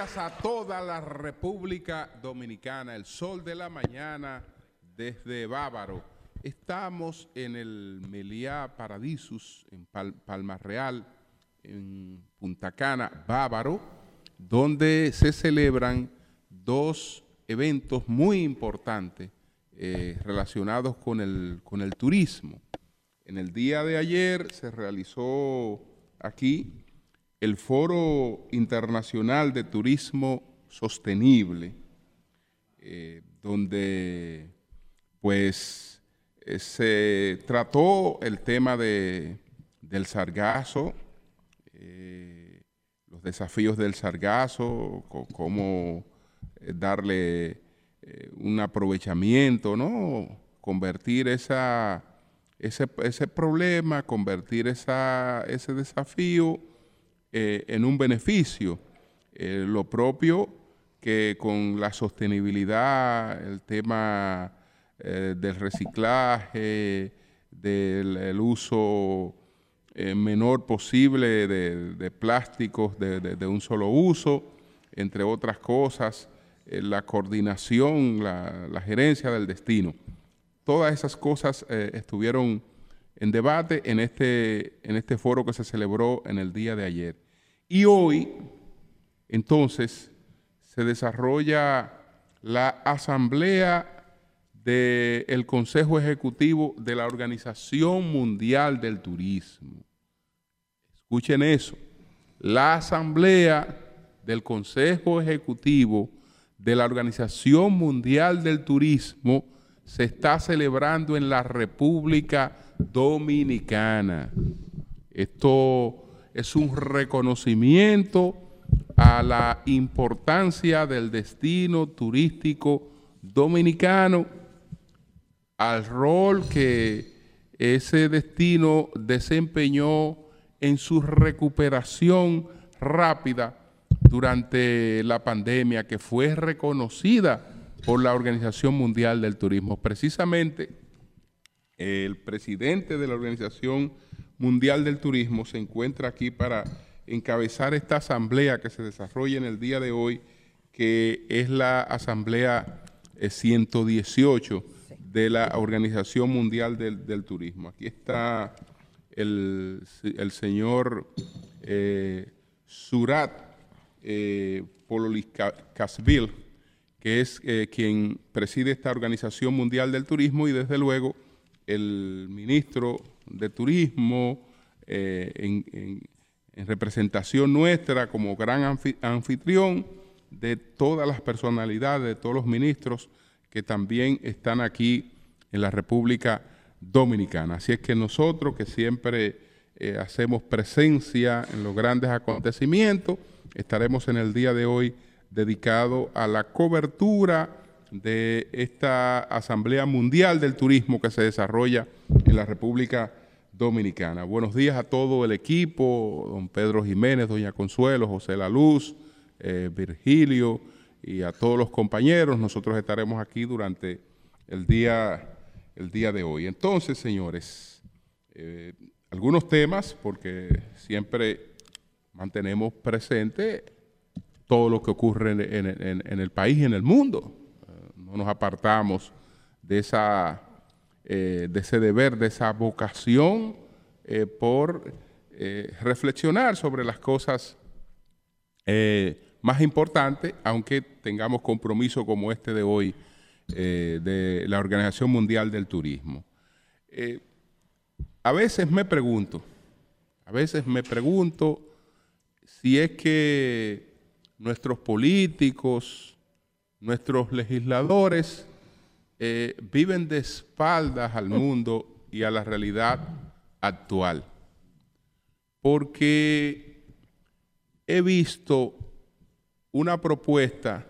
días, a toda la República Dominicana. El sol de la mañana desde Bávaro. Estamos en el Meliá Paradisus, en Palma Real, en Punta Cana, Bávaro, donde se celebran dos eventos muy importantes eh, relacionados con el, con el turismo. En el día de ayer se realizó aquí el Foro Internacional de Turismo Sostenible, eh, donde pues eh, se trató el tema de, del sargazo, los desafíos del sargazo, cómo darle un aprovechamiento, ¿no? Convertir esa ese, ese problema, convertir esa, ese desafío eh, en un beneficio. Eh, lo propio que con la sostenibilidad, el tema eh, del reciclaje, del uso menor posible de, plásticos de, un solo uso, entre otras cosas, la coordinación, la gerencia del destino todas esas cosas estuvieron en debate en este, en este foro que se celebró en el día de ayer. Y hoy, entonces, se desarrolla la asamblea del Consejo Ejecutivo de la Organización Mundial del Turismo. Escuchen eso, la asamblea del Consejo Ejecutivo de la Organización Mundial del Turismo se está celebrando en la República Dominicana. Esto es un reconocimiento a la importancia del destino turístico dominicano, al rol que ese destino desempeñó en su recuperación rápida durante la pandemia, que fue reconocida por la Organización Mundial del Turismo. Precisamente el presidente de la Organización Mundial del Turismo se encuentra aquí para encabezar esta asamblea que se desarrolla en el día de hoy, que es la asamblea 118 eh, de la Organización Mundial del, Turismo. Aquí está el, señor eh, Surat eh, que es eh, quien preside esta Organización Mundial del Turismo y desde luego el ministro de Turismo eh, en, representación nuestra como gran anfitrión de todas las personalidades, de todos los ministros que también están aquí en la República Dominicana. Así es que nosotros que siempre eh, hacemos presencia en los grandes acontecimientos, estaremos en el día de hoy dedicado a la cobertura de esta Asamblea Mundial del Turismo que se desarrolla en la República Dominicana. Buenos días a todo el equipo, don Pedro Jiménez, doña Consuelo, José La Luz, eh, Virgilio y a todos los compañeros. Nosotros estaremos aquí durante el día, el día de hoy. Entonces, señores, eh, algunos temas, porque siempre mantenemos presente todo lo que ocurre en, el país y en el mundo. Eh, no nos apartamos de, esa, eh, de ese deber, de esa vocación eh, por reflexionar sobre las cosas más importantes, aunque tengamos compromiso como este de hoy de la Organización Mundial del Turismo. a veces me pregunto, a veces me pregunto si es que nuestros políticos, nuestros legisladores eh, viven de espaldas al mundo y a la realidad actual. Porque he visto una propuesta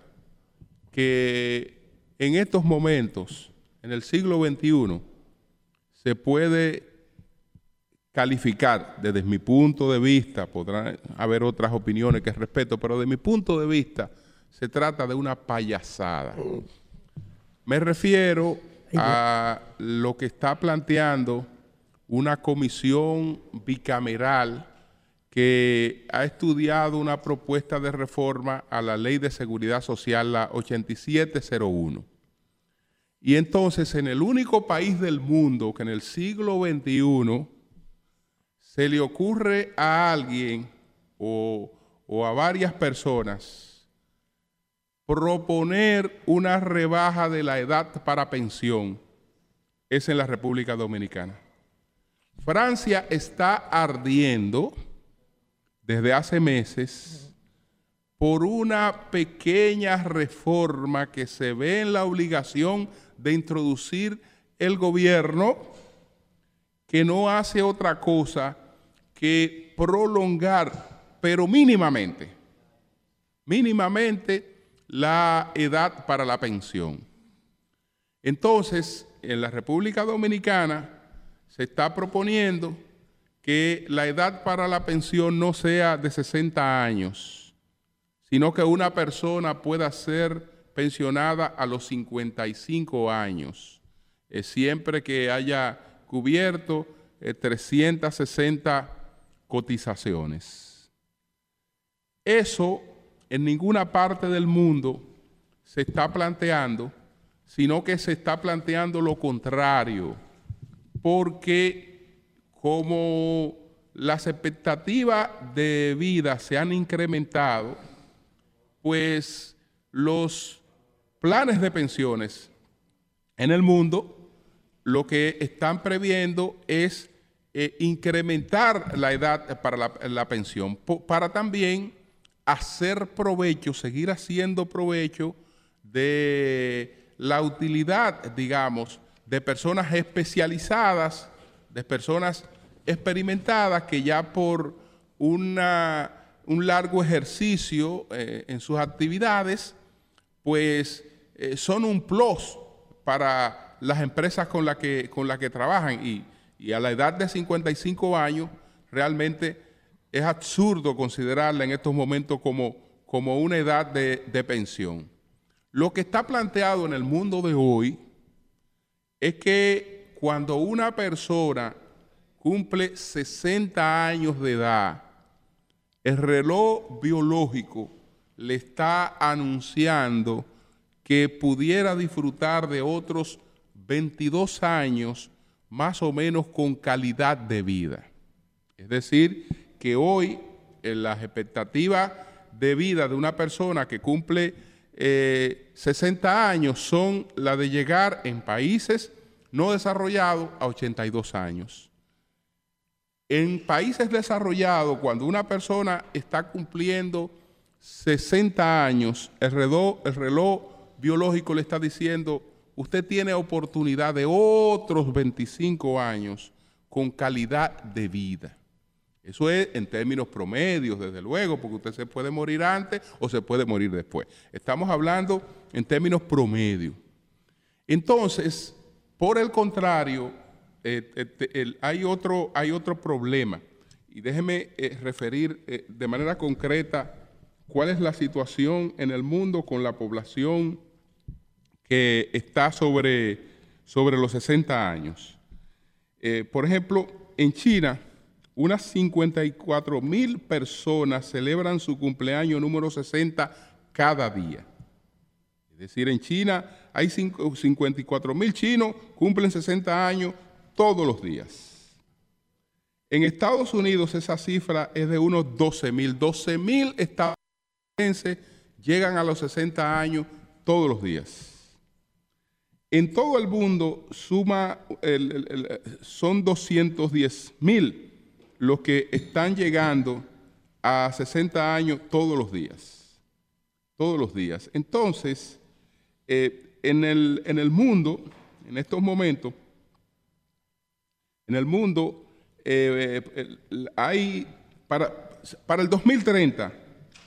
que en estos momentos, en el siglo XXI, se puede calificar desde mi punto de vista, podrán haber otras opiniones que respeto, pero de mi punto de vista se trata de una payasada. Me refiero a lo que está planteando una comisión bicameral que ha estudiado una propuesta de reforma a la Ley de Seguridad Social, la 8701. Y entonces, en el único país del mundo que en el siglo XXI se le ocurre a alguien o, o a varias personas proponer una rebaja de la edad para pensión, es en la República Dominicana. Francia está ardiendo desde hace meses por una pequeña reforma que se ve en la obligación de introducir el gobierno que no hace otra cosa que prolongar, pero mínimamente, mínimamente la edad para la pensión. Entonces, en la República Dominicana se está proponiendo que la edad para la pensión no sea de 60 años, sino que una persona pueda ser pensionada a los 55 años, eh, siempre que haya cubierto 360 eh, cotizaciones. Eso en ninguna parte del mundo se está planteando, sino que se está planteando lo contrario, porque como las expectativas de vida se han incrementado, pues los planes de pensiones en el mundo lo que están previendo es eh, incrementar la edad para la, la pensión, para también hacer provecho, seguir haciendo provecho de la utilidad, digamos, de personas especializadas de personas experimentadas que ya por una, un largo ejercicio eh, en sus actividades, pues eh, son un plus para las empresas con las que, que trabajan. Y, a la edad de 55 años realmente es absurdo considerarla en estos momentos como, como una edad de, de pensión. Lo que está planteado en el mundo de hoy es que cuando una persona cumple 60 años de edad, el reloj biológico le está anunciando que pudiera disfrutar de otros 22 años más o menos con calidad de vida. Es decir, que hoy en las expectativas de vida de una persona que cumple 60 eh, años son la de llegar en países no desarrollado a 82 años. En países desarrollados, cuando una persona está cumpliendo 60 años, el reloj, el reloj biológico le está diciendo, usted tiene oportunidad de otros 25 años con calidad de vida. Eso es en términos promedios, desde luego, porque usted se puede morir antes o se puede morir después. Estamos hablando en términos promedios. Entonces, por el contrario, eh, eh, hay, otro, hay otro problema. Y déjeme eh, referir de manera concreta cuál es la situación en el mundo con la población que está sobre, sobre los 60 años. por ejemplo, en China, unas 54 mil personas celebran su cumpleaños número 60 cada día. Es decir, en China hay 54 mil chinos, cumplen 60 años todos los días. En Estados Unidos esa cifra es de unos 12 mil. 12 mil estadounidenses llegan a los 60 años todos los días. En todo el mundo suma, son 210 mil los que están llegando a 60 años todos los días. Todos los días. Entonces, eh, en el, en el mundo, en estos momentos, en el mundo eh, hay, para, para el 2030,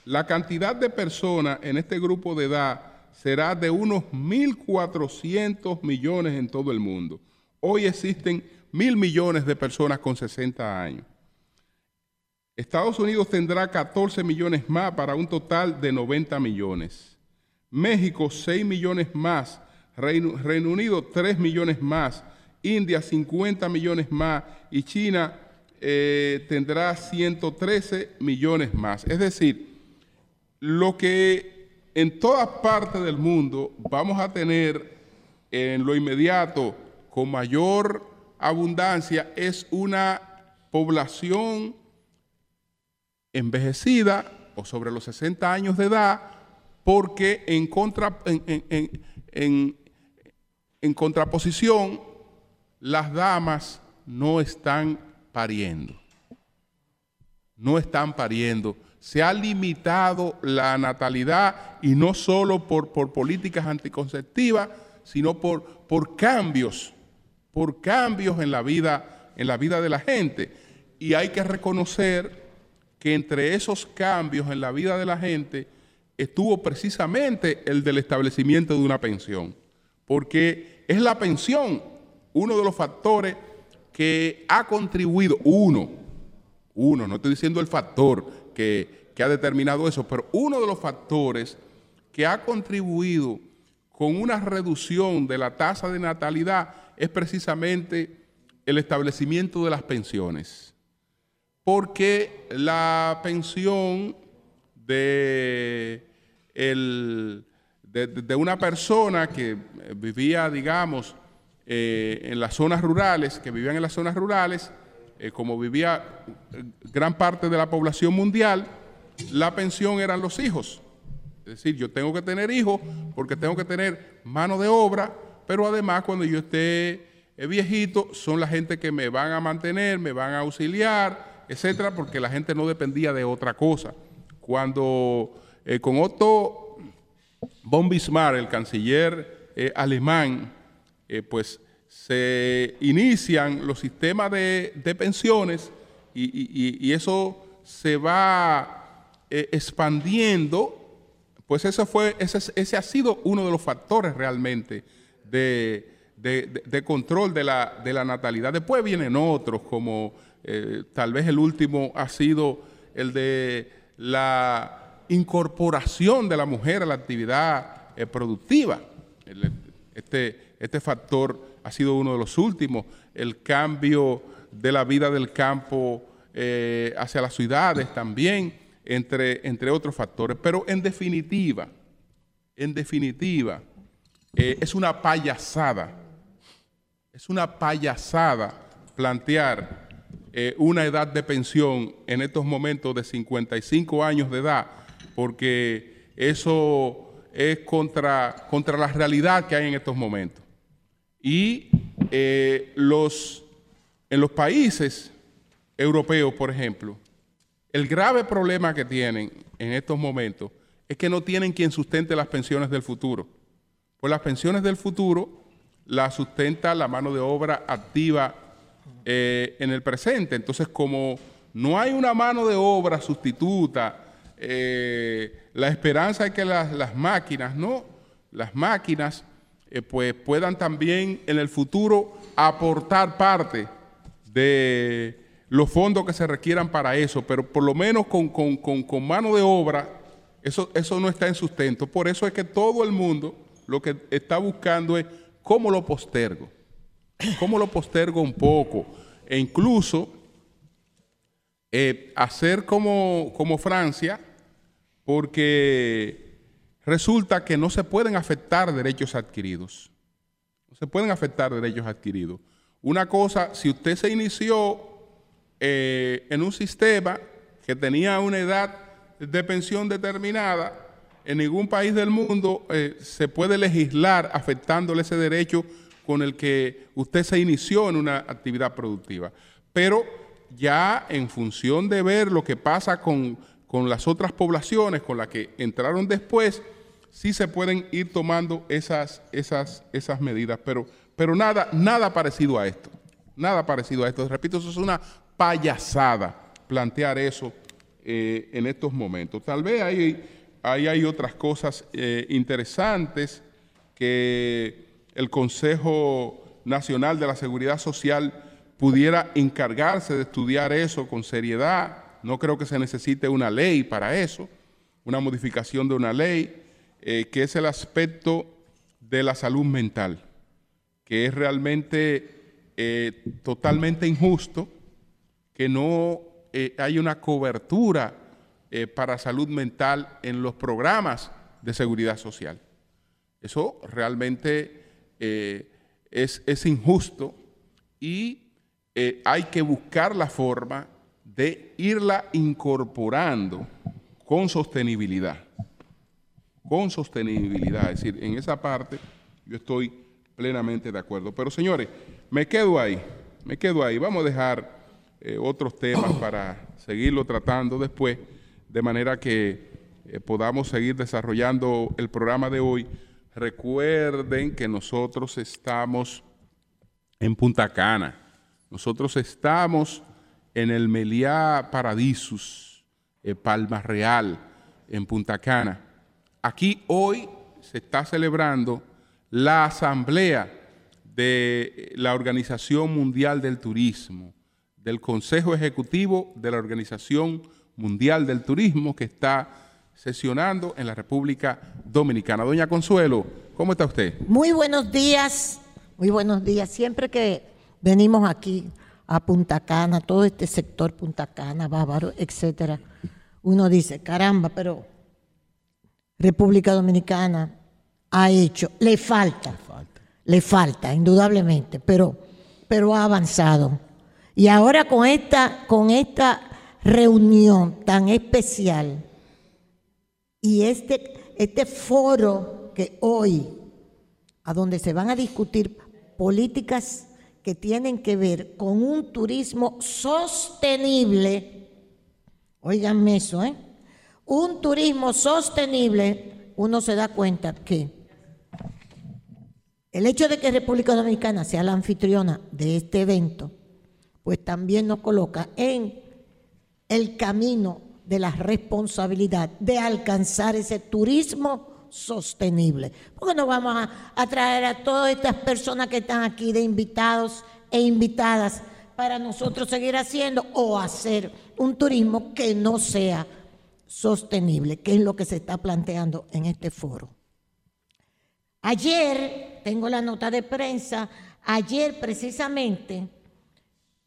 la cantidad de personas en este grupo de edad será de unos 1.400 millones en todo el mundo. Hoy existen mil millones de personas con 60 años. Estados Unidos tendrá 14 millones más para un total de 90 millones. México 6 millones más, Reino, Unido 3 millones más India 50 millones más y China eh, tendrá 113 millones más. Es decir, lo que en todas partes del mundo vamos a tener en lo inmediato con mayor abundancia es una población envejecida o sobre los 60 años de edad, porque en, contra, en, en contraposición, las damas no están pariendo. No están pariendo. Se ha limitado la natalidad y no solo por, por políticas anticonceptivas, sino por, por cambios, por cambios en la, vida, en la vida de la gente. Y hay que reconocer que entre esos cambios en la vida de la gente estuvo precisamente el del establecimiento de una pensión, porque es la pensión uno de los factores que ha contribuido, uno, uno, no estoy diciendo el factor que, que ha determinado eso, pero uno de los factores que ha contribuido con una reducción de la tasa de natalidad es precisamente el establecimiento de las pensiones. Porque la pensión de, de, una persona que vivía, digamos, eh, en las zonas rurales, que vivían en las zonas rurales, eh, como vivía gran parte de la población mundial, la pensión eran los hijos. Es decir, yo tengo que tener hijos porque tengo que tener mano de obra, pero además cuando yo esté eh, viejito, son la gente que me van a mantener, me van a auxiliar, etcétera, porque la gente no dependía de otra cosa. Cuando eh, con Otto von Bismarck, el canciller eh, alemán, pues se inician los sistemas de, pensiones y, y, eso se va expandiendo pues ese, fue, ese, ese ha sido uno de los factores realmente de, control de la, de la, natalidad. Después vienen otros, como eh, tal vez el último ha sido el de la incorporación de la mujer a la actividad eh, productiva. este, este factor ha sido uno de los últimos. El cambio de la vida del campo eh, hacia las ciudades también entre, entre otros factores. Pero en definitiva, en definitiva, es una payasada, es una payasada plantear eh, una edad de pensión en estos momentos de 55 años de edad, porque eso es contra, contra la realidad que hay en estos momentos. Y eh, los, en los países europeos, por ejemplo, el grave problema que tienen en estos momentos es que no tienen quien sustente las pensiones del futuro. Pues las pensiones del futuro las sustenta la mano de obra activa eh, en el presente. Entonces, como no hay una mano de obra sustituta, eh, la esperanza es que las, máquinas, ¿no? Las máquinas, eh, pues puedan también en el futuro aportar parte de los fondos que se requieran para eso, pero por lo menos con, mano de obra, eso, eso no está en sustento. Por eso es que todo el mundo lo que está buscando es cómo lo postergo, cómo lo postergo un poco, e incluso eh, hacer como, como Francia, porque resulta que no se pueden afectar derechos adquiridos. No se pueden afectar derechos adquiridos. Una cosa, si usted se inició eh, en un sistema que tenía una edad de pensión determinada, en ningún país del mundo eh, se puede legislar afectándole ese derecho con el que usted se inició en una actividad productiva. Pero ya en función de ver lo que pasa con, las otras poblaciones con las que entraron después, sí se pueden ir tomando esas, esas, esas medidas, pero, pero nada, nada parecido a esto. Nada parecido a esto. Repito, eso es una payasada plantear eso eh, en estos momentos. Tal vez ahí, hay otras cosas eh, interesantes que el Consejo Nacional de la Seguridad Social pudiera encargarse de estudiar eso con seriedad. No creo que se necesite una ley para eso, una modificación de una ley, eh, que es el aspecto de la salud mental, que es realmente eh, totalmente injusto que no eh, hay una cobertura para salud mental en los programas de seguridad social. Eso realmente es, es, injusto y hay que buscar la forma de irla incorporando con sostenibilidad. Con sostenibilidad. Es decir, en esa parte yo estoy plenamente de acuerdo. Pero señores, me quedo ahí, me quedo ahí. Vamos a dejar eh, otros temas para seguirlo tratando después, de manera que eh, podamos seguir desarrollando el programa de hoy. Recuerden que nosotros estamos en Punta Cana. Nosotros estamos en el Meliá Paradisus, eh, Palma Real, en Punta Cana. Aquí hoy se está celebrando la asamblea de la Organización Mundial del Turismo, del Consejo Ejecutivo de la Organización Mundial del Turismo que está sesionando en la República Dominicana. Doña Consuelo, ¿cómo está usted? Muy buenos días, muy buenos días. Siempre que venimos aquí a Punta Cana, todo este sector Punta Cana, Bávaro, etcétera, uno dice, caramba, pero República Dominicana ha hecho, le falta, le falta, indudablemente, pero, pero ha avanzado. Y ahora con esta, con esta reunión tan especial y este, este foro que hoy, a donde se van a discutir políticas que tienen que ver con un turismo sostenible, oiganme eso, ¿eh? Un turismo sostenible, uno se da cuenta que el hecho de que República Dominicana sea la anfitriona de este evento, pues también nos coloca en el camino de la responsabilidad de alcanzar ese turismo sostenible. Porque no vamos a, traer a todas estas personas que están aquí de invitados e invitadas para nosotros seguir haciendo o hacer un turismo que no sea sostenible, que es lo que se está planteando en este foro. Ayer, tengo la nota de prensa, ayer precisamente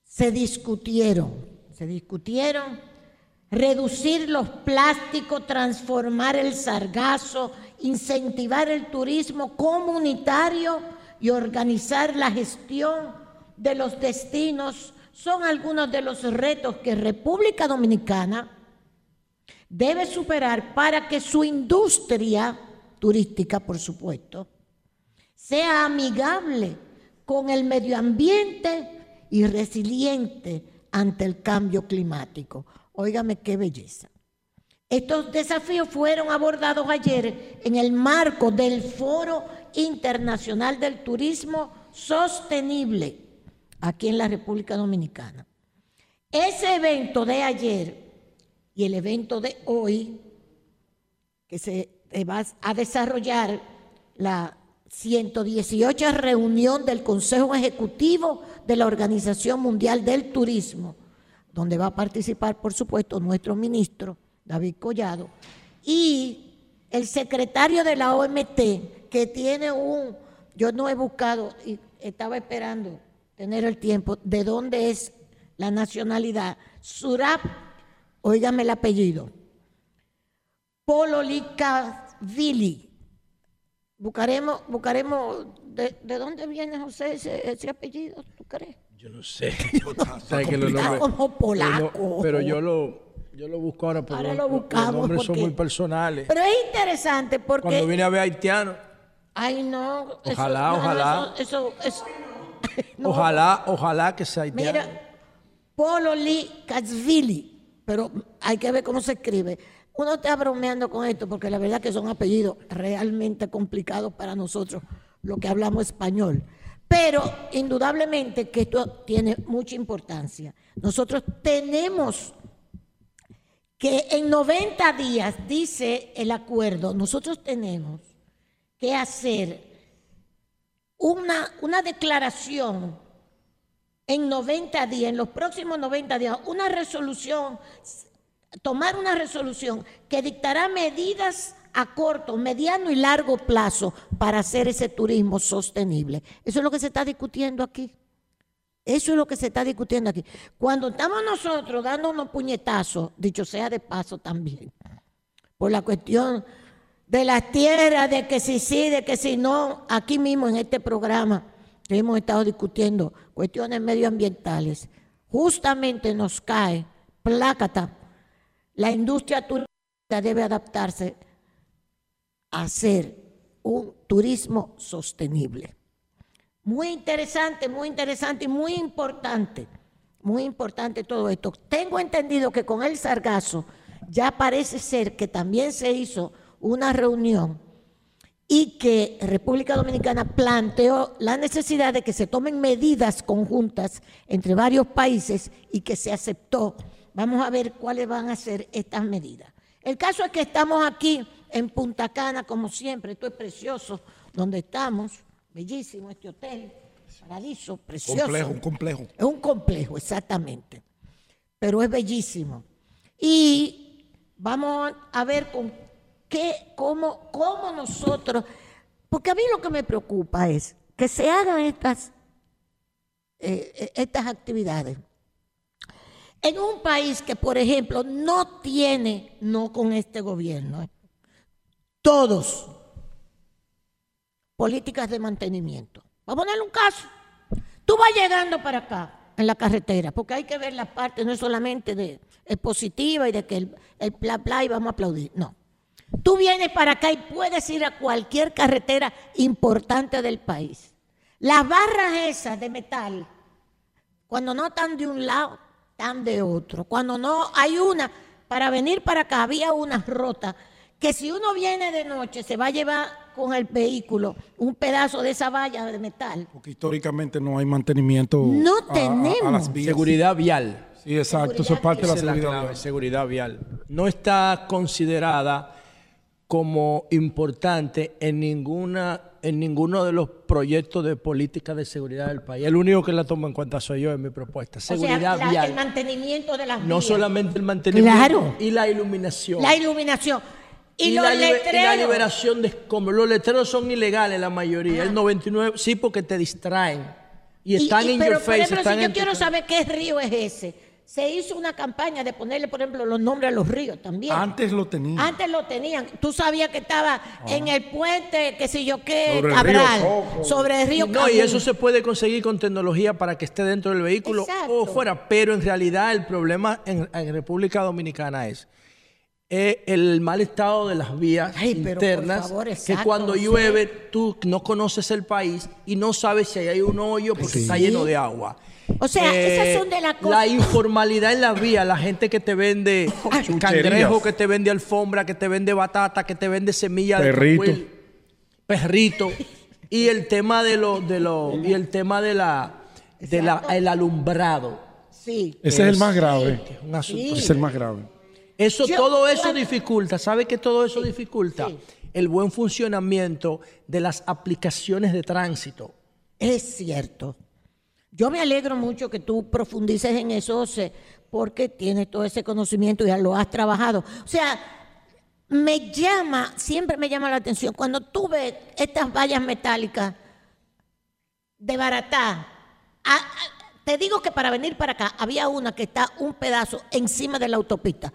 se discutieron, se discutieron reducir los plásticos, transformar el sargazo, incentivar el turismo comunitario y organizar la gestión de los destinos son algunos de los retos que República Dominicana debe superar para que su industria turística, por supuesto, sea amigable con el medio ambiente y resiliente ante el cambio climático. Óigame qué belleza. Estos desafíos fueron abordados ayer en el marco del Foro Internacional del Turismo Sostenible aquí en la República Dominicana. Ese evento de ayer y el evento de hoy, que se va a desarrollar la 118 reunión del Consejo Ejecutivo de la Organización Mundial del Turismo, donde va a participar, por supuesto, nuestro ministro, David Collado, y el secretario de la OMT, que tiene un, yo no he buscado y estaba esperando tener el tiempo, de dónde es la nacionalidad, Surab, oígame el apellido, Vili. Buscaremos, buscaremos de, de, dónde viene José ese, ese, apellido, ¿tú crees? Yo no sé. ¿Sabes que los nombres, como polaco. pero yo lo, yo lo busco ahora porque ahora lo buscamos los nombres son muy personales. Pero es interesante porque... Cuando vine a ver haitiano. Ay, no. Ojalá, eso, ojalá. eso, eso, no. Ojalá, ojalá que sea haitiano. Mira, Polo Lee Katsvili, pero hay que ver cómo se escribe. Uno está bromeando con esto porque la verdad que son apellidos realmente complicados para nosotros, lo que hablamos español. Pero indudablemente que esto tiene mucha importancia. Nosotros tenemos que en 90 días, dice el acuerdo, nosotros tenemos que hacer una, una declaración en 90 días, en los próximos 90 días, una resolución tomar una resolución que dictará medidas a corto, mediano y largo plazo para hacer ese turismo sostenible. Eso es lo que se está discutiendo aquí. Eso es lo que se está discutiendo aquí. Cuando estamos nosotros dando unos puñetazos, dicho sea de paso también, por la cuestión de las tierras, de que si sí, de que si no, aquí mismo en este programa hemos estado discutiendo cuestiones medioambientales, justamente nos cae plácata. La industria turística debe adaptarse hacer un turismo sostenible. Muy interesante, muy interesante y muy importante. Muy importante todo esto. Tengo entendido que con el sargazo ya parece ser que también se hizo una reunión y que República Dominicana planteó la necesidad de que se tomen medidas conjuntas entre varios países y que se aceptó. Vamos a ver cuáles van a ser estas medidas. El caso es que estamos aquí en Punta Cana, como siempre, esto es precioso, donde estamos, bellísimo este hotel, paradiso, precioso. Complejo, un complejo. Es un complejo, exactamente, pero es bellísimo. Y vamos a ver con qué, cómo, cómo nosotros, porque a mí lo que me preocupa es que se hagan estas, eh, estas actividades en un país que, por ejemplo, no tiene, no con este gobierno, eh, todos políticas de mantenimiento. Vamos a ponerle un caso. Tú vas llegando para acá en la carretera, porque hay que ver la parte, no solamente de positiva y de que el, el bla bla y vamos a aplaudir. No. Tú vienes para acá y puedes ir a cualquier carretera importante del país. Las barras esas de metal, cuando no están de un lado, están de otro. Cuando no hay una, para venir para acá había una rota que si uno viene de noche se va a llevar con el vehículo un pedazo de esa valla de metal. Porque históricamente no hay mantenimiento. No a- tenemos. A, las vías. Seguridad vial. Sí, exacto. Eso es parte de la seguridad. clave, seguridad vial. No está considerada como importante en ninguna en ninguno de los proyectos de política de seguridad del país. El único que la toma en cuenta soy yo en mi propuesta. O sea, Seguridad la- vial. el mantenimiento de las no vías. solamente el mantenimiento Claro. y la iluminación. La iluminación. Y, los la, libe- y la letreros. liberación de escombros. Los letreros son ilegales la mayoría. El 99, sí, porque te distraen. Y Y- están y- in pero, your por face. ejemplo, están si yo en tu quiero cara. saber qué río es ese, se hizo una campaña de ponerle, por ejemplo, los nombres a los ríos también. Antes lo tenía. Antes lo tenían. Tú sabías que estaba en el puente, qué sé yo qué, Sobre el Cabral, río Coco. sobre el río No, y eso se puede conseguir con tecnología para que esté dentro del vehículo Exacto. o fuera, pero en realidad el problema en, en República Dominicana es eh, el mal estado de las vías Ay, pero por internas, favor, que cuando sí. llueve tú no conoces el país y no sabes si ahí hay un hoyo porque Sí. está lleno de agua. Eh, O sea, esas son de las cosas- La informalidad en las vías, la gente que te vende cangrejo, que te vende alfombra, que te vende batata, que te vende semilla Perrito. de cajuil, perrito y el tema de lo de lo y el tema de la de la el alumbrado Sí. Ese es el más grave. Sí. Ese es el más grave. Eso, Yo- todo eso cuando- dificulta. ¿Sabe que todo eso dificulta? sí. El buen funcionamiento de las aplicaciones de tránsito. Es cierto. Yo me alegro mucho que tú profundices en eso, José, porque tienes todo ese conocimiento y ya lo has trabajado. O sea, me llama, siempre me llama la atención, cuando tú ves estas vallas metálicas de Baratá, a- a- te digo que para venir para acá había una que está un pedazo encima de la autopista.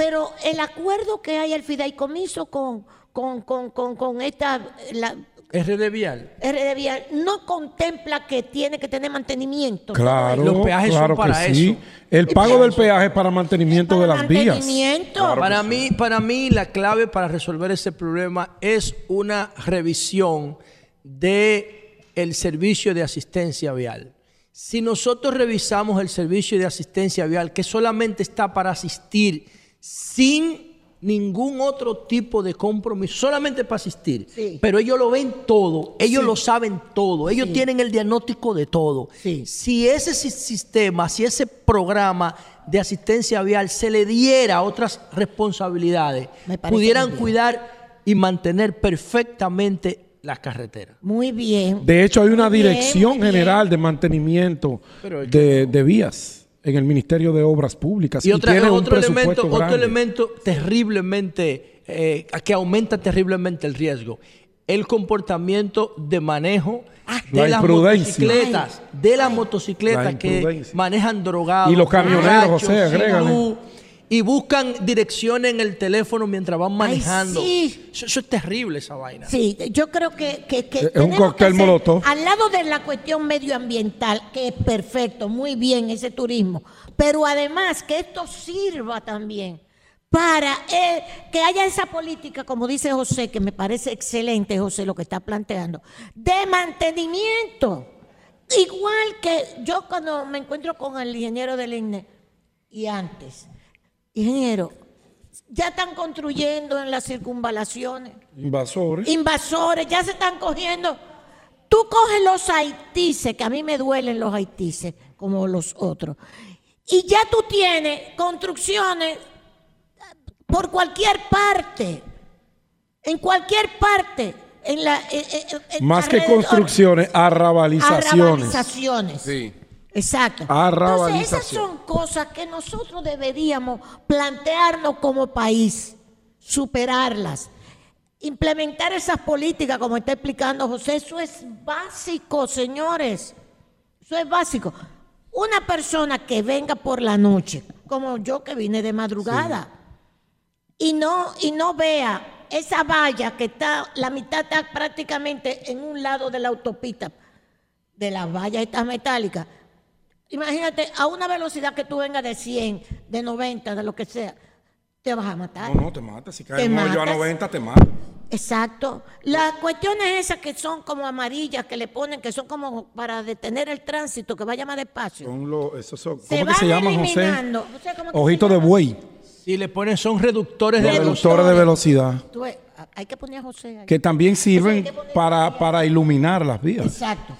Pero el acuerdo que hay al fideicomiso con, con, con, con, con esta, la, RD Vial. RD Vial no contempla que tiene que tener mantenimiento. Claro, Los peajes son claro para que sí. eso. El pago del peaje es para mantenimiento Para de las vías. mantenimiento. Para mí, para mí, la clave para resolver ese problema es una revisión de el servicio de asistencia vial. Si nosotros revisamos el servicio de asistencia vial, que solamente está para asistir sin ningún otro tipo de compromiso, solamente para asistir, Sí. pero ellos lo ven todo, ellos Sí. lo saben todo, ellos Sí. tienen el diagnóstico de todo. Sí. Si ese si- sistema, si ese programa de asistencia vial se le diera otras responsabilidades, pudieran cuidar y mantener perfectamente las carreteras. Muy bien. De hecho, hay una bien, dirección general de mantenimiento de vías en el Ministerio de Obras Públicas. Y, otra- tiene un otro, elemento, otro elemento terriblemente, eh, que aumenta terriblemente el riesgo. el comportamiento de manejo de La las motocicletas, de las motocicletas La que manejan drogados. Y los camioneros, José, agrégale. Y buscan direcciones en el teléfono mientras van manejando. sí. Eso, eso es terrible, esa vaina. Sí, yo creo que, que, que Es un tenemos cóctel molotov. Al lado de la cuestión medioambiental, que es perfecto, muy bien ese turismo, pero además que esto sirva también para eh, que haya esa política, como dice José, que me parece excelente, José, lo que está planteando, de mantenimiento. Igual que yo cuando me encuentro con el ingeniero del INE y antes, ingeniero, ya están construyendo en las circunvalaciones Invasores. invasores, ya se están cogiendo. Tú coges los haitises, que a mí me duelen los haitises, como los otros, y ya tú tienes construcciones por cualquier parte, en cualquier parte, en la en- en- en- Más que construcciones, arrabalizaciones. Arrabalizaciones. Sí. Exacto. Arrabalización. Entonces, esas son cosas que nosotros deberíamos plantearnos como país, superarlas. Implementar esas políticas, como está explicando José, eso es básico, señores. Eso es básico. Una persona que venga por la noche, como yo que vine de madrugada, y no, y no vea esa valla que está, la mitad está prácticamente en un lado de la autopista, de las vallas estas metálicas. Imagínate, a una velocidad que tú vengas de 100, de 90, de lo que sea, te vas a matar. No, no, te mata. Si Te cae en un hoyo a matas. 90, te mata. Exacto. Las cuestiones esas que son como amarillas, que le ponen, que son como para detener el tránsito, que vaya más despacio. Son los, esos son, Se ¿Cómo que se llaman, José? eliminando. José, ¿cómo que se Ojito de llama? buey. Si le ponen, son reductores de Reductores. velocidad. Reductores de velocidad. Tú hay que poner a José ahí. Que también sirven hay que poner- para, para iluminar las vías. Exacto.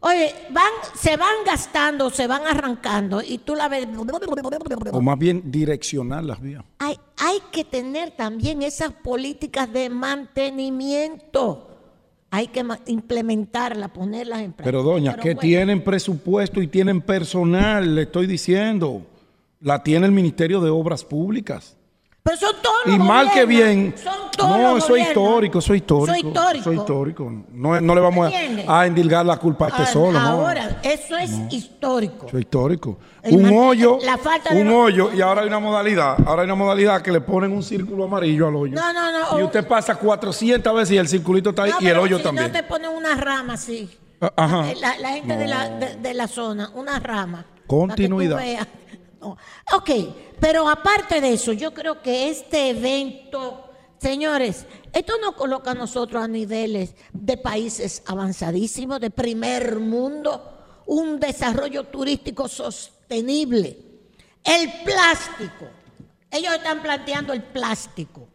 Oye, van, se van gastando, se van arrancando y tú la ves. O más bien direccionar las vías. Hay, hay que tener también esas políticas de mantenimiento. Hay que implementarlas, ponerlas en práctica. Pero doña, Pero que bueno, tienen presupuesto y tienen personal, le estoy diciendo. La tiene el Ministerio de Obras Públicas. Pero son todos Y mal que bien. Son todos No, los eso es histórico, eso es histórico. Eso es histórico. Histórico. No, no le vamos a, endilgar la culpa a este Ah, solo. no. Ahora, eso es histórico. Eso es histórico. El un hoyo, la falta de un hoyo y ahora hay una modalidad. Ahora hay una modalidad que le ponen un círculo amarillo al hoyo. No, no, no. Y usted pasa 400 veces y el circulito está ahí y el hoyo si también. No te ponen una rama así. Ah, Ajá. La, la gente de, la, de, de la zona, una rama. Continuidad. Ok, pero aparte de eso, yo creo que este evento, señores, esto nos coloca a nosotros a niveles de países avanzadísimos, de primer mundo, un desarrollo turístico sostenible. El plástico. Ellos están planteando el plástico.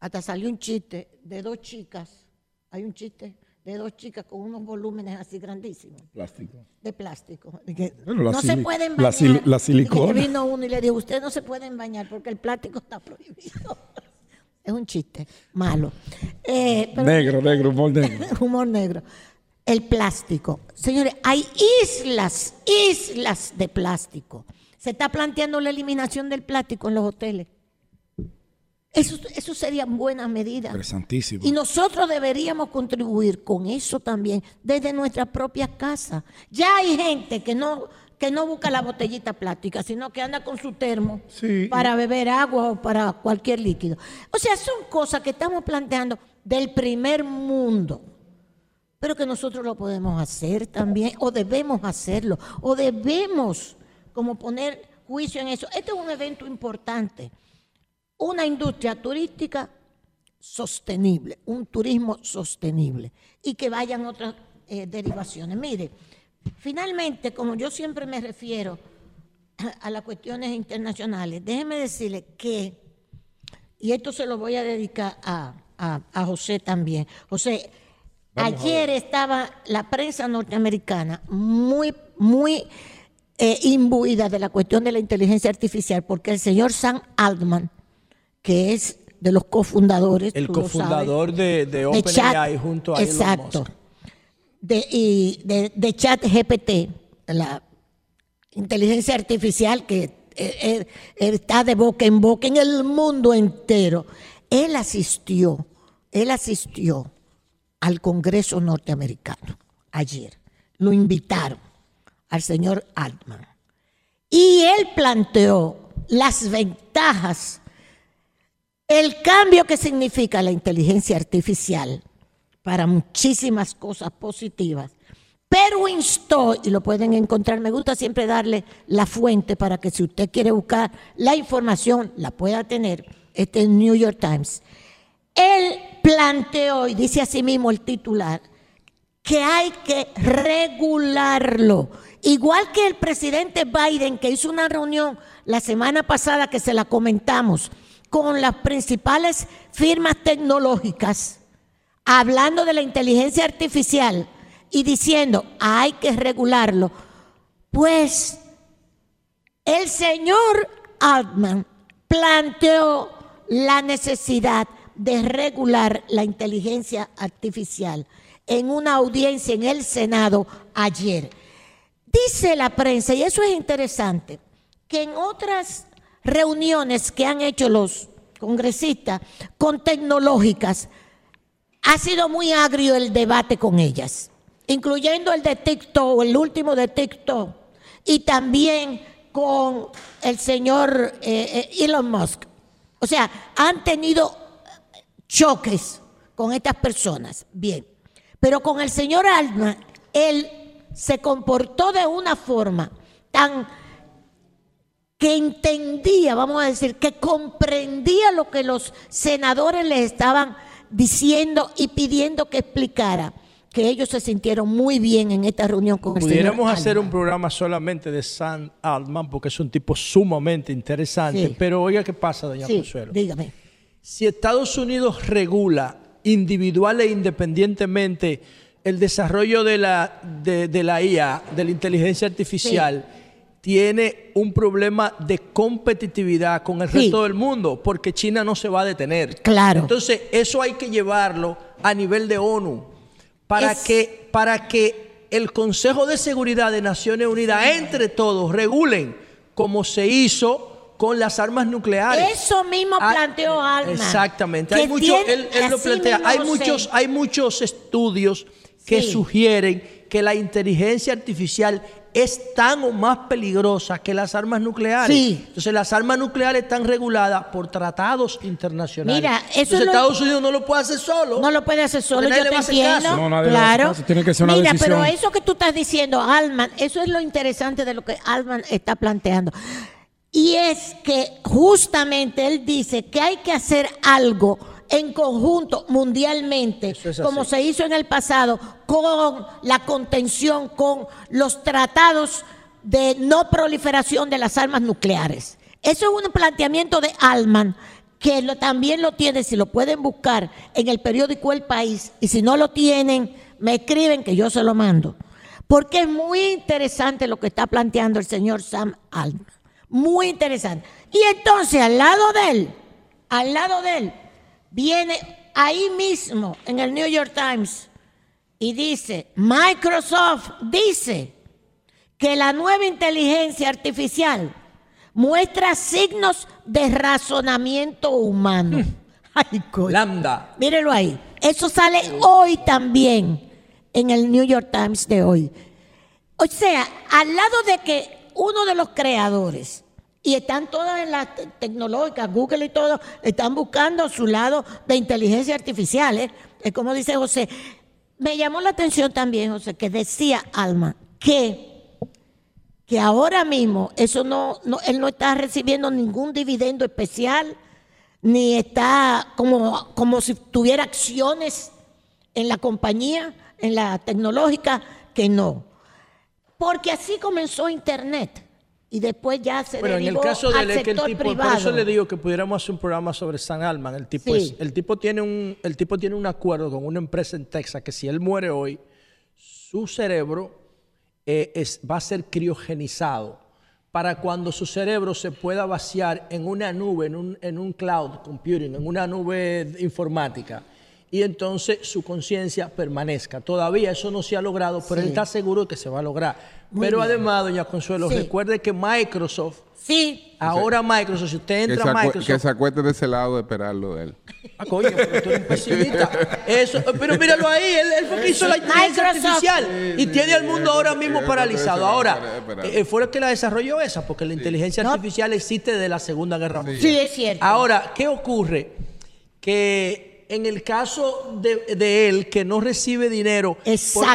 Hasta salió un chiste de dos chicas. Hay un chiste de dos chicas con unos volúmenes así grandísimos Plástico. de plástico. Y que Bueno, la no se pueden la bañar. la Y silicona. que vino uno y le dijo, ustedes no se pueden bañar porque el plástico está prohibido. es un chiste malo. Eh, pero- Negro, negro, humor negro. humor negro. El plástico. Señores, hay islas, islas de plástico. Se está planteando la eliminación del plástico en los hoteles. Eso, eso sería buena medida. Interesantísimo. Y nosotros deberíamos contribuir con eso también desde nuestras propias casas. Ya hay gente que no, que no busca la botellita plástica, sino que anda con su termo Sí. para beber agua o para cualquier líquido. O sea, son cosas que estamos planteando del primer mundo, pero que nosotros lo podemos hacer también, o debemos hacerlo, o debemos como poner juicio en eso. Este es un evento importante una industria turística sostenible, un turismo sostenible y que vayan otras eh, derivaciones. Mire, finalmente, como yo siempre me refiero a, las cuestiones internacionales, déjeme decirle que, y esto se lo voy a dedicar a, a- a José también. José, ayer estaba la prensa norteamericana muy, muy eh, imbuida de la cuestión de la inteligencia artificial, porque el señor Sam Altman, que es de los cofundadores, El cofundador de, de OpenAI Chat- junto a Elon exacto, Musk. de, y de, de Chat GPT, la inteligencia artificial que eh, eh, está de boca en boca en el mundo entero. Él asistió él asistió al Congreso norteamericano ayer. Lo invitaron al señor Altman. Y él planteó las ventajas, el cambio que significa la inteligencia artificial para muchísimas cosas positivas, pero instó, y lo pueden encontrar, me gusta siempre darle la fuente para que si usted quiere buscar la información, la pueda tener, este es New York Times. Él planteó, y dice así mismo el titular, que hay que regularlo. Igual que el presidente Biden, que hizo una reunión la semana pasada que se la comentamos con las principales firmas tecnológicas, hablando de la inteligencia artificial y diciendo hay que regularlo, pues el señor Altman planteó la necesidad de regular la inteligencia artificial en una audiencia en el Senado ayer. Dice la prensa, y eso es interesante, que en otras reuniones que han hecho los congresistas con tecnológicas, ha sido muy agrio el debate con ellas, incluyendo el de TikTok, el último de TikTok, y también con el señor eh, eh, Elon Musk. O sea, han tenido choques con estas personas. Bien. Pero con el señor Alma, él se comportó de una forma tan que entendía, vamos a decir, que comprendía lo que los senadores le estaban diciendo y pidiendo que explicara, que ellos se sintieron muy bien en esta reunión con el Pudiéramos hacer un programa solamente de San Altman, porque es un tipo sumamente interesante, pero oiga qué pasa, doña sí, Consuelo. Dígame. Si Estados Unidos regula individual e independientemente el desarrollo de la, de, la IA, de la inteligencia artificial, tiene un problema de competitividad con el resto del mundo, porque China no se va a detener. Claro. Entonces, eso hay que llevarlo a nivel de ONU para, que, para que el Consejo de Seguridad de Naciones Unidas, entre todos, regulen como se hizo con las armas nucleares. Eso mismo ah, planteó Alma. Exactamente. Hay él, lo plantea. Hay muchos, hay muchos estudios que sugieren que la inteligencia artificial es tan o más peligrosa que las armas nucleares. Sí. Entonces las armas nucleares están reguladas por tratados internacionales. Mira, eso Entonces Estados Unidos no lo puede hacer solo. No lo puede hacer solo, yo te entiendo. No, claro. Tiene que ser una Mira, decisión. pero eso que tú estás diciendo, Alman, eso es lo interesante de lo que Alman está planteando. Y es que justamente él dice que hay que hacer algo en conjunto mundialmente, como se hizo en el pasado, con la contención, con los tratados de no proliferación de las armas nucleares. Eso es un planteamiento de Alman que también lo tiene, si lo pueden buscar en el periódico El País, y si no lo tienen, me escriben que yo se lo mando. Porque es muy interesante lo que está planteando el señor Sam Alman. Muy interesante. Y entonces al lado de él, al lado de él, viene ahí mismo en el New York Times y dice, Microsoft dice que la nueva inteligencia artificial muestra signos de razonamiento humano. Ay, Lambda. Mírelo ahí. Eso sale hoy también en el New York Times de hoy. O sea, al lado de que uno de los creadores, y están todas en las tecnológicas, Google y todo, están buscando su lado de inteligencia artificial. ¿eh? Es como dice José. Me llamó la atención también, José, que decía Alma que, que ahora mismo eso no, no, él no está recibiendo ningún dividendo especial, ni está como, como si tuviera acciones en la compañía, en la tecnológica, que no. Porque así comenzó Internet y después ya se bueno, en el caso del el tipo, Por eso le digo que pudiéramos hacer un programa sobre San Alman. El tipo, el, tipo tiene un, el tipo tiene un acuerdo con una empresa en Texas que si él muere hoy, su cerebro eh, es, va a ser criogenizado para cuando su cerebro se pueda vaciar en una nube, en un, en un cloud computing, en una nube informática y entonces su conciencia permanezca. Todavía eso no se ha logrado, pero Sí. él está seguro de que se va a lograr. Muy pero bien. además, doña Consuelo, Sí. recuerde que Microsoft, Sí, ahora Microsoft, si usted entra a Microsoft... que se acueste de ese lado de esperarlo de él. Ah, coño, pero tú eres un pesimista. Eso, pero míralo ahí, él, él fue que hizo la inteligencia Microsoft. artificial y tiene al mundo ahora mismo sí, paralizado. Ahora, espera, eh, fue el que la desarrolló esa, porque la inteligencia No. artificial existe desde la Segunda Guerra Mundial. sí, es cierto. Ahora, ¿qué ocurre? Que en el caso de, de él, que no recibe dinero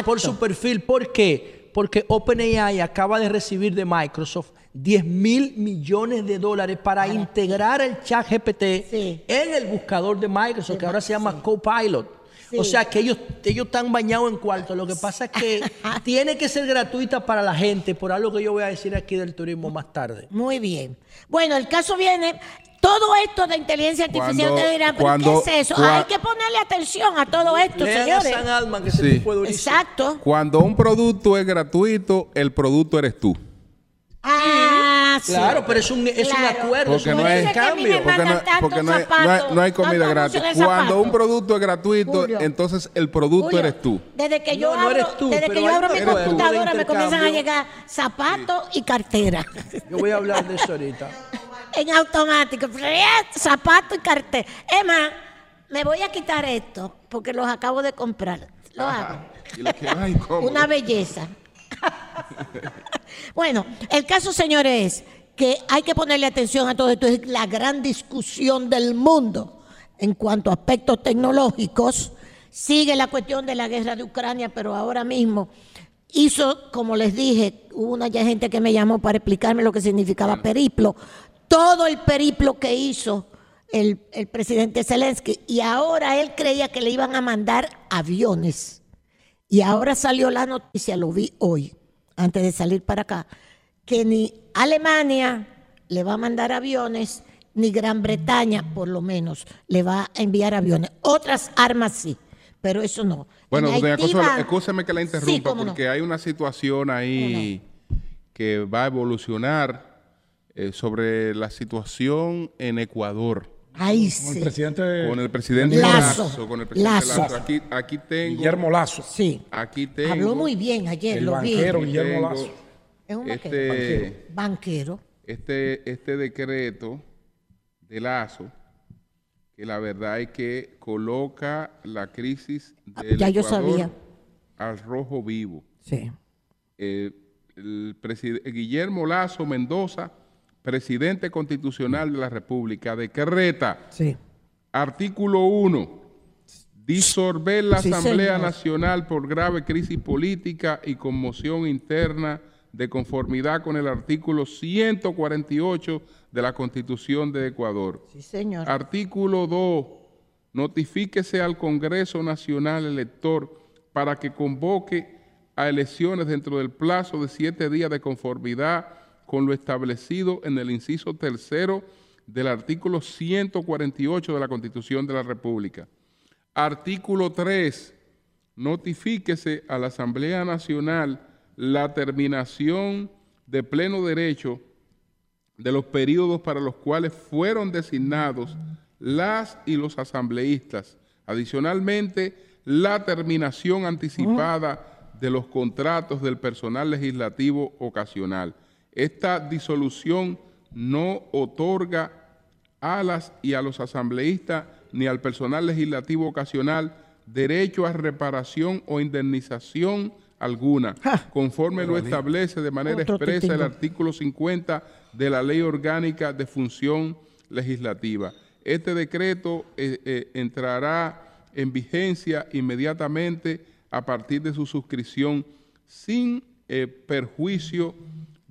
por, su perfil, ¿por qué? Porque OpenAI acaba de recibir de Microsoft 10 mil millones de dólares para integrar el chat GPT Sí. en el buscador de Microsoft, que ahora se llama Copilot. Sí. O sea que ellos, ellos están bañados en cuarto. Lo que pasa es que tiene que ser gratuita para la gente, por algo que yo voy a decir aquí del turismo más tarde. Muy bien. Bueno, el caso viene. Todo esto de inteligencia artificial Cuando- te dirán, ¿pero cuando- qué es eso? cua- Hay que ponerle atención a todo esto, señores. San Alman, que Sí. durísimo. Exacto. Cuando un producto es gratuito, el producto eres tú. Ah, sí. Claro, pero es un, es Claro. un acuerdo, Porque no es- cambio. Porque no, porque hay, no hay- zapatos, no hay comida gratis. Cuando un producto es gratuito, Julio. entonces el producto Julio, eres tú. Desde que yo No, no abro, eres tú, desde que yo abro mi computadora me comienzan a llegar zapatos y cartera. Yo voy a hablar de eso ahorita. en automático. Zapato y cartera. Emma, me voy a quitar esto porque los acabo de comprar. Lo hago. Y ay. Una belleza. bueno, el caso, señores, es que hay que ponerle atención a todo esto. Es la gran discusión del mundo en cuanto a aspectos tecnológicos. Sigue la cuestión de la guerra de Ucrania, pero ahora mismo hizo, como les dije, hubo una ya gente que me llamó para explicarme lo que significaba periplo. Todo el periplo que hizo el, el presidente Zelensky. Y ahora él creía que le iban a mandar aviones. Y ahora salió la noticia, lo vi hoy, antes de salir para acá, que ni Alemania le va a mandar aviones, ni Gran Bretaña, por lo menos, le va a enviar aviones. Otras armas sí, pero eso no. Bueno, En doña Consuelo, escúcheme que la Sí, interrumpa, no. porque hay una situación ahí que va a evolucionar eh, sobre la situación en Ecuador. Ahí Con el sí. presidente, Con el presidente Lazo. Lazo. con el presidente Lazo. Lazo. Aquí, aquí tengo. Guillermo Lazo, Sí. Aquí tengo. Habló muy bien ayer, el lo vi. banquero Guillermo tengo Lazo. Es un banquero. Este, banquero. este, este decreto de Lazo, que la verdad es que coloca la crisis del Ah, ya yo Ecuador sabía. al rojo vivo. Sí. Eh, el Guillermo Lazo Mendoza, presidente constitucional de la República, decreta, Sí. artículo 1, disolver la Sí, Asamblea señor. Nacional por grave crisis política y conmoción interna de conformidad con el artículo 148 de la Constitución de Ecuador. Sí, señor. Artículo 2. Notifíquese al Congreso Nacional Elector para que convoque a elecciones dentro del plazo de siete días de conformidad con lo establecido en el inciso tercero del artículo 148 de la Constitución de la República. Artículo 3. Notifíquese a la Asamblea Nacional la terminación de pleno derecho de los periodos para los cuales fueron designados las y los asambleístas. Adicionalmente, la terminación anticipada de los contratos del personal legislativo ocasional. Esta disolución no otorga a las y a los asambleístas ni al personal legislativo ocasional derecho a reparación o indemnización alguna, conforme lo establece de manera Otro expresa el artículo 50 de la Ley Orgánica de Función Legislativa. Este decreto eh, eh, entrará en vigencia inmediatamente a partir de su suscripción sin eh, perjuicio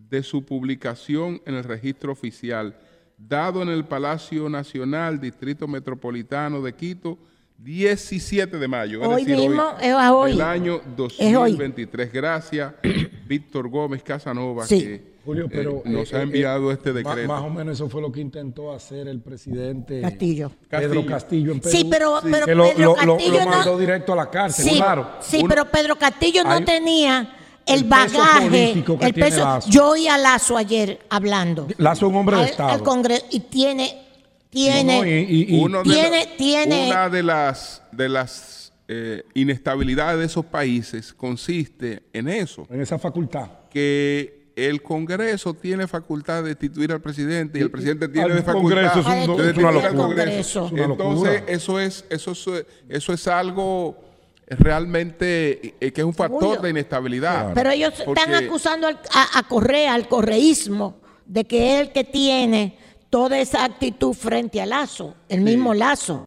de su publicación en el registro oficial, dado en el Palacio Nacional, Distrito Metropolitano de Quito, 17 de mayo. es Hoy decir, mismo, es a hoy. Del año Es hoy. 2023. Gracias, Víctor Gómez Casanova, Sí. que Julio, eh, pero nos eh, ha eh, enviado este decreto. Más o menos eso fue lo que intentó hacer el presidente Castillo. Pedro Castillo. En Perú. Sí, pero, pero que lo, Pedro lo- lo- Castillo lo mandó no. directo a la cárcel, Sí, claro. sí Uno- pero Pedro Castillo no Hay- tenía el, bagaje, político que el tiene peso. Lazo. Yo oí a Lazo ayer hablando. Lazo es un hombre de Estado. al Congreso y tiene, tiene, No, y- y- y- Uno de tiene, la- tiene, Una de las, de las eh, inestabilidades de esos países consiste en eso, en esa facultad. que el Congreso tiene facultad de destituir al presidente y el presidente tiene de facultad Congreso de destituir al. Congreso. Es una Entonces, eso es, eso es, eso es algo realmente eh, que es un factor Julio. de inestabilidad. pero ellos están acusando al- a, a Correa, al correísmo, de que es el que tiene toda esa actitud frente a Lazo, el mismo Lazo.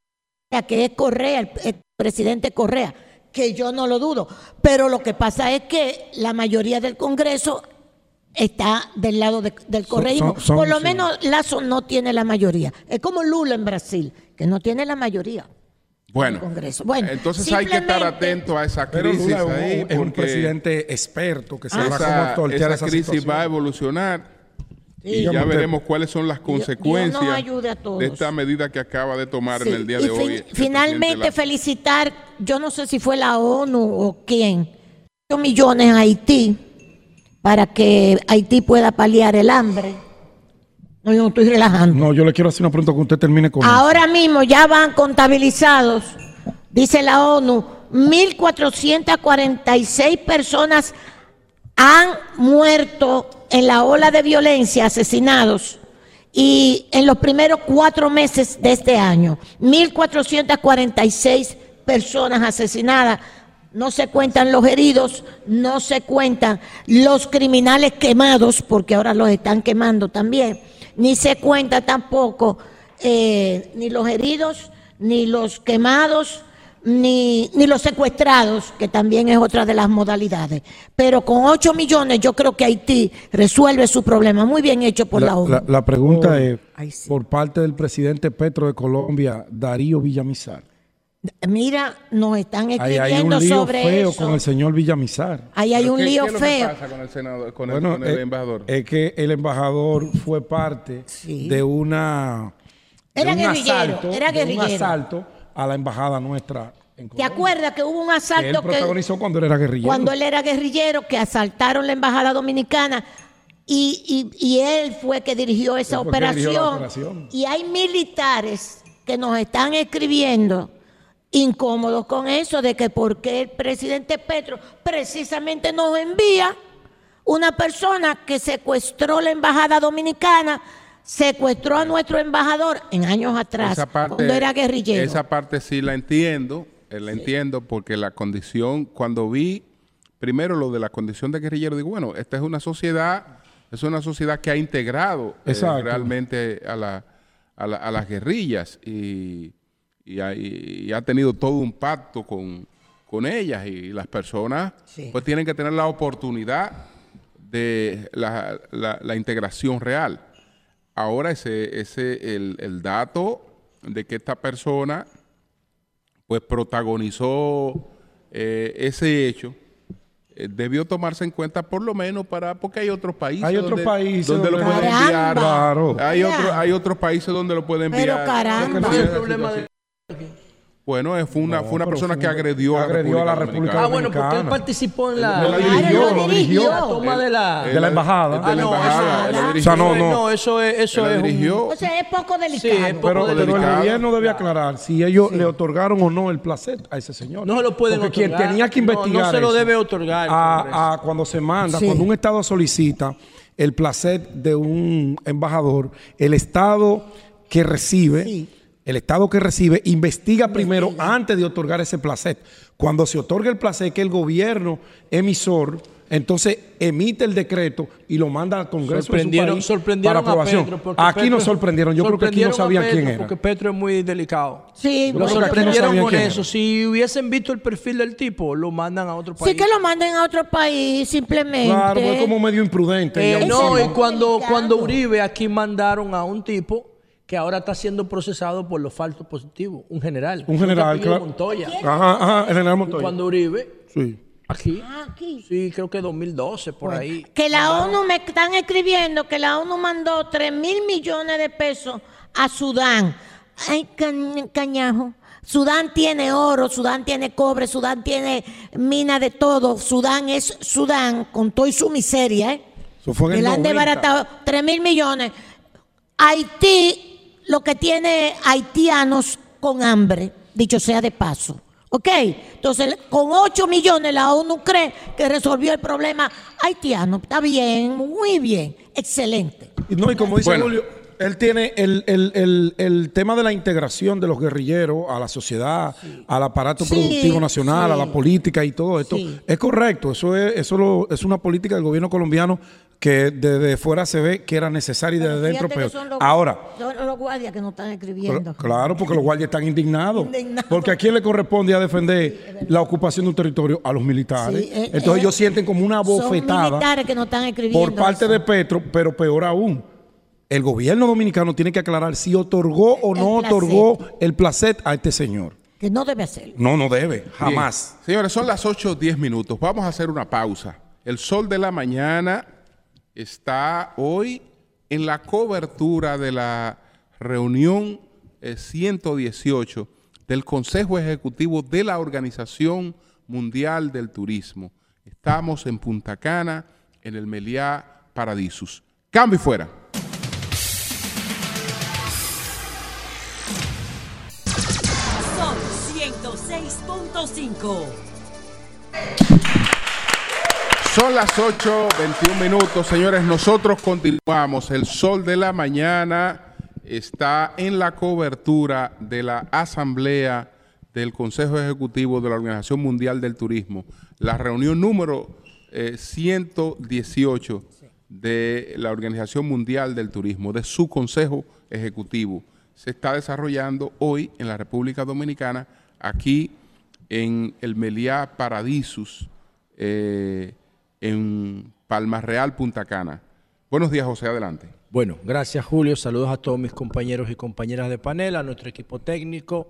Sea, que es Correa, el, el presidente Correa, que yo no lo dudo. Pero lo que pasa es que la mayoría del Congreso está del lado de- del correísmo. son- son- Por lo sí. menos Lazo no tiene la mayoría. Es como Lula en Brasil, que no tiene la mayoría. Bueno, Congreso. Bueno, entonces hay que estar atento a esa Pero crisis Lula un- ahí. es un presidente experto que sabrá esa, cómo sortear esa esa, crisis situación. va a evolucionar Sí. y ya veremos cuáles son las Dios- Dios consecuencias a todos. de esta medida que acaba de tomar Sí, en el día y de fin- hoy. el finalmente Lazo. felicitar, yo no sé si fue la ONU o quién, 8 millones a Haití para que Haití pueda paliar el hambre. No, yo no estoy relajando. No, yo le quiero hacer una pregunta que usted termine con eso. Ahora mismo ya van contabilizados, dice la ONU, 1.446 personas han muerto en la ola de violencia, asesinados, y en los primeros cuatro meses de este año, 1.446 personas asesinadas. No se cuentan los heridos, no se cuentan los criminales quemados, porque ahora los están quemando también, ni se cuenta tampoco eh, ni los heridos, ni los quemados, ni, ni los secuestrados, que también es otra de las modalidades. Pero con 8 millones yo creo que Haití resuelve su problema. Muy bien hecho por la, la, ONU. la- la pregunta es, Ay, sí. por parte del presidente Petro de Colombia, Darío Villamizar. Mira, nos están Ahí hay escribiendo un lío sobre feo eso. con el señor Villamizar. Ahí hay ¿Pero un qué- lío qué es lo que feo. pasa con el senador, con el, Bueno, con el eh, embajador? es que el embajador fue parte Sí. de una de Era un guerrillero, asalto, era de un guerrillero. asalto a la embajada nuestra en ¿Te Colombia. acuerdas que hubo un Que él asalto que, protagonizó cuando él era guerrillero. cuando él era guerrillero que asaltaron la embajada dominicana y, y- y él fue que dirigió esa operación. operación. Y hay militares que nos están escribiendo incómodos con eso de que por qué el presidente Petro precisamente nos envía una persona que secuestró la embajada dominicana, secuestró a nuestro embajador en años atrás, esa parte, cuando era guerrillero. Esa parte sí la entiendo, eh, la entiendo porque la condición, cuando vi primero lo de la condición de guerrillero, digo, bueno, esta es una sociedad, es una sociedad que ha integrado eh, realmente a, la, a, la- a las guerrillas y, y ha, y- y ha tenido todo un pacto con, con ellas y las personas Sí. pues tienen que tener la oportunidad de la, la- la integración real. Ahora ese, ese el, el dato de que esta persona pues protagonizó eh, ese hecho eh, debió tomarse en cuenta por lo menos para porque hay otros países Hay otros donde, países donde lo pueden enviar Claro. hay Ya. otro, hay otros países donde lo pueden Pero enviar caramba. ¿Cuál es el problema de- bueno fue una fue una persona fue que agredió, agredió a la República República Ah, bueno, porque él participó en la, Claro, dirigió, lo dirigió. la toma de la... de la embajada. de Ah, la no, embajada, eso-. O sea, no, no. No, eso es, eso la es un-. O sea, es poco delicado. Sí, es poco Pero, pero el gobierno debe aclarar si ellos le otorgaron o no el placer a ese señor. No se lo pueden Porque quien otorgar. tenía que No, investigar no se lo debe otorgar a, a cuando se manda, Sí. cuando un Estado solicita el placer de un embajador, el Estado que recibe, Sí. El Estado que recibe, investiga primero antes de otorgar ese placer. Cuando se otorga el placer, que el gobierno emisor, entonces emite el decreto y lo manda al Congreso de su sorprendieron, país sorprendieron para aprobación. a Pedro. porque aquí Petro- nos sorprendieron. Yo creo que aquí no sabían Petro quién era. Porque Petro es muy delicado. Sí, Lo no sorprendieron con eso. era. Si hubiesen visto el perfil del tipo, lo mandan a otro país. sí que lo manden a otro país, simplemente. Claro, fue como medio imprudente. Eh, no, y es cuando, cuando Uribe aquí mandaron a un tipo que ahora está siendo procesado por los falsos positivos, un general. Un general, claro. Montoya. Ajá, ajá, el general Montoya. Cuando Uribe, Sí. aquí, Ah, aquí. sí, creo que 2012, por ahí. Que la ONU me están escribiendo que la ONU mandó 3 mil millones de pesos a Sudán. Ay, cañ- cañajo. Sudán tiene oro, Sudán tiene cobre, Sudán tiene mina de todo. Sudán es Sudán con toda su miseria, ¿eh? Eso fue en el han 90. desbaratado 3 mil millones. Haití lo que tiene haitianos con hambre, dicho sea de paso. ¿Ok? Entonces, con 8 millones la ONU cree que resolvió el problema haitiano. Está bien, muy bien, excelente. Y no, y como dice Bueno. Julio, él tiene el, el- el- el tema de la integración de los guerrilleros a la sociedad, al aparato Sí, productivo nacional, a la política y todo esto. Es correcto, eso es, eso lo- es una política del gobierno colombiano que desde fuera se ve que era necesaria y desde dentro peor. son los- Ahora, Son los guardias que nos están escribiendo. Cl- Claro, porque los guardias están indignados. Indignados. Porque a quién le corresponde a defender la ocupación de un territorio a los militares. Sí, eh, Entonces eh, ellos sienten como una Son bofetada militares que nos están escribiendo. por parte eso. de Petro, pero peor aún. El gobierno dominicano tiene que aclarar si otorgó o El no placet. otorgó el placet a este señor. Que no debe hacerlo. No, no debe, jamás. Bien. Señores, son las 8 10 minutos. Vamos a hacer una pausa. El sol de la mañana está hoy en la cobertura de la reunión eh, 118 del Consejo Ejecutivo de la Organización Mundial del Turismo. Estamos en Punta Cana, en el Meliá Paradisus. Cambio y fuera. 106.5. Son las 8, 21 minutos, señores. Nosotros continuamos. El sol de la mañana está en la cobertura de la asamblea del Consejo Ejecutivo de la Organización Mundial del Turismo, la reunión número eh, 118 de la Organización Mundial del Turismo, de su Consejo Ejecutivo. Se está desarrollando hoy en la República Dominicana, aquí en el Meliá Paradisus, eh, en Palma Real, Punta Cana. Buenos días, José, adelante. Bueno, gracias Julio, saludos a todos mis compañeros y compañeras de panel, a nuestro equipo técnico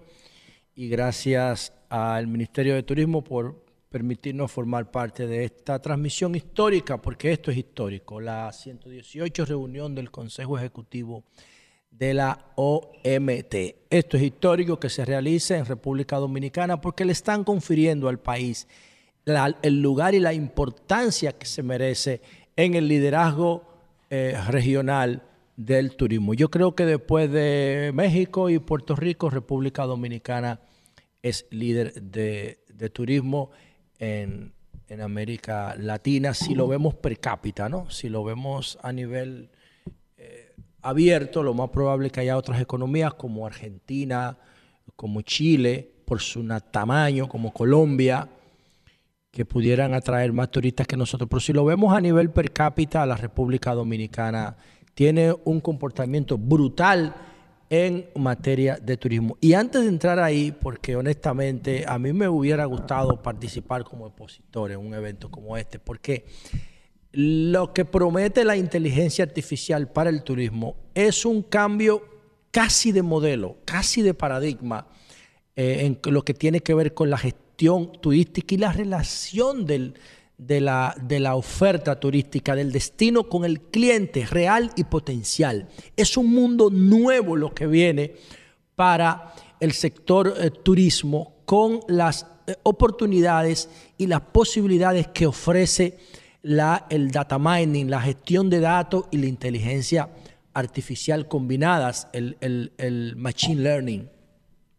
y gracias al Ministerio de Turismo por permitirnos formar parte de esta transmisión histórica, porque esto es histórico, la 118 reunión del Consejo Ejecutivo de la OMT. Esto es histórico que se realice en República Dominicana porque le están confiriendo al país el lugar y la importancia que se merece en el liderazgo eh, regional del turismo. Yo creo que después de México y Puerto Rico, República Dominicana es líder de, de turismo en, en América Latina, si lo vemos per cápita, ¿no? Si lo vemos a nivel abierto, lo más probable es que haya otras economías como Argentina, como Chile, por su tamaño, como Colombia, que pudieran atraer más turistas que nosotros. Pero si lo vemos a nivel per cápita, la República Dominicana tiene un comportamiento brutal en materia de turismo. Y antes de entrar ahí, porque honestamente a mí me hubiera gustado participar como expositor en un evento como este, porque lo que promete la inteligencia artificial para el turismo es un cambio casi de modelo, casi de paradigma eh, en lo que tiene que ver con la gestión turística y la relación del- de, la, de la oferta turística, del destino con el cliente real y potencial. Es un mundo nuevo lo que viene para el sector eh, turismo con las eh, oportunidades y las posibilidades que ofrece la, el data mining, la gestión de datos y la inteligencia artificial combinadas, el, el- el machine learning.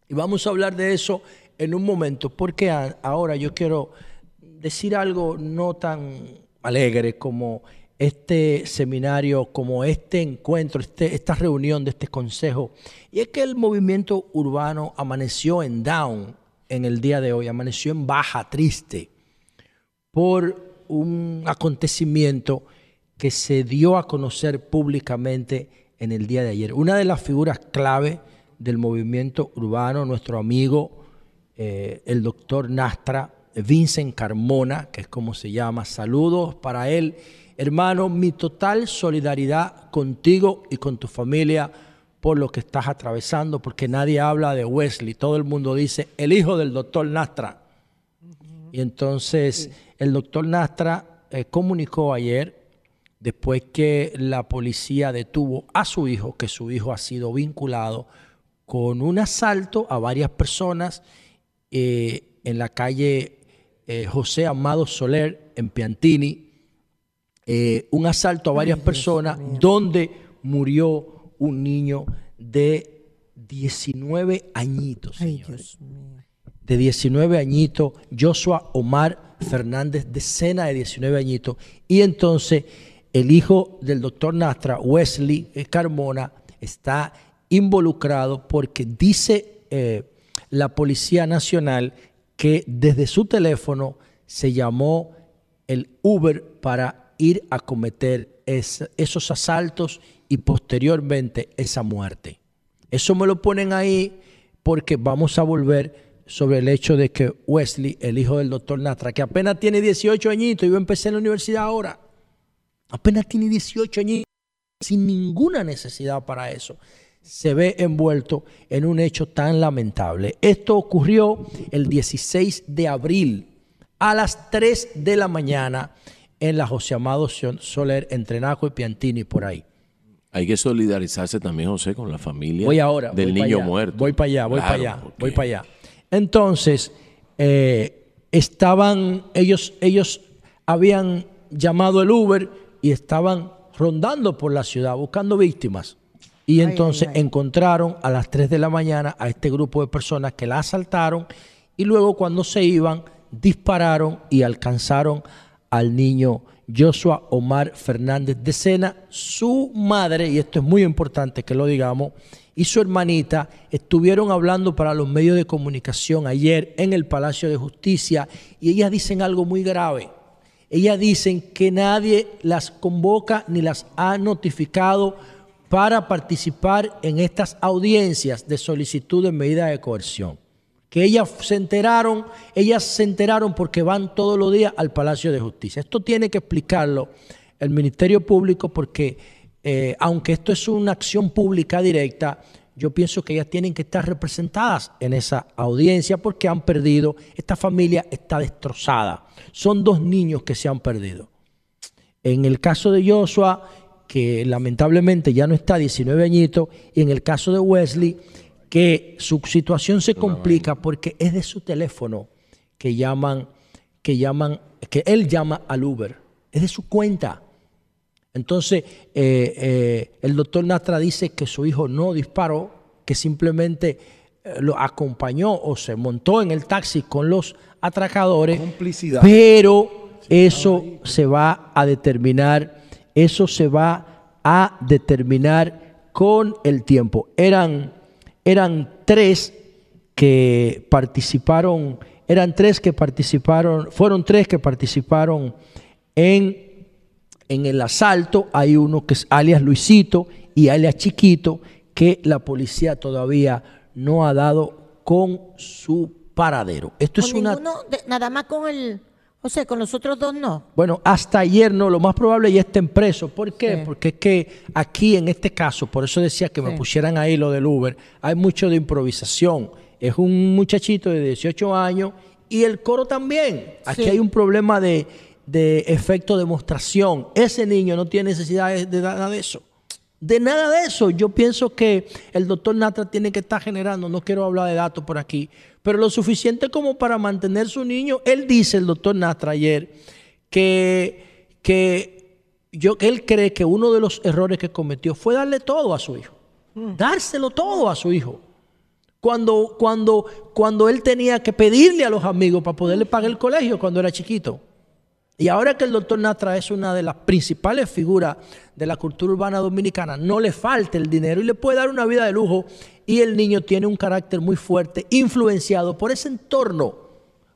Y vamos a hablar de eso en un momento, porque a- ahora yo quiero decir algo no tan alegre como este seminario, como este encuentro, este- esta reunión de este consejo. Y es que el movimiento urbano amaneció en down en el día de hoy, amaneció en baja, triste por un acontecimiento que se dio a conocer públicamente en el día de ayer. Una de las figuras clave del movimiento urbano, nuestro amigo, eh, el doctor Nastra, Vincent Carmona, que es como se llama. Saludos para él. Hermano, mi total solidaridad contigo y con tu familia por lo que estás atravesando, porque nadie habla de Wesley. Todo el mundo dice, el hijo del doctor Nastra. Y entonces el doctor Nastra eh, comunicó ayer, después que la policía detuvo a su hijo, que su hijo ha sido vinculado con un asalto a varias personas eh, en la calle eh, José Amado Soler, en Piantini, un asalto a varias personas donde murió un niño de 19 añitos, Ay, señores. Dios mío. De 19 añitos, Joshua Omar Fernández de Sena de 19 añitos, y entonces el hijo del doctor Nastra, Wesley Carmona, está involucrado porque dice eh, la Policía Nacional que desde su teléfono se llamó el Uber para ir a cometer es- esos asaltos y posteriormente esa muerte. Eso me lo ponen ahí porque vamos a volver sobre el hecho de que Wesley, el hijo del doctor Natra, que apenas tiene 18 añitos, iba a empezar en la universidad ahora, apenas tiene 18 añitos, sin ninguna necesidad para eso, se ve envuelto en un hecho tan lamentable. Esto ocurrió el 16 de abril a las 3 de la mañana en la José Amado Soler, entre Naco y Piantini, por ahí. Hay que solidarizarse también, José, con la familia Voy ahora. del voy niño allá, muerto. Voy para allá, voy Claro, para allá, porque- voy para allá. Entonces, eh, estaban, ellos, ellos habían llamado el Uber y estaban rondando por la ciudad buscando víctimas. Y entonces ay, ay. encontraron a las 3 de la mañana a este grupo de personas que la asaltaron y luego cuando se iban dispararon y alcanzaron al niño Joshua Omar Fernández de Sena. Su madre, y esto es muy importante que lo digamos, y su hermanita estuvieron hablando para los medios de comunicación ayer en el Palacio de Justicia y ellas dicen algo muy grave. Ellas dicen que nadie las convoca ni las ha notificado para participar en estas audiencias de solicitud de medida de coerción. Que ellas se enteraron, ellas se enteraron porque van todos los días al Palacio de Justicia. Esto tiene que explicarlo el Ministerio Público porque eh, aunque esto es una acción pública directa, yo pienso que ellas tienen que estar representadas en esa audiencia porque han perdido, esta familia está destrozada. Son dos niños que se han perdido. En el caso de Joshua, que lamentablemente ya no está 19 añitos, y en el caso de Wesley, que su situación se complica porque es de su teléfono que llaman, que llaman, que él llama al Uber, es de su cuenta. Entonces, eh, eh, el doctor Nastra dice que su hijo no disparó, que simplemente eh, lo acompañó o se montó en el taxi con los atracadores. Complicidad. Pero eso se va a determinar, eso se va a determinar con el tiempo. Eran, eran tres que participaron, eran tres que participaron, fueron tres que participaron en en el asalto hay uno que es alias Luisito y alias Chiquito que la policía todavía no ha dado con su paradero. Esto es Con una ninguno de- nada más con el, o sea, con los otros dos no. bueno, hasta ayer no, lo más probable ya estén presos. ¿Por qué? Sí. Porque es que aquí en este caso, por eso decía que me pusieran ahí lo del Uber, hay mucho de improvisación. Es un muchachito de 18 años y el coro también. Aquí Sí. hay un problema de, de efecto demostración. Ese niño no tiene necesidad de, nada de eso. De nada de eso. Yo pienso que el doctor Natra tiene que estar generando, no quiero hablar de datos por aquí, pero lo suficiente como para mantener su niño. Él dice, el doctor Natra ayer, que, que, yo, que él cree que uno de los errores que cometió fue darle todo a su hijo. Dárselo todo a su hijo. Cuando, cuando, cuando él tenía que pedirle a los amigos para poderle pagar el colegio cuando era chiquito. Y ahora que el doctor Natra es una de las principales figuras de la cultura urbana dominicana, no le falta el dinero y le puede dar una vida de lujo. Y el niño tiene un carácter muy fuerte, influenciado por ese entorno,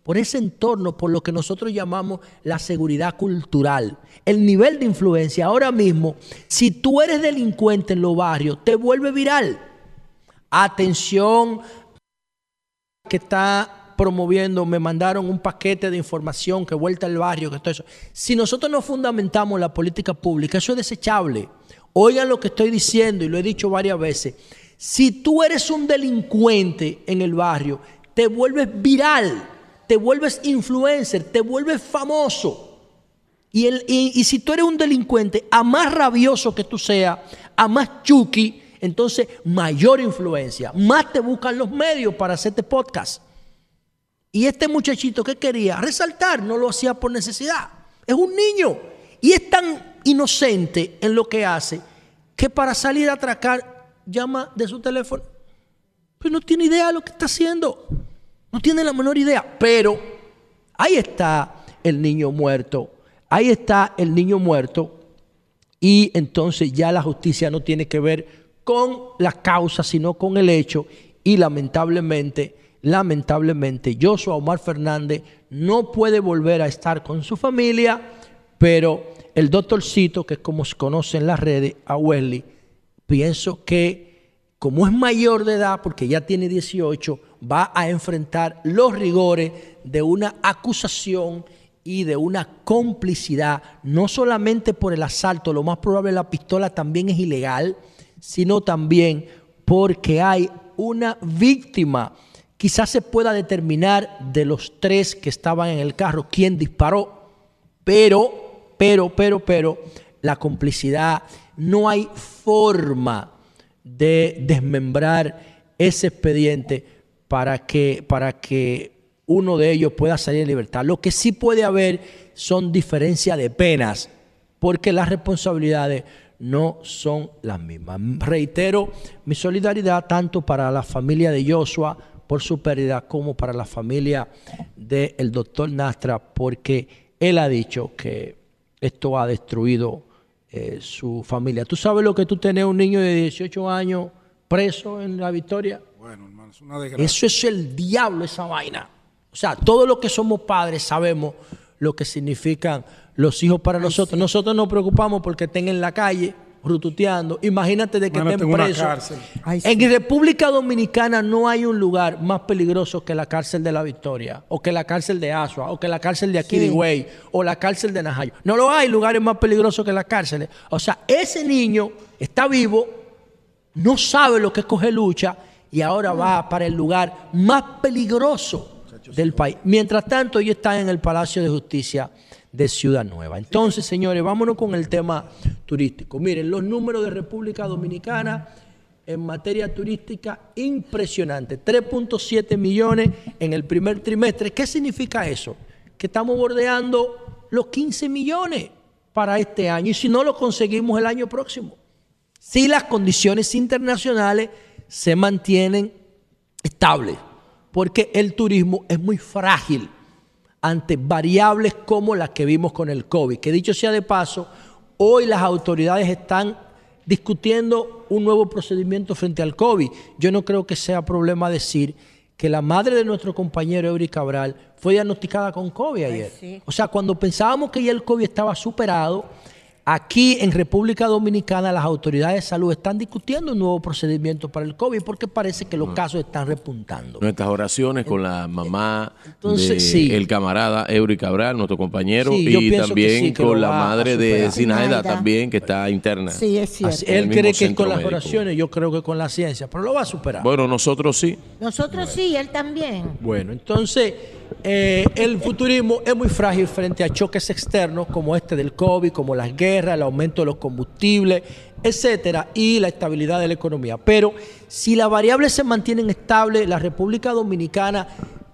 por ese entorno, por lo que nosotros llamamos la seguridad cultural. El nivel de influencia ahora mismo, si tú eres delincuente en los barrios, te vuelve viral. Atención que está promoviendo, me mandaron un paquete de información que vuelta al barrio, que todo eso. Si nosotros no fundamentamos la política pública, eso es desechable. Oigan lo que estoy diciendo y lo he dicho varias veces. Si tú eres un delincuente en el barrio, te vuelves viral, te vuelves influencer, te vuelves famoso. Y, el- y- y si tú eres un delincuente, a más rabioso que tú seas, a más chuki, entonces mayor influencia, más te buscan los medios para hacerte podcast. Y este muchachito que quería resaltar no lo hacía por necesidad. Es un niño. Y es tan inocente en lo que hace que para salir a atracar llama de su teléfono. Pues no tiene idea de lo que está haciendo. No tiene la menor idea. Pero ahí está el niño muerto. Ahí está el niño muerto. Y entonces ya la justicia no tiene que ver con la causa, sino con el hecho. Y lamentablemente, lamentablemente, Joshua Omar Fernández no puede volver a estar con su familia, pero el doctorcito, que es como se conoce en las redes, a Wesley, pienso que como es mayor de edad, porque ya tiene 18, va a enfrentar los rigores de una acusación y de una complicidad, no solamente por el asalto, lo más probable la pistola también es ilegal, sino también porque hay una víctima. Quizás se pueda determinar de los tres que estaban en el carro quién disparó, pero, pero, pero, pero, la complicidad, no hay forma de desmembrar ese expediente para que, para que uno de ellos pueda salir en libertad. Lo que sí puede haber son diferencias de penas, porque las responsabilidades no son las mismas. Reitero mi solidaridad tanto para la familia de Joshua por su pérdida como para la familia del doctor Nastra, porque él ha dicho que esto ha destruido eh, su familia. ¿Tú sabes lo que tú tenés un niño de 18 años preso en la victoria? Bueno, hermano, es una desgracia. Eso es el diablo, esa vaina. O sea, todos los que somos padres sabemos lo que significan los hijos para nosotros. Nosotros nos preocupamos porque estén en la calle rututeando. Imagínate de que estén presos. cárcel. Ay, sí. En República Dominicana no hay un lugar más peligroso que la cárcel de la Victoria, o que la cárcel de Asua, o que la cárcel de aquí de Higüey, o la cárcel de Najayo. No lo hay lugares más peligrosos que las cárceles. O sea, ese niño está vivo, no sabe lo que es coger lucha y ahora va para el lugar más peligroso del país. Mientras tanto, ellos están en el Palacio de Justicia de Ciudad Nueva. Entonces, señores, vámonos con el tema turístico. Miren, los números de República Dominicana en materia turística impresionante. 3.7 millones en el primer trimestre. ¿Qué significa eso? Que estamos bordeando los 15 millones para este año y si no lo conseguimos el año próximo si las condiciones internacionales se mantienen estables, porque el turismo es muy frágil ante variables como las que vimos con el COVID, que dicho sea de paso, hoy las autoridades están discutiendo un nuevo procedimiento frente al COVID. Yo no creo que sea problema decir que la madre de nuestro compañero Eury Cabral fue diagnosticada con COVID ayer. sí. O sea, cuando pensábamos que ya el COVID estaba superado, aquí en República Dominicana las autoridades de salud están discutiendo un nuevo procedimiento para el COVID porque parece que los casos están repuntando. Nuestras oraciones con la mamá Entonces, de sí. el camarada Eury Cabral, nuestro compañero, Sí, y que también sí, que con la madre de. Sinaida también, que está interna. Sí, es cierto. Así- él cree que es con las médico. oraciones, yo creo que con la ciencia, pero lo va a superar. Bueno, nosotros sí. Nosotros sí, él también. Bueno, entonces eh, el futurismo es muy frágil frente a choques externos como este del COVID, como las guerras, el aumento de los combustibles, etcétera, y la estabilidad de la economía. Pero si las variables se mantienen estables, la República Dominicana,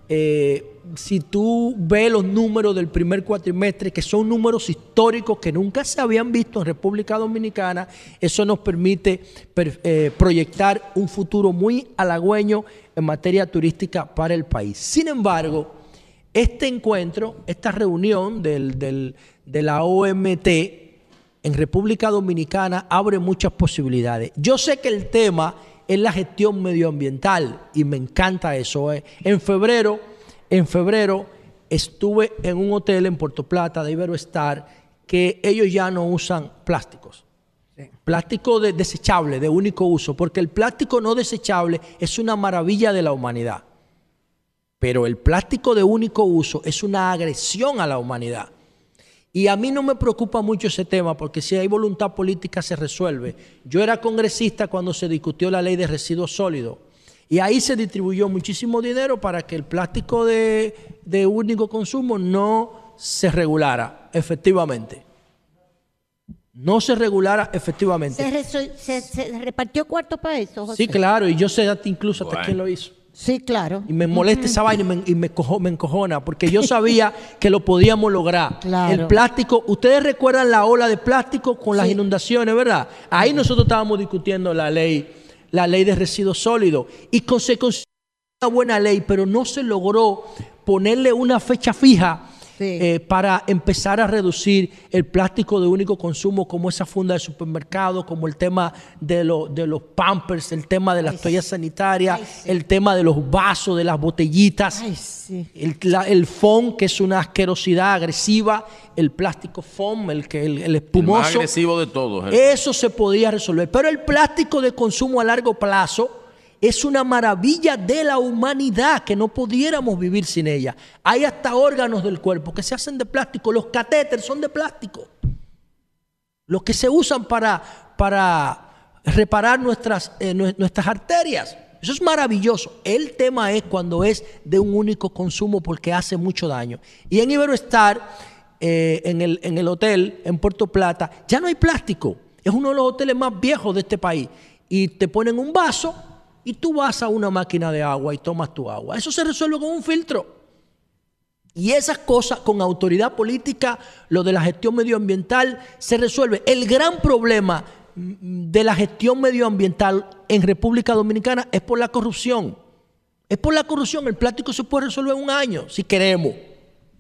eh, si tú ves los números del primer cuatrimestre, que son números históricos que nunca se habían visto en República Dominicana, eso nos permite per- eh, proyectar un futuro muy halagüeño en materia turística para el país. Sin embargo, este encuentro, esta reunión del- del- de la OMT en República Dominicana abre muchas posibilidades. Yo sé que el tema es la gestión medioambiental y me encanta eso. eh. En febrero, en febrero estuve en un hotel en Puerto Plata de Iberoestar que ellos ya no usan plásticos. Plástico de- desechable, de único uso, porque el plástico no desechable es una maravilla de la humanidad. Pero el plástico de único uso es una agresión a la humanidad. Y a mí no me preocupa mucho ese tema porque si hay voluntad política se resuelve. Yo era congresista cuando se discutió la ley de residuos sólidos y ahí se distribuyó muchísimo dinero para que el plástico de, de único consumo no se regulara efectivamente. No se regulara efectivamente. ¿Se, reso- se- se repartió cuarto para eso, José? Sí, claro, y yo sé hasta incluso hasta quién lo hizo. Sí, claro. Y me molesta esa vaina y me, y me cojo- me encojona, porque yo sabía que lo podíamos lograr. Claro. El plástico, ustedes recuerdan la ola de plástico con las inundaciones, ¿verdad? Ahí nosotros estábamos discutiendo la ley, la ley de residuos sólidos. Y con- se consiguió una buena ley, pero no se logró ponerle una fecha fija Sí. eh, para empezar a reducir el plástico de único consumo, como esa funda de supermercado, como el tema de, lo- de los pampers, el tema de las Ay, sí. toallas sanitarias, Ay, sí. el tema de los vasos, de las botellitas. Ay, sí. El, la- el foam, que es una asquerosidad agresiva, el plástico foam, el, que, el, el El más espumoso. agresivo de todos. ¿eh? Eso se podía resolver. Pero el plástico de consumo a largo plazo es una maravilla de la humanidad que no pudiéramos vivir sin ella. Hay hasta órganos del cuerpo que se hacen de plástico. Los catéteres son de plástico. Los que se usan para, para reparar nuestras, eh, nue- nuestras arterias. Eso es maravilloso. El tema es cuando es de un único consumo porque hace mucho daño. Y en Iberoestar, eh, en, el, en el hotel en Puerto Plata, ya no hay plástico. Es uno de los hoteles más viejos de este país. Y te ponen un vaso y tú vas a una máquina de agua y tomas tu agua. Eso se resuelve con un filtro. Y esas cosas con autoridad política, lo de la gestión medioambiental, se resuelve. El gran problema de la gestión medioambiental en República Dominicana es por la corrupción. Es por la corrupción. El plástico se puede resolver en un año, si queremos.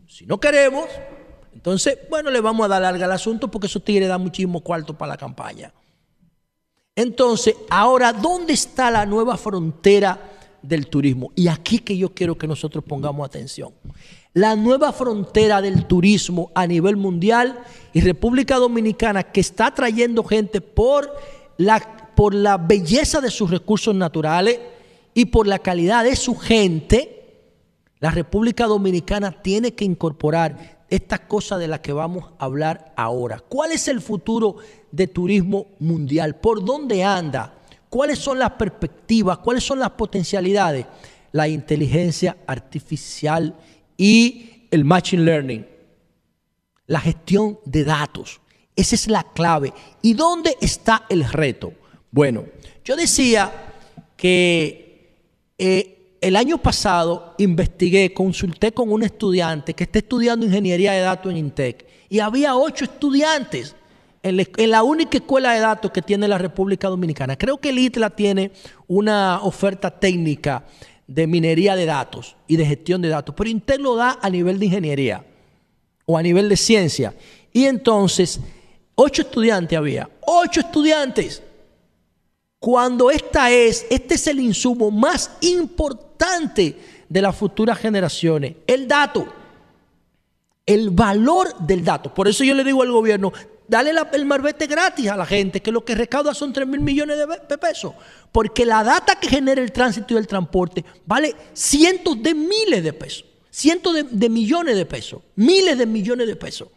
Si no queremos, entonces, bueno, le vamos a dar larga al asunto porque esos tigres dan muchísimo cuarto para la campaña. Entonces, ahora, ¿dónde está la nueva frontera del turismo? Y aquí que yo quiero que nosotros pongamos atención. La nueva frontera del turismo a nivel mundial y República Dominicana que está trayendo gente por la, por la belleza de sus recursos naturales y por la calidad de su gente, la República Dominicana tiene que incorporar estas cosas de las que vamos a hablar ahora. ¿Cuál es el futuro de turismo mundial? ¿Por dónde anda? ¿Cuáles son las perspectivas? ¿Cuáles son las potencialidades? La inteligencia artificial y el machine learning. La gestión de datos. Esa es la clave. ¿Y dónde está el reto? Bueno, yo decía que eh, el año pasado investigué, consulté con un estudiante que está estudiando ingeniería de datos en Intec y había ocho estudiantes en la, única escuela de datos que tiene la República Dominicana. Creo que el ITLA tiene una oferta técnica de minería de datos y de gestión de datos, pero Intec lo da a nivel de ingeniería o a nivel de ciencia. Y entonces, ocho estudiantes había, ocho estudiantes. Cuando esta es, este es el insumo más importante de las futuras generaciones, el dato, el valor del dato. Por eso yo le digo al gobierno, dale el marbete gratis a la gente, que lo que recauda son 3 mil millones de, pesos. Porque la data que genera el tránsito y el transporte vale cientos de miles de pesos, cientos de, millones de pesos, miles de millones de pesos.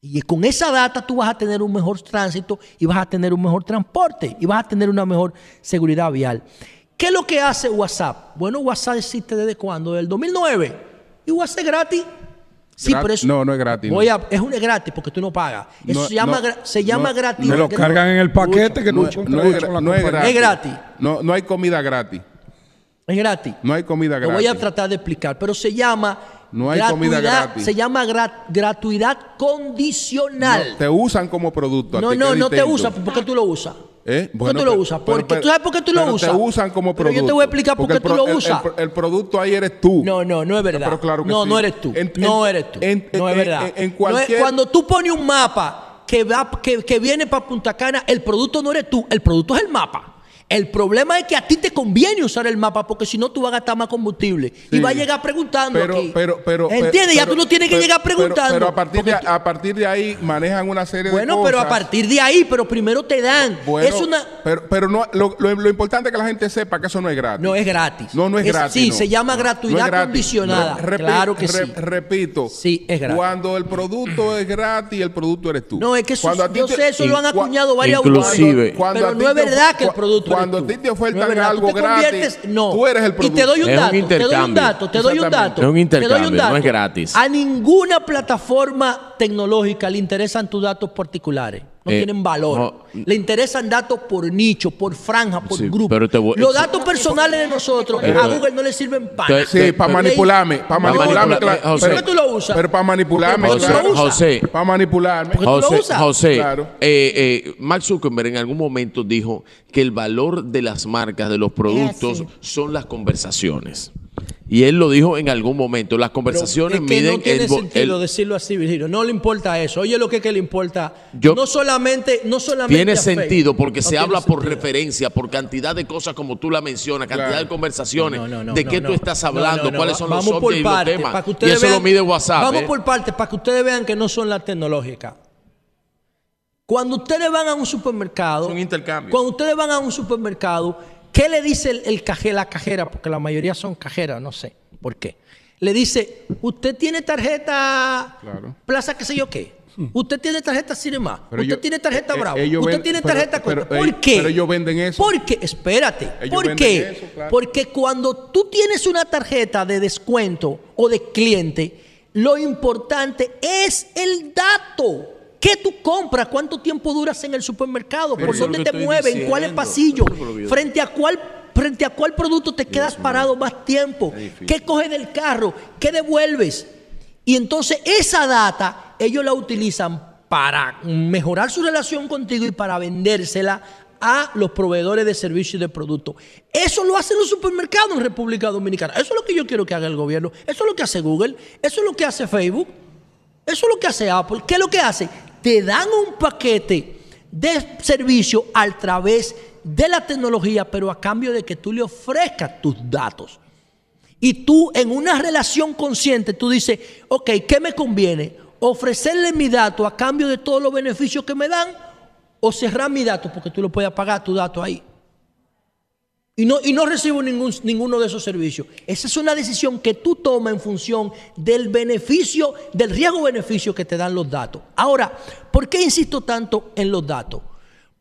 Y con esa data tú vas a tener un mejor tránsito y vas a tener un mejor transporte y vas a tener una mejor seguridad vial. ¿Qué es lo que hace WhatsApp? Bueno, WhatsApp existe desde cuándo? Del 2009. Y WhatsApp gratis. Sí, Gra- pero eso, no, no es gratis, Voy no. a- es un es gratis porque tú no pagas. Eso No, se llama, no, gra- se llama no, gratis. Se lo cargan en el paquete que no, es- gratis. Es gratis. No, no hay comida gratis. Es gratis. No hay comida Lo gratis. voy a tratar de explicar, pero se llama No hay comida gratuidad- gratis. Se llama gra- gratuidad condicional. No, te usan como producto. a No, ti, no, no te usan. ¿Por qué tú lo usas? ¿Eh? ¿Por Bueno, qué tú lo pero- usas? pero- Porque, pero- ¿Tú sabes por qué tú lo pero usas? te usan como Pero producto. yo te voy a explicar por qué tú lo usas. El, el producto ahí eres tú. No, no, no es verdad. Pero claro que no, sí. no eres tú. En- no eres tú. en- no es verdad. No es- cuando tú pones un mapa que, va, que, que viene para Punta Cana, el producto no eres tú, el producto es el mapa. El problema es que a ti te conviene usar el mapa porque si no tú vas a gastar más combustible y vas a llegar preguntando Pero, aquí. pero, pero. ¿Entiendes? ya tú no tienes que llegar preguntando. Pero, a, partir de, Porque tú- a partir de ahí manejan una serie de bueno, cosas. pero a partir de ahí, pero primero te dan. Bueno, es una. Pero, pero no, lo, lo- lo importante es que la gente sepa que eso no es gratis. No es gratis. No, no es, gratis. Sí, no. se llama No gratuidad gratis. condicionada. Re- claro que re- sí. Repito. Sí, es gratis. Cuando el producto es gratis, el producto eres tú. No, es que eso, Cuando a ti yo te- sé, eso lo han acuñado varias Inclusive- Cuando pero no es verdad que el producto cuando eres a ti tú. te ofertan No. Tú algo te gratis, no. tú eres el Y te doy un Es un dato, te doy un intercambio. dato, te doy un dato. Es un te doy intercambio, no dato. es gratis. A ninguna plataforma tecnológica le interesan tus datos particulares. No Eh, tienen valor. no. Le interesan datos por nicho, por franja, por Sí, grupo. pero te voy- Los sí. datos personales de nosotros Pero- a Google no le sirven para Sí, para manipularme, para Pa' manipularme, manipular- claro. José. pero, ¿Por qué tú lo usas? Pero para manipularme, ¿Por qué tú José, lo usas? José, Para manipularme. Tú lo José, usas. José, Claro. eh, eh, Mark Zuckerberg en algún momento dijo que el valor de las marcas, de los productos, son las conversaciones. Y él lo dijo en algún momento. Las conversaciones es que miden no tiene el, sentido el- decirlo así, Virgilio. No le importa eso. Oye, lo que, que le importa. Yo- no solamente, no solamente Tiene sentido porque No se habla por referencia, por cantidad de cosas como tú la mencionas, cantidad Claro. de conversaciones, No, no, no, de no, qué no. tú estás hablando, no, no, cuáles son los vamos por updates y los temas. para que y eso lo mide WhatsApp. Vamos ¿eh? por partes para que ustedes vean que no son las tecnológicas. Cuando ustedes van a un supermercado, Son intercambios. cuando ustedes van a un supermercado, ¿qué le dice el, el caje- la cajera? Porque la mayoría son cajeras, no sé por qué. Le dice, ¿usted tiene tarjeta Claro. Plaza qué sé yo qué? ¿Usted tiene tarjeta Cinema? Pero ¿Usted tiene tarjeta eh, Bravo? ellos ¿Usted ven- tiene tarjeta pero ellos- ¿Por qué? pero ellos venden eso. ¿Por qué? Espérate. Ellos ¿Por qué? eso, claro. Porque cuando tú tienes una tarjeta de descuento o de cliente, lo importante es el dato. ¿Qué tú compras? ¿Cuánto tiempo duras en el supermercado? ¿Por dónde te mueves? ¿En cuáles diciendo. pasillos? Eso es lo que yo- ¿Frente a cuál, frente a cuál producto te quedas parado más tiempo? ¿Qué coges del carro? ¿Qué devuelves? Y entonces esa data ellos la utilizan para mejorar su relación contigo y para vendérsela a los proveedores de servicios y de productos. Eso lo hacen los supermercados en República Dominicana. Eso es lo que yo quiero que haga el gobierno. Eso es lo que hace Google. Eso es lo que hace Facebook. Eso es lo que hace Apple. ¿Qué es lo que hace? Te dan un paquete de servicio a través de la tecnología, pero a cambio de que tú le ofrezcas tus datos. Y tú en una relación consciente, tú dices, ok, ¿qué me conviene? ¿Ofrecerle mi dato a cambio de todos los beneficios que me dan? ¿O cerrar mi dato porque tú lo puedes pagar tu dato ahí? Y no, y no recibo ningún, ninguno de esos servicios. Esa es una decisión que tú tomas en función del beneficio, del riesgo-beneficio que te dan los datos. Ahora, ¿por qué insisto tanto en los datos?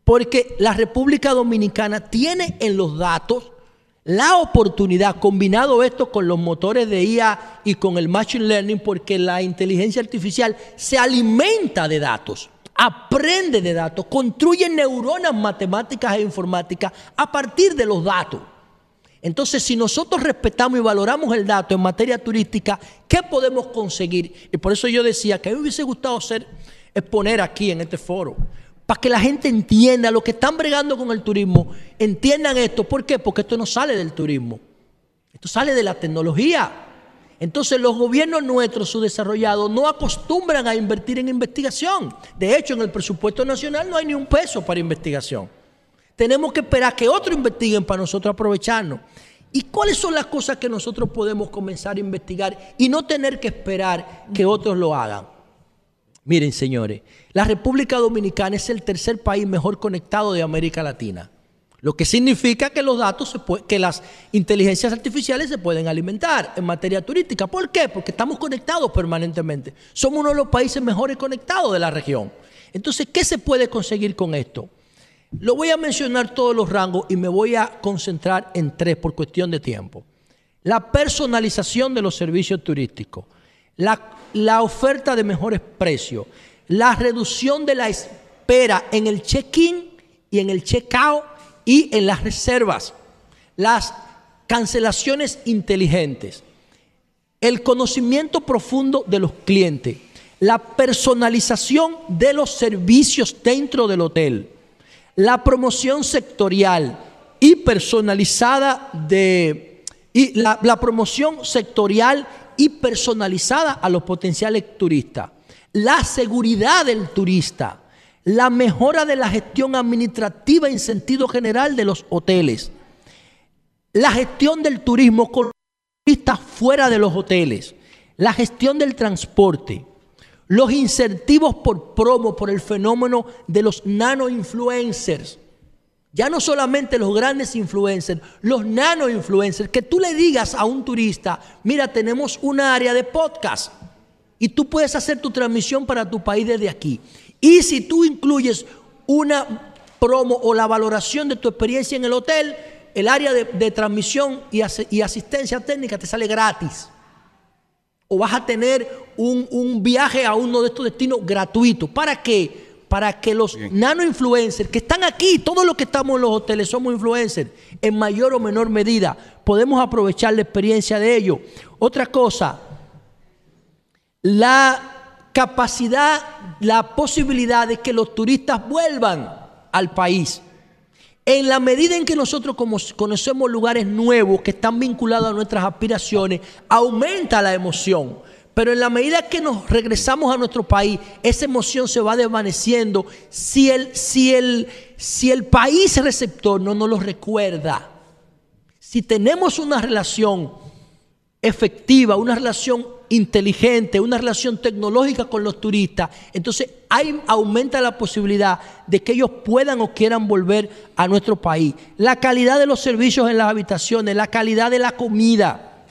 Porque la República Dominicana tiene en los datos la oportunidad, combinado esto con los motores de IA y con el Machine Learning, porque la inteligencia artificial se alimenta de datos, aprende de datos, construye neuronas matemáticas e informáticas a partir de los datos. Entonces, si nosotros respetamos y valoramos el dato en materia turística, ¿qué podemos conseguir? Y por eso yo decía que a mí me hubiese gustado hacer, exponer aquí en este foro, para que la gente entienda, lo que están bregando con el turismo, entiendan esto. ¿Por qué? Porque esto no sale del turismo, esto sale de la tecnología. Entonces los gobiernos nuestros, subdesarrollados, no acostumbran a invertir en investigación. De hecho, en el presupuesto nacional no hay ni un peso para investigación. Tenemos que esperar que otros investiguen para nosotros aprovecharnos. ¿Y cuáles son las cosas que nosotros podemos comenzar a investigar y no tener que esperar que otros lo hagan? Miren, señores, la República Dominicana es el tercer país mejor conectado de América Latina. Lo que significa que los datos, que las inteligencias artificiales se pueden alimentar en materia turística. ¿Por qué? Porque estamos conectados permanentemente. Somos uno de los países mejores conectados de la región. Entonces, ¿qué se puede conseguir con esto? Lo voy a mencionar todos los rangos y me voy a concentrar en tres por cuestión de tiempo. La personalización de los servicios turísticos, la oferta de mejores precios, la reducción de la espera en el check-in y en el check-out y en las reservas, las cancelaciones inteligentes, el conocimiento profundo de los clientes, la personalización de los servicios dentro del hotel, la promoción sectorial y personalizada de y la, la promoción sectorial y personalizada a los potenciales turistas, la seguridad del turista, la mejora de la gestión administrativa en sentido general de los hoteles, la gestión del turismo con turistas fuera de los hoteles, la gestión del transporte, los incentivos por promo, por el fenómeno de los nano influencers. Ya no solamente los grandes influencers, los nano influencers, que tú le digas a un turista, mira, tenemos un área de podcast y tú puedes hacer tu transmisión para tu país desde aquí. Y si tú incluyes una promo o la valoración de tu experiencia en el hotel, el área de, de transmisión y, as- y asistencia técnica te sale gratis. O vas a tener un, un viaje a uno de estos destinos gratuito. ¿Para qué? para que los nano influencers que están aquí, todos los que estamos en los hoteles somos influencers, en mayor o menor medida, podemos aprovechar la experiencia de ellos. Otra cosa, la capacidad, la posibilidad de que los turistas vuelvan al país. En la medida en que nosotros conocemos lugares nuevos que están vinculados a nuestras aspiraciones, aumenta la emoción. Pero en la medida que nos regresamos a nuestro país, esa emoción se va desvaneciendo si el, si el, si el país receptor no nos lo recuerda. Si tenemos una relación efectiva, una relación inteligente, una relación tecnológica con los turistas, entonces aumenta la posibilidad de que ellos puedan o quieran volver a nuestro país. La calidad de los servicios en las habitaciones, la calidad de la comida,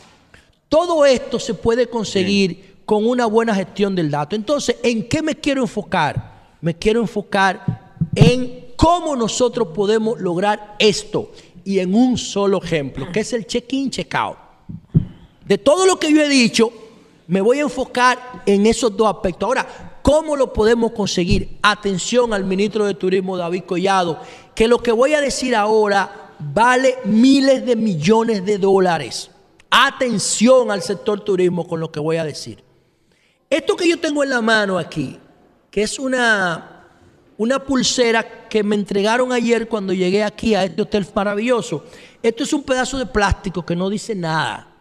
todo esto se puede conseguir con una buena gestión del dato. Entonces, ¿en qué me quiero enfocar? Me quiero enfocar en cómo nosotros podemos lograr esto y en un solo ejemplo, que es el check-in, check-out. De todo lo que yo he dicho, me voy a enfocar en esos dos aspectos. Ahora, ¿cómo lo podemos conseguir? Atención al ministro de Turismo, David Collado, que lo que voy a decir ahora vale miles de millones de dólares. Atención al sector turismo con lo que voy a decir. Esto que yo tengo en la mano aquí, que es una, una pulsera que me entregaron ayer cuando llegué aquí a este hotel maravilloso, esto es un pedazo de plástico que no dice nada.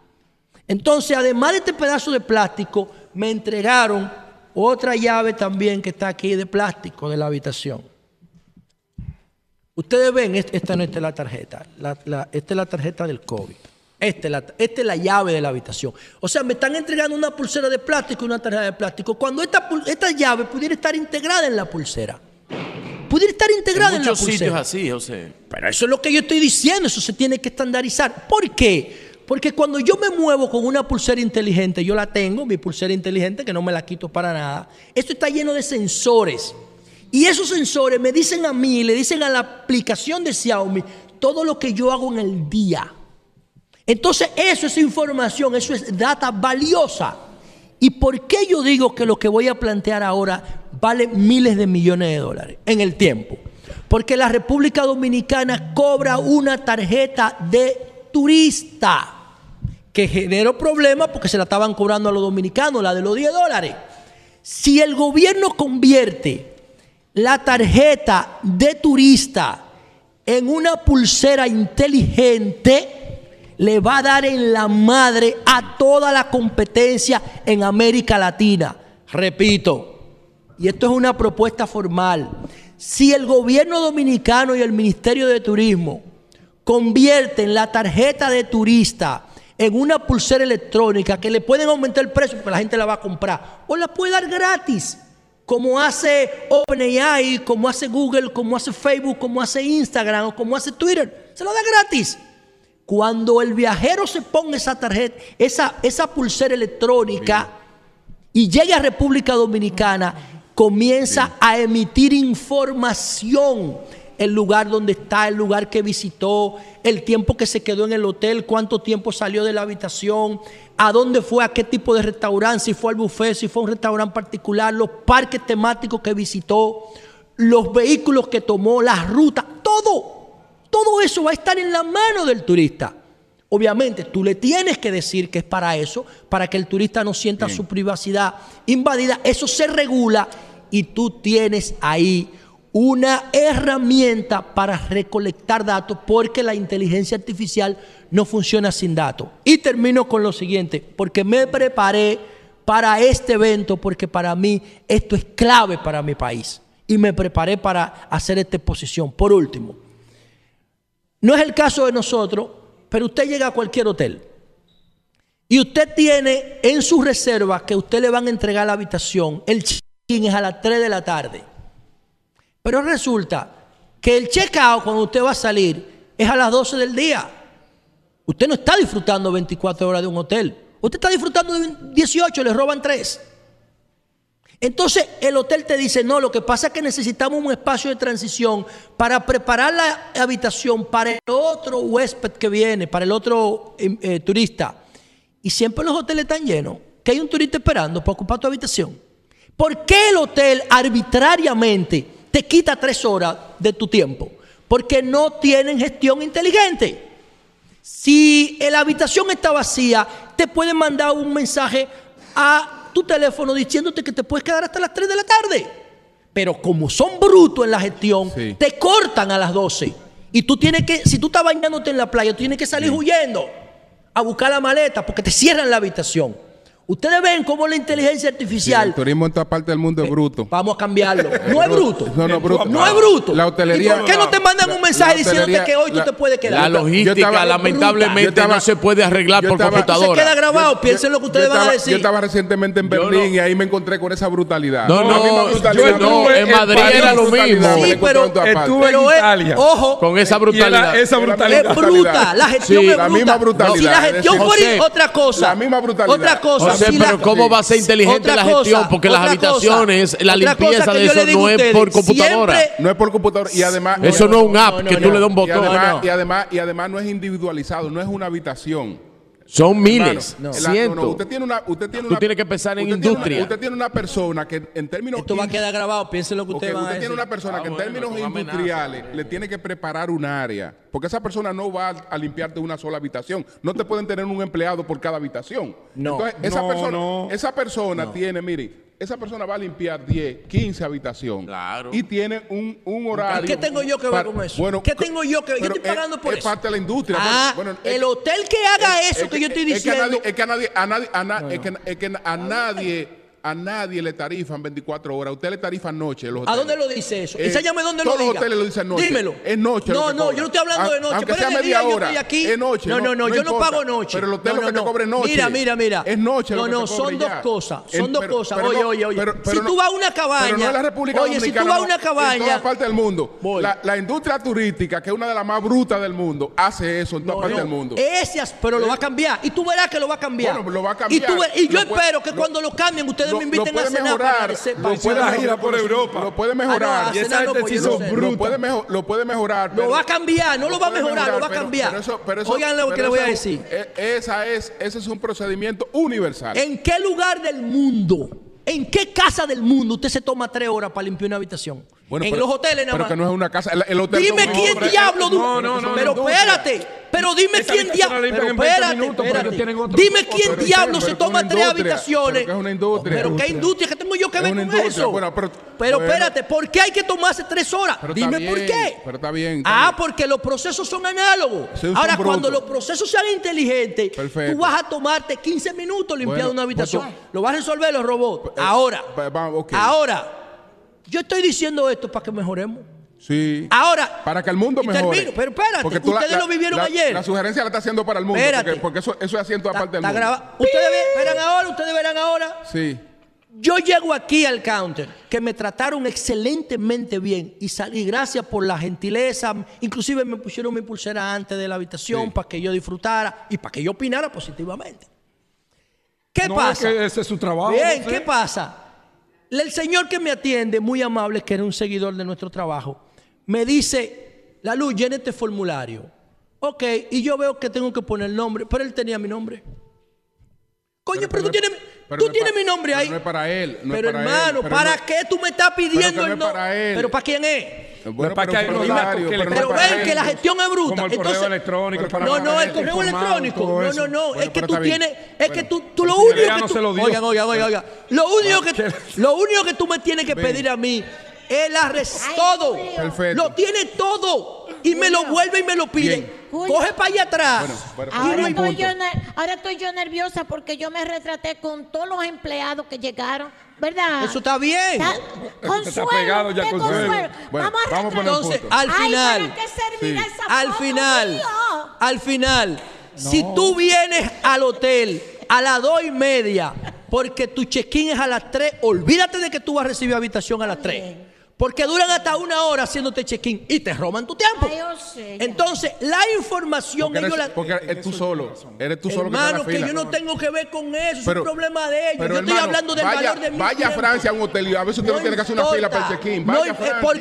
Entonces, además de este pedazo de plástico, me entregaron otra llave también que está aquí de plástico de la habitación. Ustedes ven, esta no es la tarjeta, esta es la tarjeta del COVID. Esta es, la, esta es, la, llave de la habitación. O sea, me están entregando una pulsera de plástico y una tarjeta de plástico. Cuando esta, esta llave pudiera estar integrada en la pulsera. Pudiera estar integrada en, la pulsera. muchos sitios así, José. Pero eso es lo que yo estoy diciendo. Eso se tiene que estandarizar. ¿Por qué? Porque cuando yo me muevo con una pulsera inteligente, yo la tengo, mi pulsera inteligente, que no me la quito para nada, esto está lleno de sensores. Y esos sensores me dicen a mí, le dicen a la aplicación de Xiaomi, todo lo que yo hago en el día. Entonces eso es información, eso es data valiosa. ¿Y por qué yo digo que lo que voy a plantear ahora vale miles de millones de dólares en el tiempo? Porque la República Dominicana cobra una tarjeta de turista que generó problemas porque se la estaban cobrando a los dominicanos, la de los 10 dólares. Si el gobierno convierte la tarjeta de turista en una pulsera inteligente, le va a dar en la madre a toda la competencia en América Latina. Repito, y esto es una propuesta formal, si el gobierno dominicano y el Ministerio de Turismo convierten la tarjeta de turista en una pulsera electrónica que le pueden aumentar el precio porque la gente la va a comprar. O la puede dar gratis, como hace OpenAI, como hace Google, como hace Facebook, como hace Instagram o como hace Twitter. Se lo da gratis. Cuando el viajero se ponga esa tarjeta, esa, esa pulsera electrónica y llegue a República Dominicana, comienza a emitir información el lugar donde está, el lugar que visitó, el tiempo que se quedó en el hotel, cuánto tiempo salió de la habitación, a dónde fue, a qué tipo de restaurante, si fue al buffet, si fue a un restaurante particular, los parques temáticos que visitó, los vehículos que tomó, las rutas, todo. Todo eso va a estar en la mano del turista. Obviamente, tú le tienes que decir que es para eso, para que el turista no sienta su privacidad invadida. Eso se regula y tú tienes ahí una herramienta para recolectar datos porque la inteligencia artificial no funciona sin datos. Y termino con lo siguiente, porque me preparé para este evento, porque para mí esto es clave para mi país. Y me preparé para hacer esta exposición. Por último, no es el caso de nosotros, pero usted llega a cualquier hotel y usted tiene en su reserva que usted le van a entregar la habitación, el check-in es a las 3 de la tarde. Pero resulta que el check-out cuando usted va a salir es a las 12 del día. Usted no está disfrutando 24 horas de un hotel. Usted está disfrutando de 18, le roban 3. Entonces el hotel te dice, no, lo que pasa es que necesitamos un espacio de transición para preparar la habitación para el otro huésped que viene, para el otro em, eh, turista. Y siempre los hoteles están llenos, que hay un turista esperando para ocupar tu habitación. ¿Por qué el hotel arbitrariamente te quita tres horas de tu tiempo? Porque no tienen gestión inteligente. Si la habitación está vacía, te pueden mandar un mensaje a tu teléfono diciéndote que te puedes quedar hasta las 3 de la tarde. Pero como son brutos en la gestión, Sí. te cortan a las 12. Y tú tienes que, si tú estás bañándote en la playa, tú tienes que salir huyendo a buscar la maleta porque te cierran la habitación. Ustedes ven cómo la inteligencia Sí, artificial el turismo en toda parte del mundo es bruto. Vamos a cambiarlo. No es bruto. No, no, bruto. No es bruto. La hotelería. ¿Y por qué no te mandan un mensaje la diciéndote que hoy tú la- te puedes quedar? La logística estaba- lamentablemente estaba- no se puede arreglar por estaba- Se computadora. queda grabado. Piensen lo que ustedes van a decir. Yo estaba recientemente en Berlín no- y ahí me encontré con esa brutalidad. No, La no, brutalidad. no, en Madrid era lo mismo. la Sí, pero-. Estuve en Italia. ojo, Con esa brutalidad. esa brutalidad. Es bruta, la gestión Sí, es la bruta. misma brutalidad, Si la es gestión fuera otra cosa. la misma brutalidad. Otra cosa. Si la- pero ¿cómo va a ser inteligente la gestión? cosa, Porque las habitaciones, cosa, la limpieza de eso no es por computadora. siempre- No es por computadora. Y además. Eso no es un app no, que no, tú le das un y botón. además, no. y además, y además no es individualizado, no es una habitación. Son miles, Hermano, cientos. no, no, usted tiene una, usted tiene Tú una- tienes que pensar en usted tiene una- industria. usted tiene una persona que en términos Esto va a quedar grabado. Piensen lo que Ok, ustedes van a usted decir. tiene una persona Ah, que en bueno, términos amenaza. industriales le tiene que preparar un área, porque esa persona no va a, a limpiarte una sola habitación. No te pueden tener un empleado por cada habitación. No. Entonces, esa No, persona, no. esa persona tiene, mire, esa persona va a limpiar 10, 15 habitaciones. Claro. Y tiene un, un horario. ¿Qué tengo yo que ver con eso? Bueno, ¿Qué tengo yo que ver? Yo estoy pagando es- por es eso. parte de la industria. Ah, Bueno, el es- hotel que haga es- eso es que yo estoy es que a diciendo. nadie- es que a nadie, a nadie, a na- es que, es que a nadie, a nadie le tarifan 24 horas. A usted le tarifan noche. Los ¿A dónde lo dice eso? Eh, Enséñame dónde lo todos diga. los hoteles lo dicen noche. Dímelo. Es noche No, no, yo no estoy hablando de A- noche. aunque pero sea en media día yo hora, estoy aquí. es noche, No, no- no, no, no yo no pago noche. Pero el hotel no, lo que no, te cobre es noche. Mira, mira, mira. Es noche No, lo que no, te son dos ya. cosas. En- Son dos pero- cosas. pero Oye, no- oye, oye. pero- si no- tú vas a una cabaña. Pero no es la República oye, si Dominicana. tú vas a no, una En cabaña. todas partes del mundo. La, la industria turística, que es una de las más brutas del mundo, hace eso en todas No, partes no, del mundo. Ese as- pero lo va a cambiar. Y tú verás que lo va a cambiar. Bueno, lo va a Y, cambiar. y yo espero que cuando lo cambien, ustedes lo- me lo inviten a puede cenar mejorar, para ese- lo puede gira por Europa. Lo puede Ah, no, mejorar. Y esa no, gente pues sí son brutos. Lo puede, mejo- lo puede mejorar. Lo pero- va a cambiar, no lo va a puede mejorar, lo va a pero- cambiar. pero eso- pero eso- Oigan lo que pero le voy a decir. e- Esa es, ese es un procedimiento universal. ¿En qué lugar del mundo, en qué casa del mundo usted se toma tres horas para limpiar una habitación? Bueno, en pero- los hoteles nada Pero que no es una casa. El, el hotel Dime quién no, diablo. no, no, no, pero espérate, pero dime Esa quién diablo. Pero en 20 espérate, minutos, pero espérate. tienen otro- Dime otro- quién pero- diablo pero se toma tres habitaciones. pero que es una industria. Pero qué industria que tengo yo que ver con eso. bueno, pero- pero bueno. espérate, ¿por qué hay que tomarse tres horas? Pero Dime por qué. pero está bien, está Ah, bien. porque los procesos son análogos. Sí, son Ahora, cuando los procesos sean inteligentes, Perfecto. tú vas a tomarte 15 minutos limpiando Bueno, una habitación. pues Lo vas a resolver los robots. Eh, Ahora, ahora, yo estoy diciendo esto para que mejoremos. Sí. Ahora, Para que el mundo y mejore. termino, pero espérate, Porque tú ustedes la- lo vivieron la- ayer. La sugerencia la está haciendo para el mundo. Espérate. Porque, porque eso, eso es así en toda Está- parte del mundo. grabado. Ustedes ve- verán ahora, ustedes verán ahora. Sí. Yo llego aquí al counter, que me trataron excelentemente bien y salí gracias por la gentileza. Inclusive me pusieron mi pulsera antes de la habitación Sí. para que yo disfrutara y para que yo opinara positivamente. ¿Qué No, pasa? es que ese es su trabajo. Bien. ¿qué pasa? El señor que me atiende, muy amable, que era un seguidor de nuestro trabajo, me dice, la luz, llena este formulario. Ok, y yo veo que tengo que poner el nombre, pero él tenía mi nombre. Coño, pero, Pero tú tienes, pero tú no es tienes pa- mi nombre pero ahí. no es para él, no es pero para él, hermano, pero ¿para no- qué tú me estás pidiendo que no el es nombre? para él. ¿Pero para quién es? Bueno, para que hay pero unos Rosario, datos que pero Pero es para ven él. que la gestión es bruta. Como el Entonces, correo electrónico. pero- para no, no, el correo electrónico. No, no, no. Bueno, es que pero tú tienes. Es que tú, tú lo pero si único que no tú. se lo dio. Oigan, oigan, oigan, oigan. Lo único que, lo único que tú me tienes que pedir a mí es la res Ay, todo. Perfecto. Lo tiene todo. Y me lo vuelve y me lo pide. Julio. Coge para allá atrás. Bueno, Ahora no estoy, yo, ahora estoy yo nerviosa porque yo me retraté con todos los empleados que llegaron, ¿verdad? Eso está bien. Está- está Consuelo, pegado ya, Consuelo. Consuelo. Bueno, vamos a vamos a poner un Entonces, punto. al Ay, final. ¿para qué servirá Sí. esa Al foto, final, mío? al final, si tú vienes al hotel a las dos y media, porque tu check-in es a las tres, olvídate de que tú vas a recibir habitación a las tres. Porque duran hasta una hora haciéndote check-in y te roban tu tiempo. Ay, ya. Entonces, la información Porque ellos eres, la- porque eres tú solo. Eres tú solo Hermano, que yo no tengo que ver con eso, es un problema de ellos. Pero, yo estoy hermano, hablando del vaya, valor de mi Vaya a. Francia a un hotel y a veces usted no, tiene que hacer una fila para el check-in. No, Vaya a eh, Francia. por-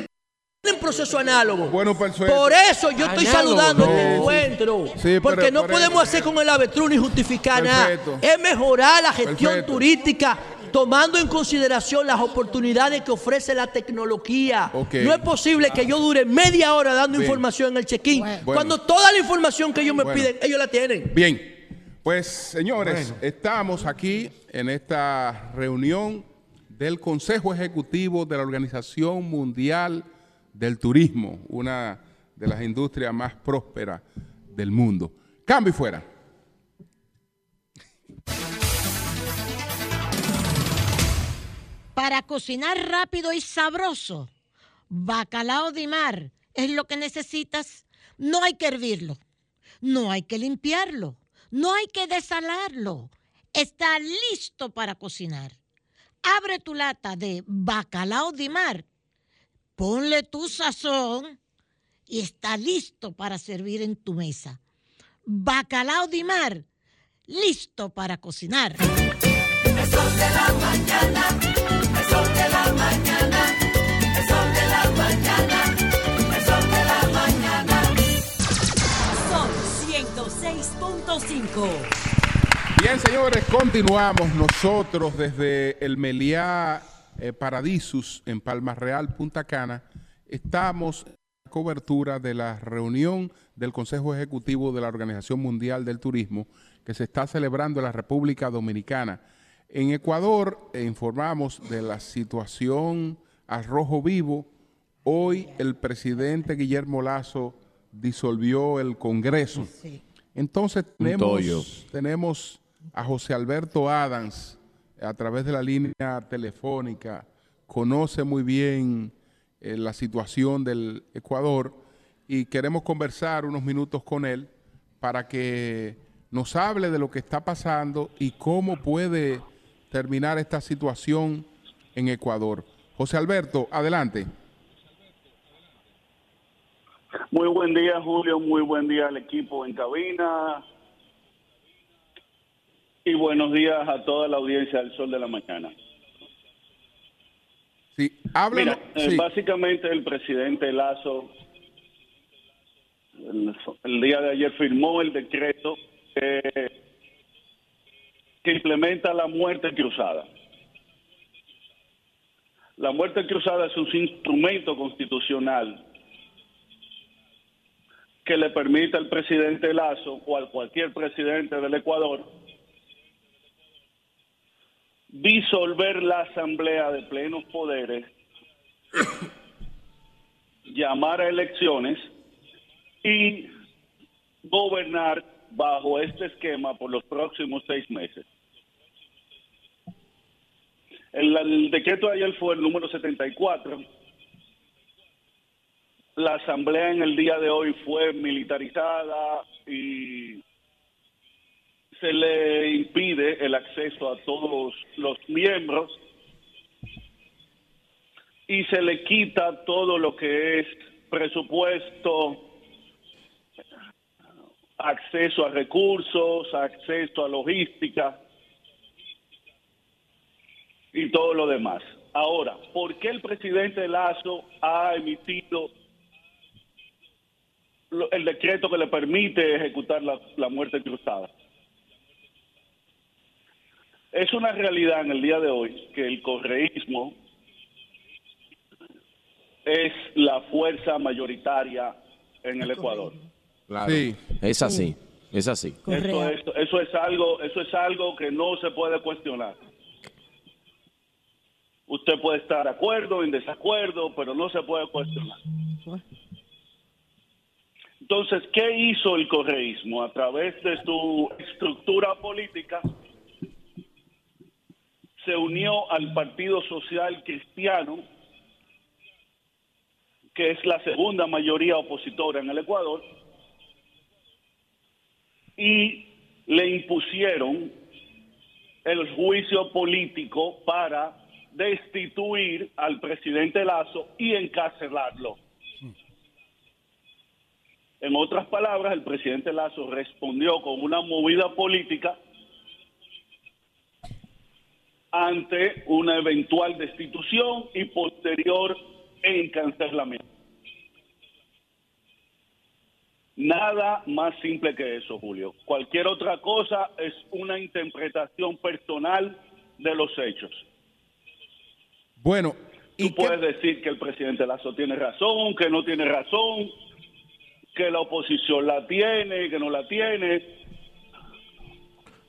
en proceso análogo. Bueno, perfecto. Por eso yo estoy Análogo, saludando no. este encuentro. Sí, pero- porque no pero- podemos hacer con el avestruz ni justificar Perfecto. nada. Es mejorar la gestión Perfecto. turística tomando en consideración las oportunidades que ofrece la tecnología. No es posible que yo dure media hora dando Bien. información en el check-in, Bueno. cuando toda la información que ellos me Bueno. piden, ellos la tienen. Bien, pues señores, estamos aquí en esta reunión del Consejo Ejecutivo de la Organización Mundial del Turismo, una de las industrias más prósperas del mundo. Cambio y fuera. Para cocinar rápido y sabroso, bacalao de mar es lo que necesitas. No hay que hervirlo, no hay que limpiarlo, no hay que desalarlo. Está listo para cocinar. Abre tu lata de bacalao de mar, ponle tu sazón y está listo para servir en tu mesa. Bacalao de mar, listo para cocinar. Sol 106.5. Bien, señores, continuamos nosotros desde el Meliá eh, Paradisus en Palmas Real, Punta Cana. Estamos en la cobertura de la reunión del Consejo Ejecutivo de la Organización Mundial del Turismo que se está celebrando en la República Dominicana. En Ecuador eh, informamos de la situación a rojo vivo. Hoy el presidente Guillermo Lazo disolvió el Congreso. Entonces tenemos, tenemos a José Alberto Adams a través de la línea telefónica, conoce muy bien eh, la situación del Ecuador y queremos conversar unos minutos con él para que nos hable de lo que está pasando y cómo puede terminar esta situación en Ecuador. José Alberto, adelante. Muy buen día, Julio. Muy buen día al equipo en cabina. Y buenos días a toda la audiencia del Sol de la Mañana. Sí, háblenos. Mira, eh, sí. básicamente el presidente Lazo el, el día de ayer firmó el decreto que, implementa la muerte cruzada. La muerte cruzada es un instrumento constitucional que le permite al presidente Lazo o a cualquier presidente del Ecuador disolver la asamblea de plenos poderes, llamar a elecciones y gobernar bajo este esquema por los próximos seis meses. El, decreto de ayer fue el número 74. La asamblea en el día de hoy fue militarizada y se le impide el acceso a todos los miembros y se le quita todo lo que es presupuesto, acceso a recursos, acceso a logística y todo lo demás. Ahora, ¿por qué el presidente Lazo ha emitido el decreto que le permite ejecutar la, la muerte cruzada? Es una realidad en el día de hoy que el correísmo es la fuerza mayoritaria en el Ecuador. Claro. Sí. Es así, es así. Esto Correa. es, eso es algo, eso es algo que no se puede cuestionar. Usted puede estar de acuerdo, en desacuerdo, pero no se puede cuestionar. Entonces, ¿qué hizo el correísmo? A través de su estructura política, se unió al Partido Social Cristiano, que es la segunda mayoría opositora en el Ecuador, y le impusieron el juicio político para destituir al presidente Lazo y encarcelarlo. En otras palabras, el presidente Lazo respondió con una movida política ante una eventual destitución y posterior encarcelamiento. Nada más simple que eso, Julio. Cualquier otra cosa es una interpretación personal de los hechos. Bueno, y Tú puedes decir que el presidente Lazo tiene razón, que no tiene razón, que la oposición la tiene, que no la tiene.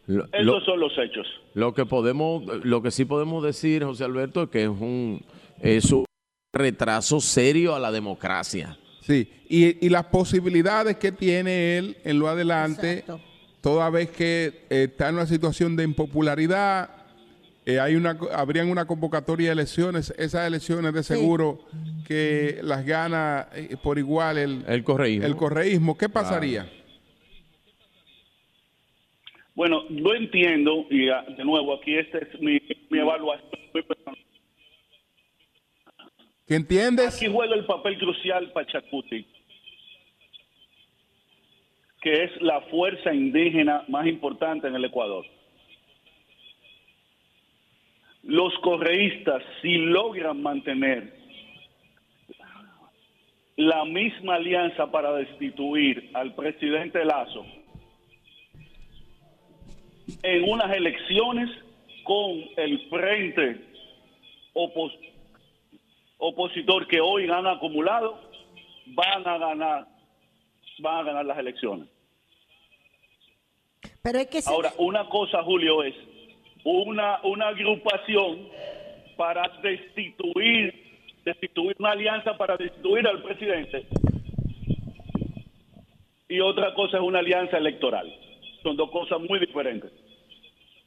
Lo, Esos lo- son los hechos. lo que podemos, lo que sí podemos decir, José Alberto, es que es un, es un retraso serio a la democracia. Sí, y, y las posibilidades que tiene él en lo adelante, Exacto. toda vez que eh, está en una situación de impopularidad, eh, hay una, habrían una convocatoria de elecciones, esas elecciones de seguro que las gana eh, por igual el, El correísmo. el correísmo. ¿Qué pasaría? Bueno, yo entiendo, y ah, de nuevo, aquí esta es mi, mi evaluación. muy personal. ¿Qué entiendes? Aquí juega el papel crucial Pachacuti, que es la fuerza indígena más importante en el Ecuador. Los correístas, si logran mantener la misma alianza para destituir al presidente Lazo en unas elecciones con el frente opos opositor que hoy han acumulado, van a ganar, van a ganar las elecciones. Pero es que se- Ahora, una cosa, Julio, es una, una agrupación para destituir, destituir una alianza para destituir al presidente. Y otra cosa es una alianza electoral. Son dos cosas muy diferentes.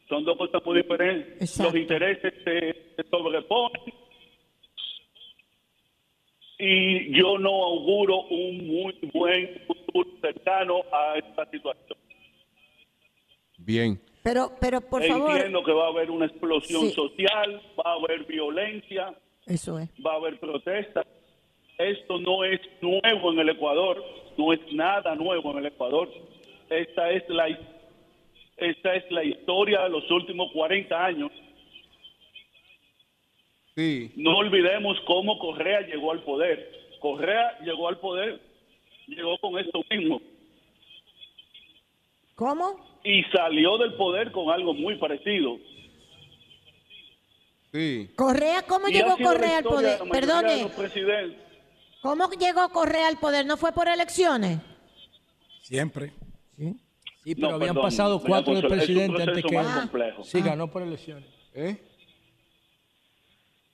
Son dos cosas muy diferentes. Exacto. Los intereses se, se sobreponen. Y yo no auguro un muy buen futuro cercano a esta situación. Bien. Pero, pero por favor, Entiendo que va a haber una explosión Sí. social, va a haber violencia, eso es. va a haber protestas. Esto no es nuevo en el Ecuador, no es nada nuevo en el Ecuador. Esta es la esta es la historia de los últimos 40 años. Sí. No olvidemos cómo Correa llegó al poder. Correa llegó al poder, llegó con esto mismo ¿Cómo? Y salió del poder con algo muy parecido. Sí. Correa, ¿cómo Y llegó Correa al poder? Perdone. ¿cómo llegó Correa al poder? ¿No fue por elecciones? Siempre. Sí, pero No, habían perdón, pasado cuatro de Consuelo, es un presidente antes que él. complejo. Sí, ganó por elecciones. ¿Eh?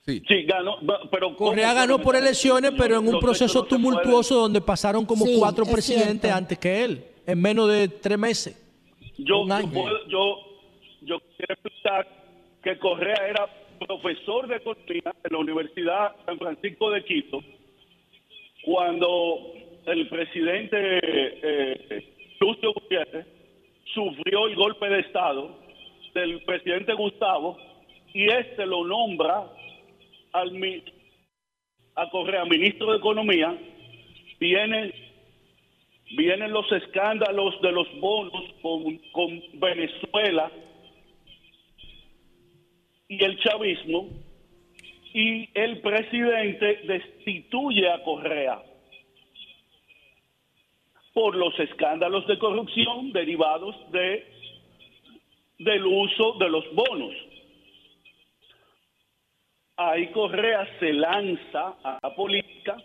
Sí. Sí, ganó, pero ¿cómo Correa ganó por elecciones, pero en un proceso tumultuoso donde pasaron como Sí, cuatro es presidentes cierto. antes que él, en menos de tres meses. Yo, yo, yo, yo quiero explicar que Correa era profesor de economía en la Universidad San Francisco de Quito cuando el presidente eh, Lucio Gutiérrez sufrió el golpe de Estado del presidente Gustavo y este lo nombra al a Correa ministro de Economía, viene vienen los escándalos de los bonos con, Venezuela y el chavismo y el presidente destituye a Correa por los escándalos de corrupción derivados de del uso de los bonos. Ahí Correa se lanza a la política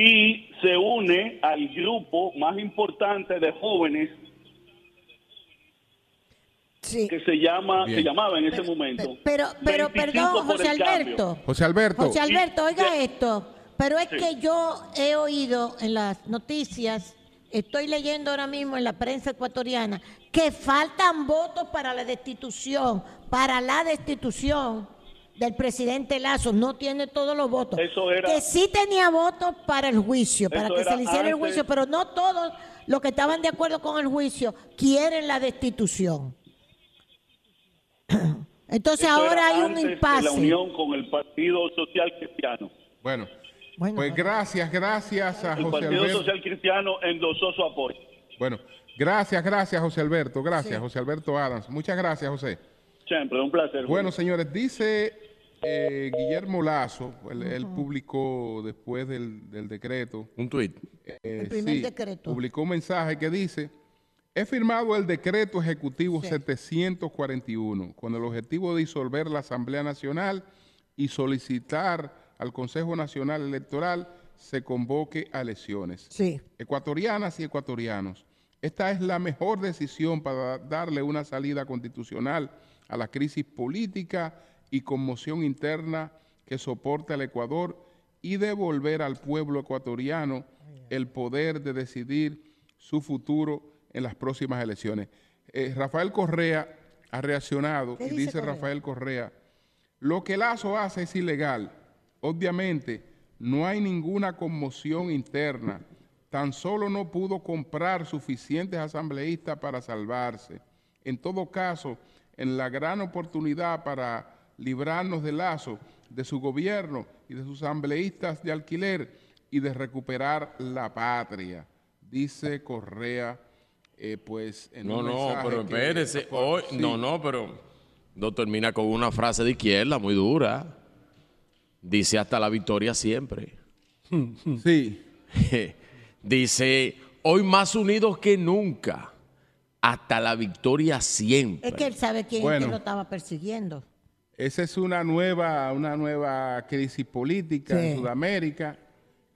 y se une al grupo más importante de jóvenes Sí. que se llama Bien. se llamaba en ese momento. Pero, pero 25 perdón, José. Alberto. José Alberto. José Alberto, oiga Sí. esto. Pero es Sí. que yo he oído en las noticias, estoy leyendo ahora mismo en la prensa ecuatoriana, que faltan votos para la destitución, para la destitución del presidente Lazo. No tiene todos los votos. Eso era- que sí tenía votos para el juicio, para que se le hiciera el juicio, pero no todos los que estaban de acuerdo con el juicio quieren la destitución. Entonces ahora hay un impasse. la unión con el Partido Social Cristiano. Bueno, Bueno, pues gracias, gracias a El José Partido Alberto. Social Cristiano endosó su apoyo. Bueno, gracias, gracias, José Alberto. Gracias, Sí. José Alberto Adams. Muchas gracias, José. Siempre, un placer. Bueno, señores, dice eh, Guillermo Lazo, él, él publicó después del, del decreto, Un tuit. eh, El primer decreto. publicó un mensaje que dice, He firmado el decreto ejecutivo 741 con el objetivo de disolver la Asamblea Nacional y solicitar al Consejo Nacional Electoral se convoque a elecciones. Sí. Ecuatorianas y ecuatorianos, esta es la mejor decisión para darle una salida constitucional a la crisis política y conmoción interna que soporta el Ecuador y devolver al pueblo ecuatoriano el poder de decidir su futuro en las próximas elecciones. Eh, Rafael Correa ha reaccionado ¿Qué y dice dice Correa? Rafael Correa, lo que Lazo hace es ilegal. Obviamente, no hay ninguna conmoción interna. Tan solo no pudo comprar suficientes asambleístas para salvarse. En todo caso, en la gran oportunidad para librarnos de Lazo, de su gobierno y de sus asambleístas de alquiler y de recuperar la patria, dice Correa, eh, pues en No, un no, pero que- espérese. Hoy, Sí. No, no, pero no termina con una frase de izquierda muy dura. Dice hasta la victoria siempre. Sí, Dice, hoy más unidos que nunca, hasta la victoria siempre. Es que él sabe quién, Bueno. quién lo estaba persiguiendo. Esa es una nueva, una nueva crisis política Sí. en Sudamérica,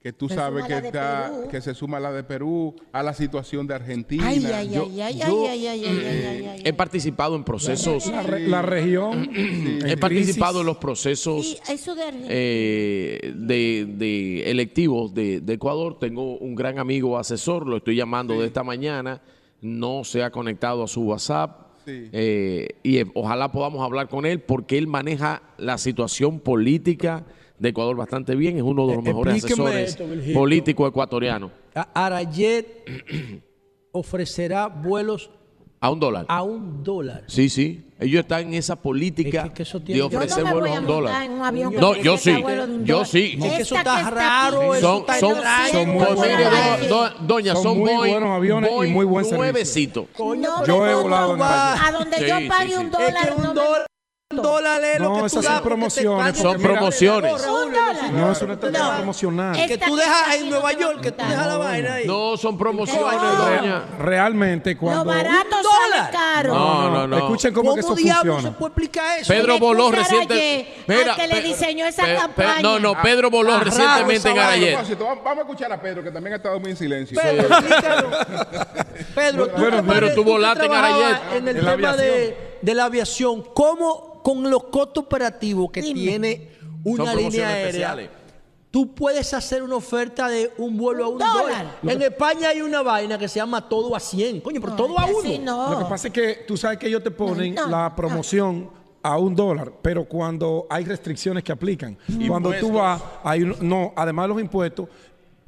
que tú Se sabes que está, Perú. que se suma a la de Perú, a la situación de Argentina. Ay, ay, Yo- ay, ay, yo- ay, ay, ay, ay, ay, ay, ay. He participado en procesos, La, re- la región. he participado crisis. en los procesos eso de eh, de, de electivos de, de Ecuador. Tengo un gran amigo asesor, lo estoy llamando de esta mañana, no se ha conectado a su WhatsApp. Sí. eh, y eh, ojalá podamos hablar con él porque él maneja la situación política de Ecuador bastante bien, es uno de los Eh, mejores explíqueme asesores políticos ecuatorianos. Arayet ofrecerá vuelos A un dólar. a un dólar. Sí, sí. Ellos están en esa política Es que- que eso de ofrecer vuelos en que No, yo sí. Yo sí. Es que eso está raro, Son, doña, Son son, muy buenos aviones y muy buen servicio. nuevecito. Yo he ¿cómo volado en? A donde Sí, yo sí, pague sí. un dólar. Que no lo que tú das son promociones. Son mira- promociones. No, es una estrategia No. promocional. Que tú que dejas en Nueva York, que tú dejas la vaina ahí. No, son promociones, No. doña. Realmente, Lo cuando. barato Un sale caro. No, no, no. Escuchen cómo, que eso ¿Cómo diablos funciona. se puede explicar eso? Pedro Boló puse a reciente. Arayet, al que le diseñó esa campaña. no, no, Pedro Boló recientemente en Arayet. vamos a escuchar a Pedro, que también ha estado muy en silencio. Pedro, explícalo. Pedro, tú, que pero tú que volaste en Arayet. En el tema de la aviación, ¿cómo con los costos operativos que Dime. tiene una línea aérea? especiales. Tú puedes hacer una oferta de un vuelo a un dólar. dólar. En España hay una vaina que se llama todo a 100. Coño, pero No, todo a uno. no. Lo que pasa es que tú sabes que ellos te ponen No, no, la no. promoción a un dólar, pero cuando hay restricciones que aplican, cuando tú vas, hay no, además de los impuestos,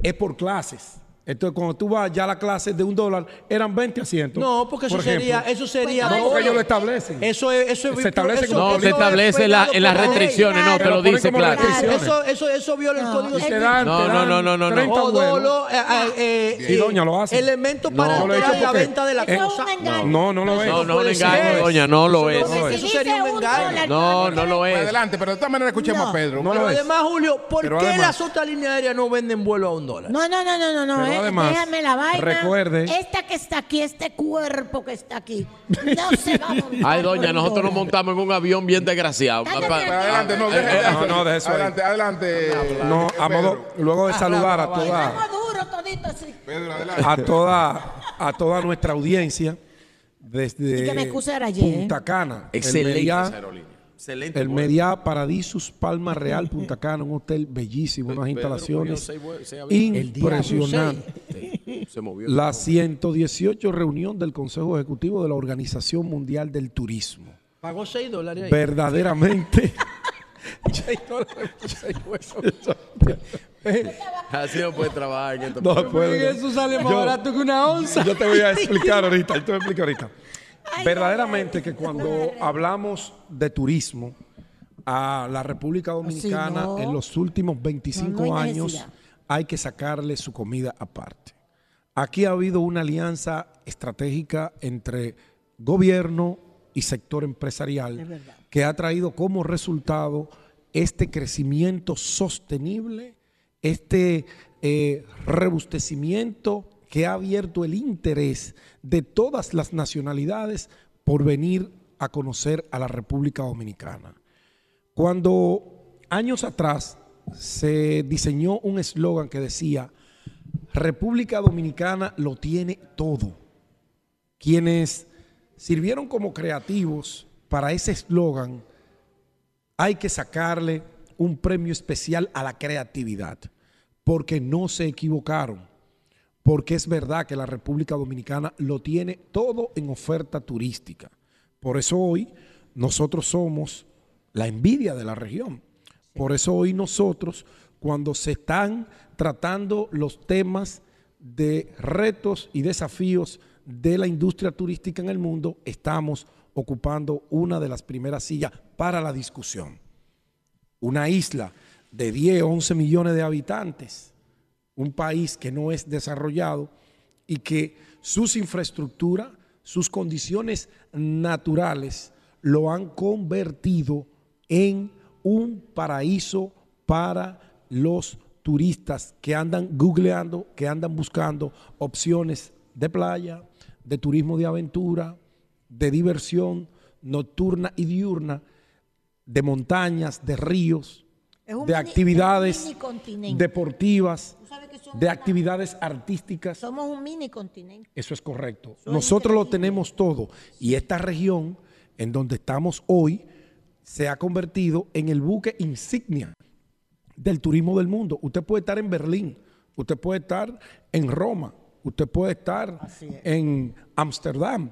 es por clases. Entonces, cuando tú vas, ya las clases de un dólar eran 20 asientos. No, porque eso por sería, eso sería. Pues No, porque ellos lo establecen. Eso es, eso es Se establece eso- como- No, se es establece en, la- en las restricciones, no, te Pero lo dice claro. Eso, eso, eso viola el No, código Y te civil. dan, No, no, no, no, no, no. 30 O vuelos. dolo, eh, eh, eh, Sí, doña, lo. Elementos para No, la venta de la cosa. un engaño. No, no lo es. No, no, un engaño, doña, no lo es. Eso sería un engaño. No, no lo es. adelante, pero de todas maneras escuchemos No. a Pedro. No lo Pero es. además, Julio, ¿por Pero qué las otras líneas aéreas no venden vuelo a un dólar? No, no, no, no, no, no. Pero eh, además, Déjame la vaina. recuerde- Esta que está aquí, este cuerpo que está aquí, no se va a montar Ay, doña, nosotros nos montamos en un avión bien desgraciado. Adelante, no, deje- No, no, de eso ahí. Adelante, adelante. No, a modo, luego de Ah, saludar a toda. Pedro, a toda, a toda nuestra audiencia desde Y que me ¿eh? Punta Cana, el Excelente. Excelente. el. Meriá Paradisus Palma Real Punta Cana, un hotel bellísimo, unas Pedro instalaciones impresionantes. Sí, Se movió. La 118 reunión del Consejo Ejecutivo de la Organización Mundial del Turismo. Pagó 6 dólares ahí. Verdaderamente, Así no puede trabajar en esto. no puedo. eso sale más Yo- barato que una onza. Yo te voy a explicar ahorita, yo te voy a explicar ahorita. Verdaderamente que cuando hablamos de turismo a la República Dominicana no. en los últimos 25 No, no hay años hay que sacarle su comida aparte. Aquí ha habido una alianza estratégica entre gobierno y sector empresarial que ha traído como resultado este crecimiento sostenible, este eh, rebustecimiento que ha abierto el interés de todas las nacionalidades por venir a conocer a la República Dominicana. Cuando años atrás se diseñó un eslogan que decía, República Dominicana lo tiene todo. Quienes sirvieron como creativos para ese eslogan, hay que sacarle un premio especial a la creatividad, porque no se equivocaron, porque es verdad que la República Dominicana lo tiene todo en oferta turística. Por eso hoy nosotros somos la envidia de la región. Por eso hoy nosotros, cuando se están tratando los temas de retos y desafíos de la industria turística en el mundo, estamos ocupando una de las primeras sillas para la discusión. Una isla de 10, 11 millones de habitantes, un país que no es desarrollado y que sus infraestructuras, sus condiciones naturales lo han convertido en un paraíso para los turistas que andan googleando, que andan buscando opciones de playa, de turismo de aventura, de diversión nocturna y diurna, de montañas, de ríos, de mini- actividades deportivas, sabes que somos de una- actividades artísticas. Somos un mini continente. Eso es correcto. Nosotros lo tenemos todo. Y esta región en donde estamos hoy se ha convertido en el buque insignia del turismo del mundo. Usted puede estar en Berlín, usted puede estar en Roma, usted puede estar es. en Ámsterdam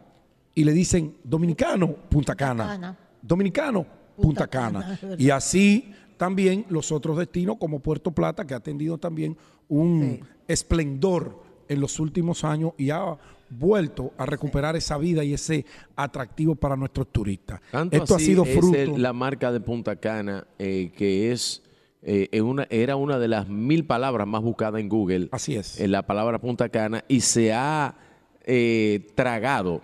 y le dicen dominicano, Punta Cana. Dominicano, Punta, Cana. Y así también los otros destinos como Puerto Plata, que ha tenido también un esplendor en los últimos años y ha vuelto a recuperar esa vida y ese atractivo para nuestros turistas. Tanto Esto así ha sido es fruto. el- la marca de Punta Cana, eh, que es eh, en una, era una de las mil palabras más buscadas en Google. Así es. eh, la palabra Punta Cana y se ha eh, tragado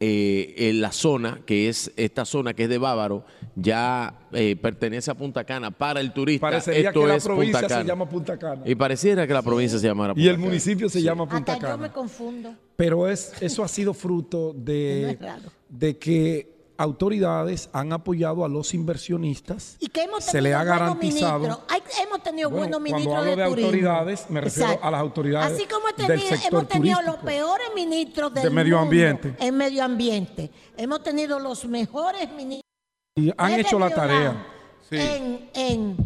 eh, en la zona, que es esta zona que es de Bávaro, ya eh, pertenece a Punta Cana para el turista. Parecería esto que la es provincia Punta se Cana. llama Punta Cana. Y pareciera que la provincia se llamara Punta Y el Cana. municipio se llama Punta Hasta yo Cana. me confundo. Pero es, eso ha sido fruto No de, de que autoridades han apoyado a los inversionistas. Y que hemos se tenido le ha garantizado. Hay- hemos tenido Bueno, buenos cuando ministros hablo de, de autoridades, me refiero a las autoridades Así como del teni- sector hemos tenido los turístico. peores ministros del De medio mundo ambiente. En medio ambiente. Hemos tenido los mejores ministros. Y han hecho la tarea. Sí. En, en,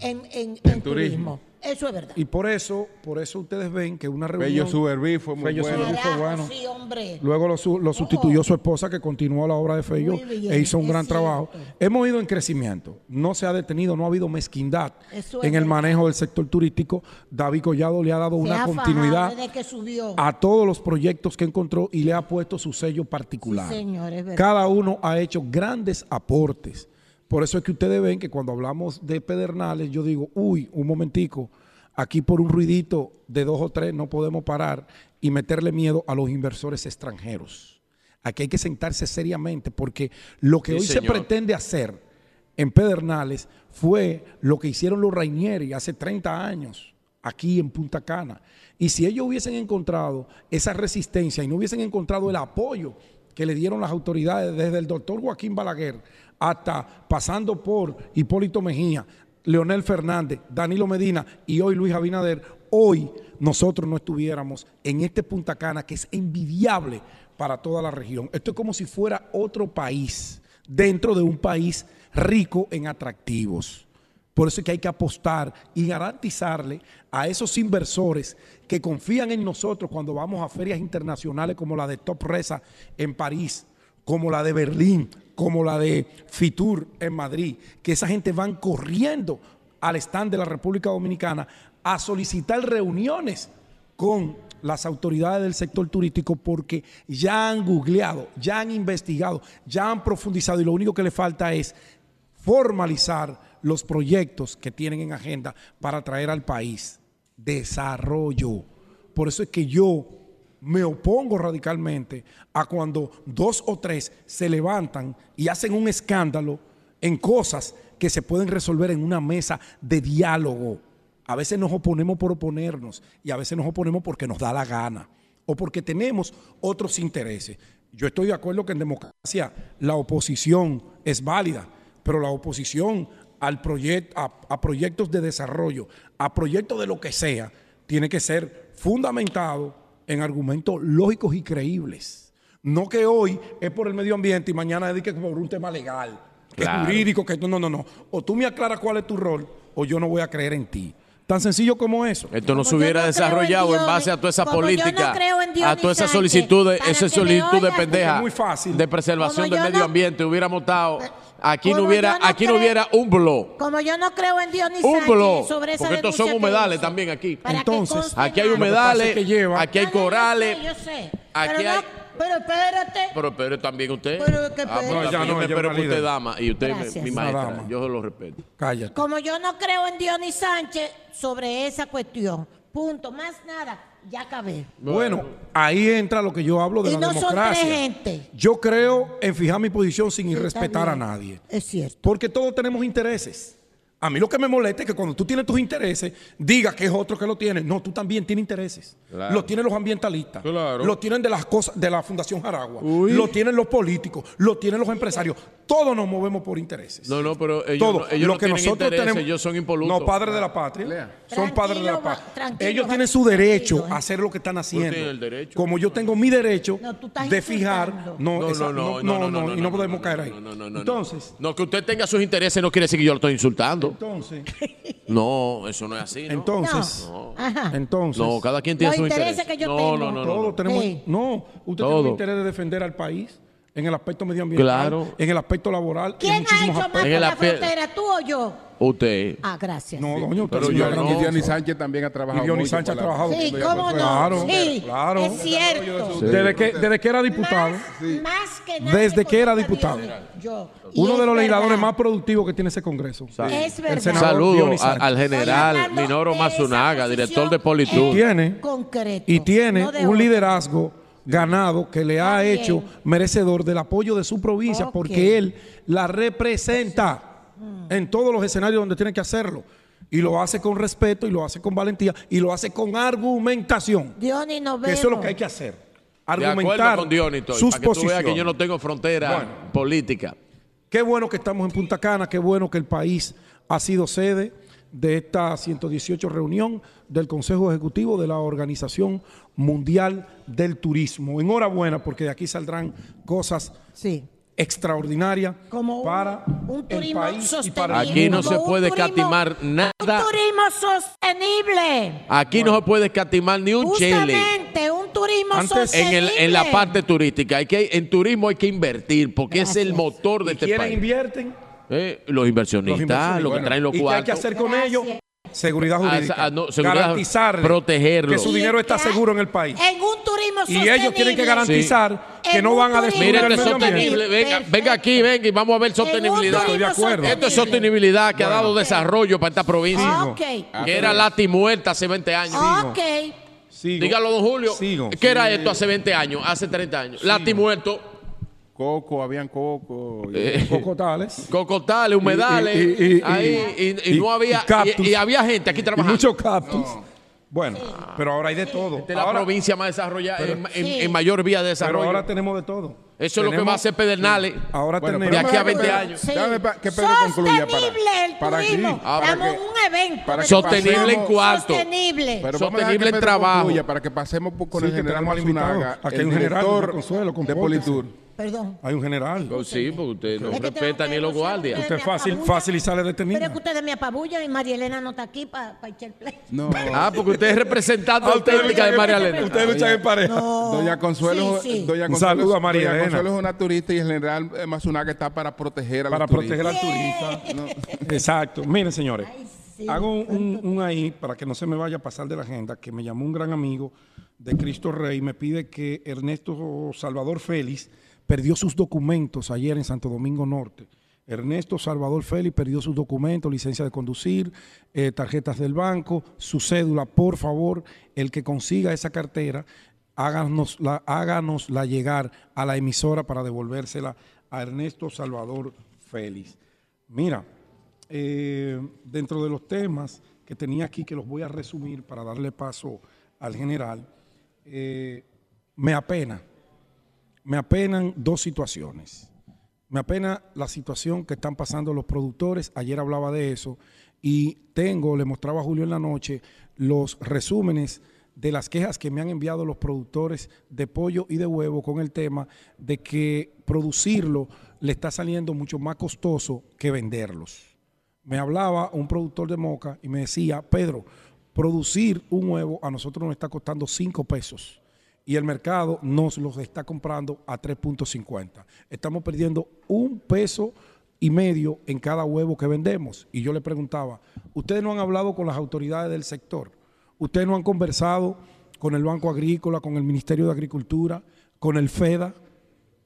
en, en, en turismo. turismo. Eso es verdad. Y por eso, por eso ustedes ven que una reunión. Bello Suberví fue muy Fello bueno. Suberví fue bueno. sí, hombre. Luego lo, su- lo sustituyó su esposa que continuó la obra de Fello bien, e hizo un es gran cierto. trabajo. Hemos ido en crecimiento, no se ha detenido, no ha habido mezquindad es en el verdad. manejo del sector turístico. David Collado le ha dado Se una ha continuidad desde que subió. a todos los proyectos que encontró y le ha puesto su sello particular. Sí, señor, es verdad. Cada uno ha hecho grandes aportes. Por eso es que ustedes ven que cuando hablamos de Pedernales, yo digo, uy, un momentico, aquí por un ruidito de dos o tres no podemos parar y meterle miedo a los inversores extranjeros. Aquí hay que sentarse seriamente porque lo que Sí, hoy se pretende hacer en Pedernales fue lo que hicieron los Rainieri hace 30 años aquí en Punta Cana. Y si ellos hubiesen encontrado esa resistencia y no hubiesen encontrado el apoyo que le dieron las autoridades desde el doctor Joaquín Balaguer hasta pasando por Hipólito Mejía, Leonel Fernández, Danilo Medina y hoy Luis Abinader, hoy nosotros no estuviéramos en este Punta Cana que es envidiable para toda la región. Esto es como si fuera otro país dentro de un país rico en atractivos. Por eso es que hay que apostar y garantizarle a esos inversores que confían en nosotros cuando vamos a ferias internacionales como la de Top Resa en París, como la de Berlín, como la de Fitur en Madrid, que esa gente van corriendo al stand de la República Dominicana a solicitar reuniones con las autoridades del sector turístico porque ya han googleado, ya han investigado, ya han profundizado y lo único que le falta es formalizar los proyectos que tienen en agenda para traer al país desarrollo. Por eso es que yo me opongo radicalmente a cuando dos o tres se levantan y hacen un escándalo en cosas que se pueden resolver en una mesa de diálogo. A veces nos oponemos por oponernos y a veces nos oponemos porque nos da la gana o porque tenemos otros intereses. Yo estoy de acuerdo que en democracia la oposición es válida, pero la oposición al proyecto, a, a proyectos de desarrollo, a proyectos de lo que sea, tiene que ser fundamentado en argumentos lógicos y creíbles. No que hoy es por el medio ambiente y mañana es que por un tema legal, que Claro. es jurídico, que no, no, no. O tú me aclaras cuál es tu rol o yo no voy a creer en ti. Tan sencillo como eso. Esto no se hubiera no en desarrollado en, base a toda esa como yo no política, creo en Dios a toda esa solicitud esa solicitud de pendeja Es muy fácil. de preservación Como del medio no- ambiente. Hubiéramos estado, aquí no hubiera, no aquí no hubiera un blog. Como yo no creo en Dios ni Un Sánchez blog, sobre esa porque estos son humedales hizo. también aquí. Entonces, Aquí hay humedales, que lleva- aquí hay corales. sé, yo sé. Aquí pero, no- hay- pero espérate. Pero, pero también usted. Pero que ah, pero No, ya también no, yo me espero es que usted dama y usted Gracias. mi maestra. dama. Yo lo respeto. Cállate. Como yo no creo en Dios ni Sánchez sobre esa cuestión. Punto. Más nada. Ya acabé. Bueno, ahí entra lo que yo hablo de Y la no son democracia. tres gente. Yo creo en fijar mi posición sin Sí, irrespetar a nadie. Es cierto. Porque todos tenemos intereses. A mí lo que me molesta es que cuando tú tienes tus intereses, diga que es otro que lo tiene. No, tú también tienes intereses. Claro. Lo tienen los ambientalistas. Claro. Lo tienen de las cosas de la Fundación Jaragua. Uy. Lo tienen los políticos. Lo tienen los empresarios. Todos nos movemos por intereses. No, no, pero ellos, Todo. no, ellos lo no que tienen nosotros intereses, tenemos. ellos son impolutos. No, padres de la patria. Lea. Son padres de la patria. ellos tienen su derecho ¿eh? a hacer lo que están haciendo. el derecho. Como yo tengo mi derecho No, de fijar. No, No, esa- no, no, no, no, y no podemos caer ahí. no, no, no, no. Entonces, No, que usted tenga sus intereses no quiere decir que yo lo estoy insultando. Entonces, No, eso no es así, ¿no? entonces, No. Ajá. entonces. No, cada quien tiene Los intereses intereses. que yo no, tengo. no, no, no, Todos no. tenemos. Sí. No, usted Todo. tiene un interés de defender al país en el aspecto medioambiental, Claro. en el aspecto laboral. en ¿Quién ha hecho más aspectos. por En el la frontera, tú o yo? Usted. Ah, gracias. No, doña, usted Pero es yo no. Dionis Sánchez también ha trabajado Y Dionis mucho Sánchez ha trabajado. Sí, cómo no. Claro, sí, claro. es cierto. Desde que, desde que era diputado, Más, más que nadie Desde que era diputado. Yo. Uno de los legisladores más productivos que tiene ese Congreso. Es verdad. senador Saludo Dionis a- Sánchez. al general Minoro posición director de Politur. Tiene- concreto, Y tiene un liderazgo ganado que le ha hecho merecedor del apoyo de su provincia porque él la representa en todos los escenarios donde tiene que hacerlo. Y lo hace con respeto y lo hace con valentía y lo hace con argumentación. Dionis nos Que eso es lo vemos. que hay que hacer. Argumentar acuerdo con Dionis, estoy, sus para que tú veas posiciones. que yo no tengo frontera Bueno. política. Qué bueno que estamos en Punta Cana, qué bueno que el país ha sido sede de esta 118 reunión del Consejo Ejecutivo de la Organización Mundial del Turismo. Enhorabuena, porque de aquí saldrán cosas Sí. Extraordinarias Como un- para un el turismo país y sostenible. para el Aquí no se puede turismo- escatimar nada. Un turismo sostenible. Aquí no se puede escatimar ni un chile un turismo Antes- en, sostenible. el, en la parte turística. Hay que, en turismo hay que invertir porque es el Gracias. motor de ¿Y este quiénes país. invierten? Eh, los, inversionistas, Los inversionistas. los que Bueno, traen los ¿Y qué hay que hacer con Gracias. ellos? Seguridad Ah, jurídica. ah, no, seguridad, Garantizarle protegerlo. que su dinero está seguro en el país. En un turismo Y sostenible. ellos tienen que garantizar Sí. que En no van a destruir Mire, el esto es medio ambiente. sostenible. Venga, venga aquí, venga y vamos a ver sostenibilidad. Estoy de acuerdo. Esto es sostenibilidad que ha dado desarrollo para esta provincia. Ok. Que era lati muerta hace 20 años. Ok. Sigo. Dígalo, don Julio. Sigo. ¿Qué era esto hace 20 años? Hace 30 años. Lati muerto, Coco, habían coco. y- eh, Cocotales. cocotales, humedales. Y- y- y- ahí, y, y y- no había. y cactus. Y, y había gente aquí trabajando. muchos cactus. Bueno, pero ahora hay de todo. Esta es la Ahora- provincia más desarrollada, en, en- Sí. en mayor vía de pero desarrollo. ahora tenemos de todo. Eso es lo que va a hacer Pedernales. Ahora Bueno, tenemos. de aquí a déjame 20 Pedro- años. Sí. Déjame pa- que Pedro concluya para- Sostenible el para aquí. turismo. Ah, para Damos que- un evento. para que Sostenible en cuarto. Sostenible. Pero Sostenible en trabajo. concluya para que pasemos por- con Sí, el general Aquí el director de. Politur. Perdón. Hay un general. Oh, sí, porque usted no Es que tengo respeta ni los guardias. ustedes Usted fácil, fácil y sale detenido. Pero es que ustedes me apabullan y María Elena no está aquí para echar el play. No. Ah, porque usted es representante Ah, auténtica de María Elena. Ustedes luchan en pareja. No. Doña Consuelo, Sí, sí. Doña Un saludo a María Doña Elena. Consuelo es una turista y el general eh, Matsunaga está para proteger a Para los proteger turistas. al turista. Exacto. Miren, señores. Ay, sí. Hago un, un- un ahí para que no se me vaya a pasar de la agenda, que me llamó un gran amigo de Cristo Rey y me pide que Ernesto Salvador Félix perdió sus documentos ayer en Santo Domingo Norte. Ernesto Salvador Félix perdió sus documentos, licencia de conducir, eh, tarjetas del banco, su cédula. Por favor, el que consiga esa cartera, háganosla, llegar a la emisora para devolvérsela a Ernesto Salvador Félix. Mira, eh, dentro de los temas que tenía aquí, que los voy a resumir para darle paso al general, eh, me apena, me apenan dos situaciones. Me apena la situación que están pasando los productores, ayer hablaba de eso, y tengo, le mostraba a Julio en la noche, los resúmenes de las quejas que me han enviado los productores de pollo y de huevo con el tema de que producirlo le está saliendo mucho más costoso que venderlos. Me hablaba un productor de moca y me decía, Pedro, producir un huevo a nosotros nos está costando 5 pesos y el mercado nos los está comprando a 3.50. Estamos perdiendo un peso y medio en cada huevo que vendemos. Y yo le preguntaba, ¿ustedes no han hablado con las autoridades del sector? ¿Ustedes no han conversado con el Banco Agrícola, con el Ministerio de Agricultura, con el FEDA?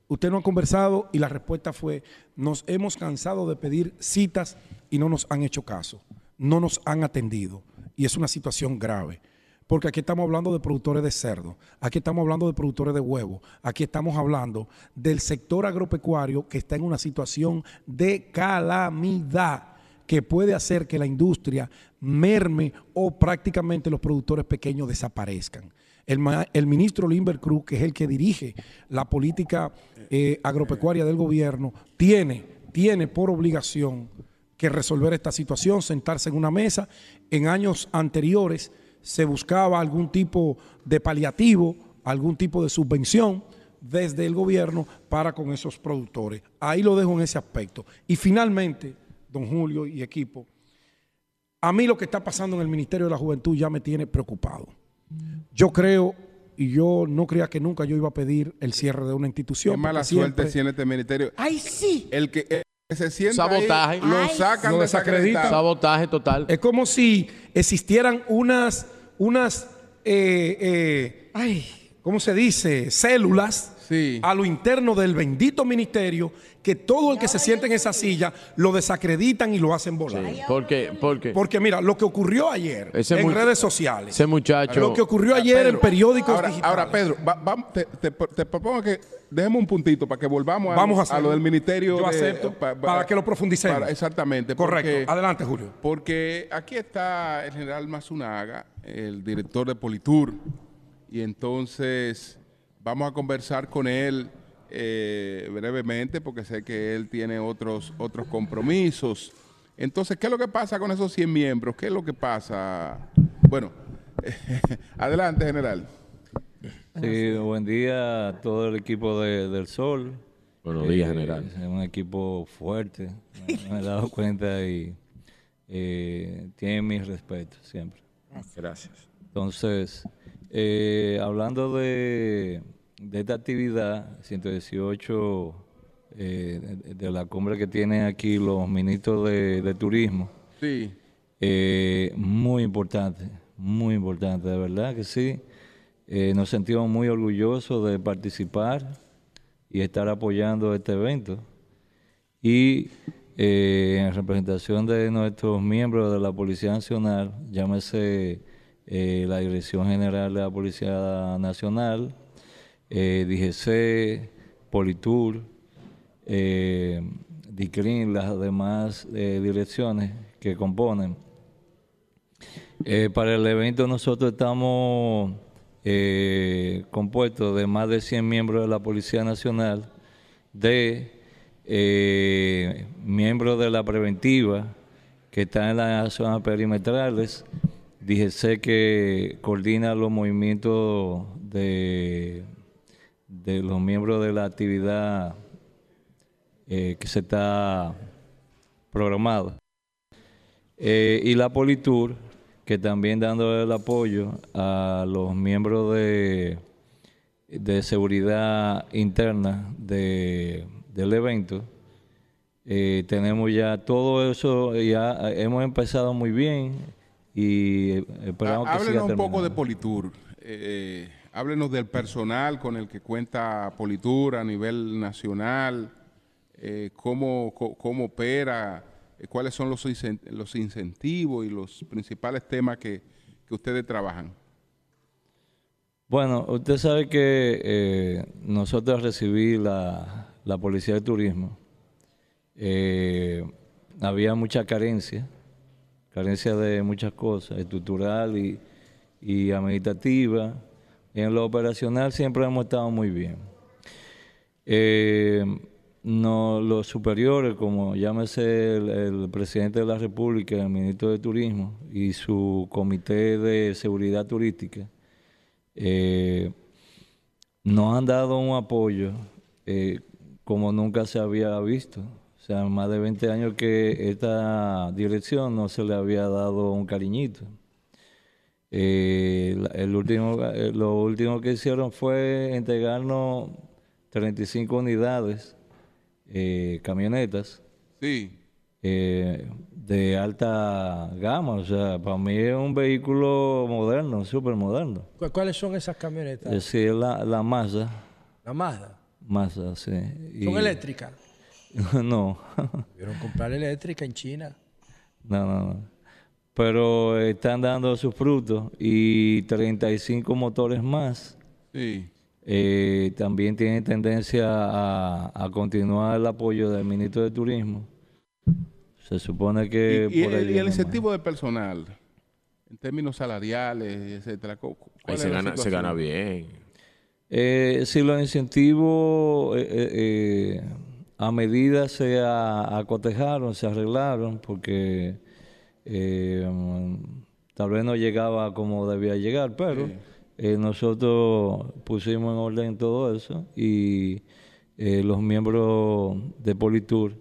Usted no ha conversado y la respuesta fue, nos hemos cansado de pedir citas y no nos han hecho caso, no nos han atendido. Y es una situación grave. Porque aquí estamos hablando de productores de cerdo, aquí estamos hablando de productores de huevo, aquí estamos hablando del sector agropecuario que está en una situación de calamidad que puede hacer que la industria merme o prácticamente los productores pequeños desaparezcan. El, ministro Limber Cruz, que es el que dirige la política eh, agropecuaria del gobierno, tiene, tiene por obligación que resolver esta situación, sentarse en una mesa. En años anteriores se buscaba algún tipo de paliativo, algún tipo de subvención desde el gobierno para con esos productores. Ahí lo dejo en ese aspecto. Y finalmente, don Julio y equipo, a mí lo que está pasando en el Ministerio de la Juventud ya me tiene preocupado. Yo creo, y yo no creía que nunca yo iba a pedir el cierre de una institución. Qué mala siempre- suerte tiene este ministerio. ¡Ay, sí! El que, el que se sienta Sabotaje. ahí, lo sacan Lo desacreditan. Sabotaje total. Es como si existieran unas, unas, eh, eh, ay, ¿cómo se dice? Células Sí. a lo interno del bendito ministerio que todo el que se siente en esa silla lo desacreditan y lo hacen volar. Porque, porque Porque mira, lo que ocurrió ayer Ese en redes sociales, ese muchacho. lo que ocurrió ayer en Pedro, periódicos ahora, digitales. ahora, Pedro, va- va- te, te- te propongo que dejemos un puntito para que volvamos a, Vamos a a hacerlo. lo del ministerio. Yo de- acepto, para que lo profundicemos. para- exactamente. Correcto. porque- Adelante, Julio. Porque aquí está el general Mazunaga, el director de Politur, y entonces vamos a conversar con él eh, brevemente porque sé que él tiene otros, otros compromisos. Entonces, ¿qué es lo que pasa con esos 100 miembros? ¿Qué es lo que pasa? Bueno, adelante, general. Sí, buen día a todo el equipo de- del Sol. Buenos días, Eh, general. Es un equipo fuerte, me, me he dado cuenta y eh, tiene mis respetos siempre. Gracias. Entonces, eh, hablando de, de esta actividad, 118 eh, de, de la cumbre que tienen aquí los ministros de, de turismo, Sí. eh, muy importante, muy importante, de verdad que sí. Eh, nos sentimos muy orgullosos de participar y estar apoyando este evento. Y eh, en representación de nuestros miembros de la Policía Nacional, llámese eh, la Dirección General de la Policía Nacional, eh, DGC, Politur, eh, DICRIN, las demás eh, direcciones que componen. Para el evento nosotros estamos compuestos de más de 100 miembros de la Policía Nacional, de eh, miembros de la preventiva que están en las zonas perimetrales, DGC que coordina los movimientos de, de los miembros de la actividad eh, que se está programada. Eh, y la Politur, que también dando el apoyo a los miembros de, de seguridad interna de, del evento. Eh, tenemos ya todo eso, ya hemos empezado muy bien y esperamos Há- que siga Háblenos un poco de. Politur. Eh, háblenos del personal con el que cuenta Politur a nivel nacional, eh, cómo, cómo opera, eh, cuáles son los, los incentivos y los principales temas que, que ustedes trabajan. Bueno, usted sabe que eh, nosotros recibí la, la Policía de Turismo. eh, había mucha carencia, carencia de muchas cosas, estructural y, administrativa. En lo operacional siempre hemos estado muy bien. Eh, no, los superiores, como llámese el, el presidente de la República, el ministro de Turismo y su comité de seguridad turística, eh, nos han dado un apoyo eh, como nunca se había visto. O sea, más de 20 años que esta dirección no se le había dado un cariñito. Eh, la- el último, eh, lo último que hicieron fue entregarnos 35 unidades, eh, camionetas, Sí. eh, de alta gama. O sea, para mí es un vehículo moderno, súper moderno. ¿Cu- ¿Cuáles son esas camionetas? Es decir, la, la Mazda, La Mazda. Mazda, sí. Y- ¿Son eléctricas? no, Debieron comprar eléctrica en China. no, no, no. Pero están dando sus frutos y 35 motores más. Sí. eh, también tienen tendencia a, a continuar el apoyo del ministro de Turismo. Se supone que y, y por el, y el viene más. incentivo de personal, en términos salariales, etcétera. Ahí ¿cuál se gana, se gana bien. Eh, si los incentivos eh, eh, eh, a medida se acotejaron, se arreglaron, porque eh, tal vez no llegaba como debía llegar, pero nosotros pusimos en orden todo eso y los miembros de Politur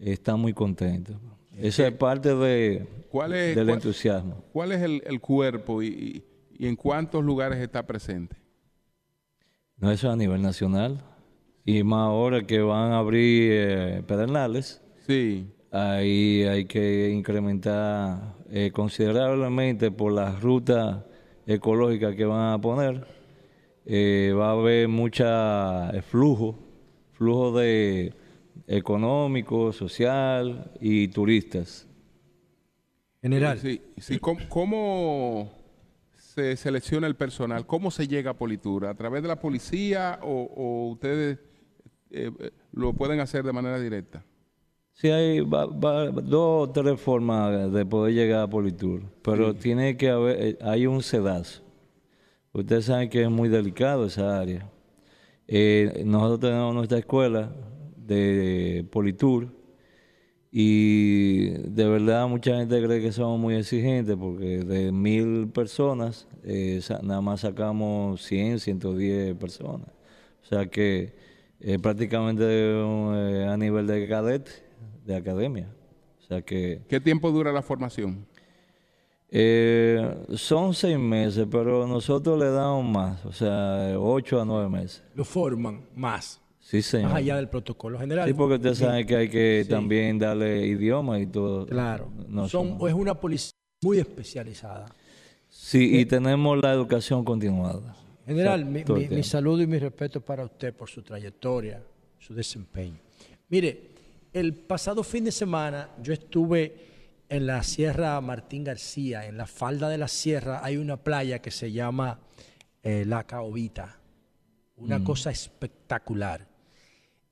están muy contentos. Esa es parte de, ¿Cuál es- del cuál- entusiasmo. ¿Cuál es el, el cuerpo y en cuántos lugares está presente? No, eso a nivel nacional. Y más ahora que van a abrir eh, Pedernales, Sí. ahí hay que incrementar eh, considerablemente por las rutas ecológicas que van a poner. Eh, va a haber mucha eh, flujo, flujo de económico, social y turistas. General. Sí, sí. ¿Cómo, cómo se selecciona el personal? ¿Cómo se llega a Politura? ¿A través de la policía o, o ustedes eh, eh, lo pueden hacer de manera directa? Sí, hay va- va- dos o tres formas de poder llegar a Politur, pero tiene que haber, eh, hay un sedazo. Ustedes saben que es muy delicado esa área. Eh, nosotros tenemos nuestra escuela de Politur y de verdad mucha gente cree que somos muy exigentes porque de mil personas eh, nada más sacamos 100, 110 personas. O sea que eh, prácticamente eh, a nivel de cadete, de academia. O sea que ¿Qué tiempo dura la formación? eh, son seis meses, pero nosotros le damos más, o sea, ocho a nueve meses. Lo forman más. Sí, señor. Más allá del protocolo general. Sí, porque usted sabe que hay que Sí. también darle idioma y todo. Claro. No Son, somos- es una policía muy especializada. Sí, y tenemos la educación continuada. General, O sea, mi, mi- saludo y mi respeto para usted por su trayectoria, su desempeño. Mire, el pasado fin de semana yo estuve en la Sierra Martín García, en la falda de la sierra hay una playa que se llama eh, La Caobita, una cosa espectacular.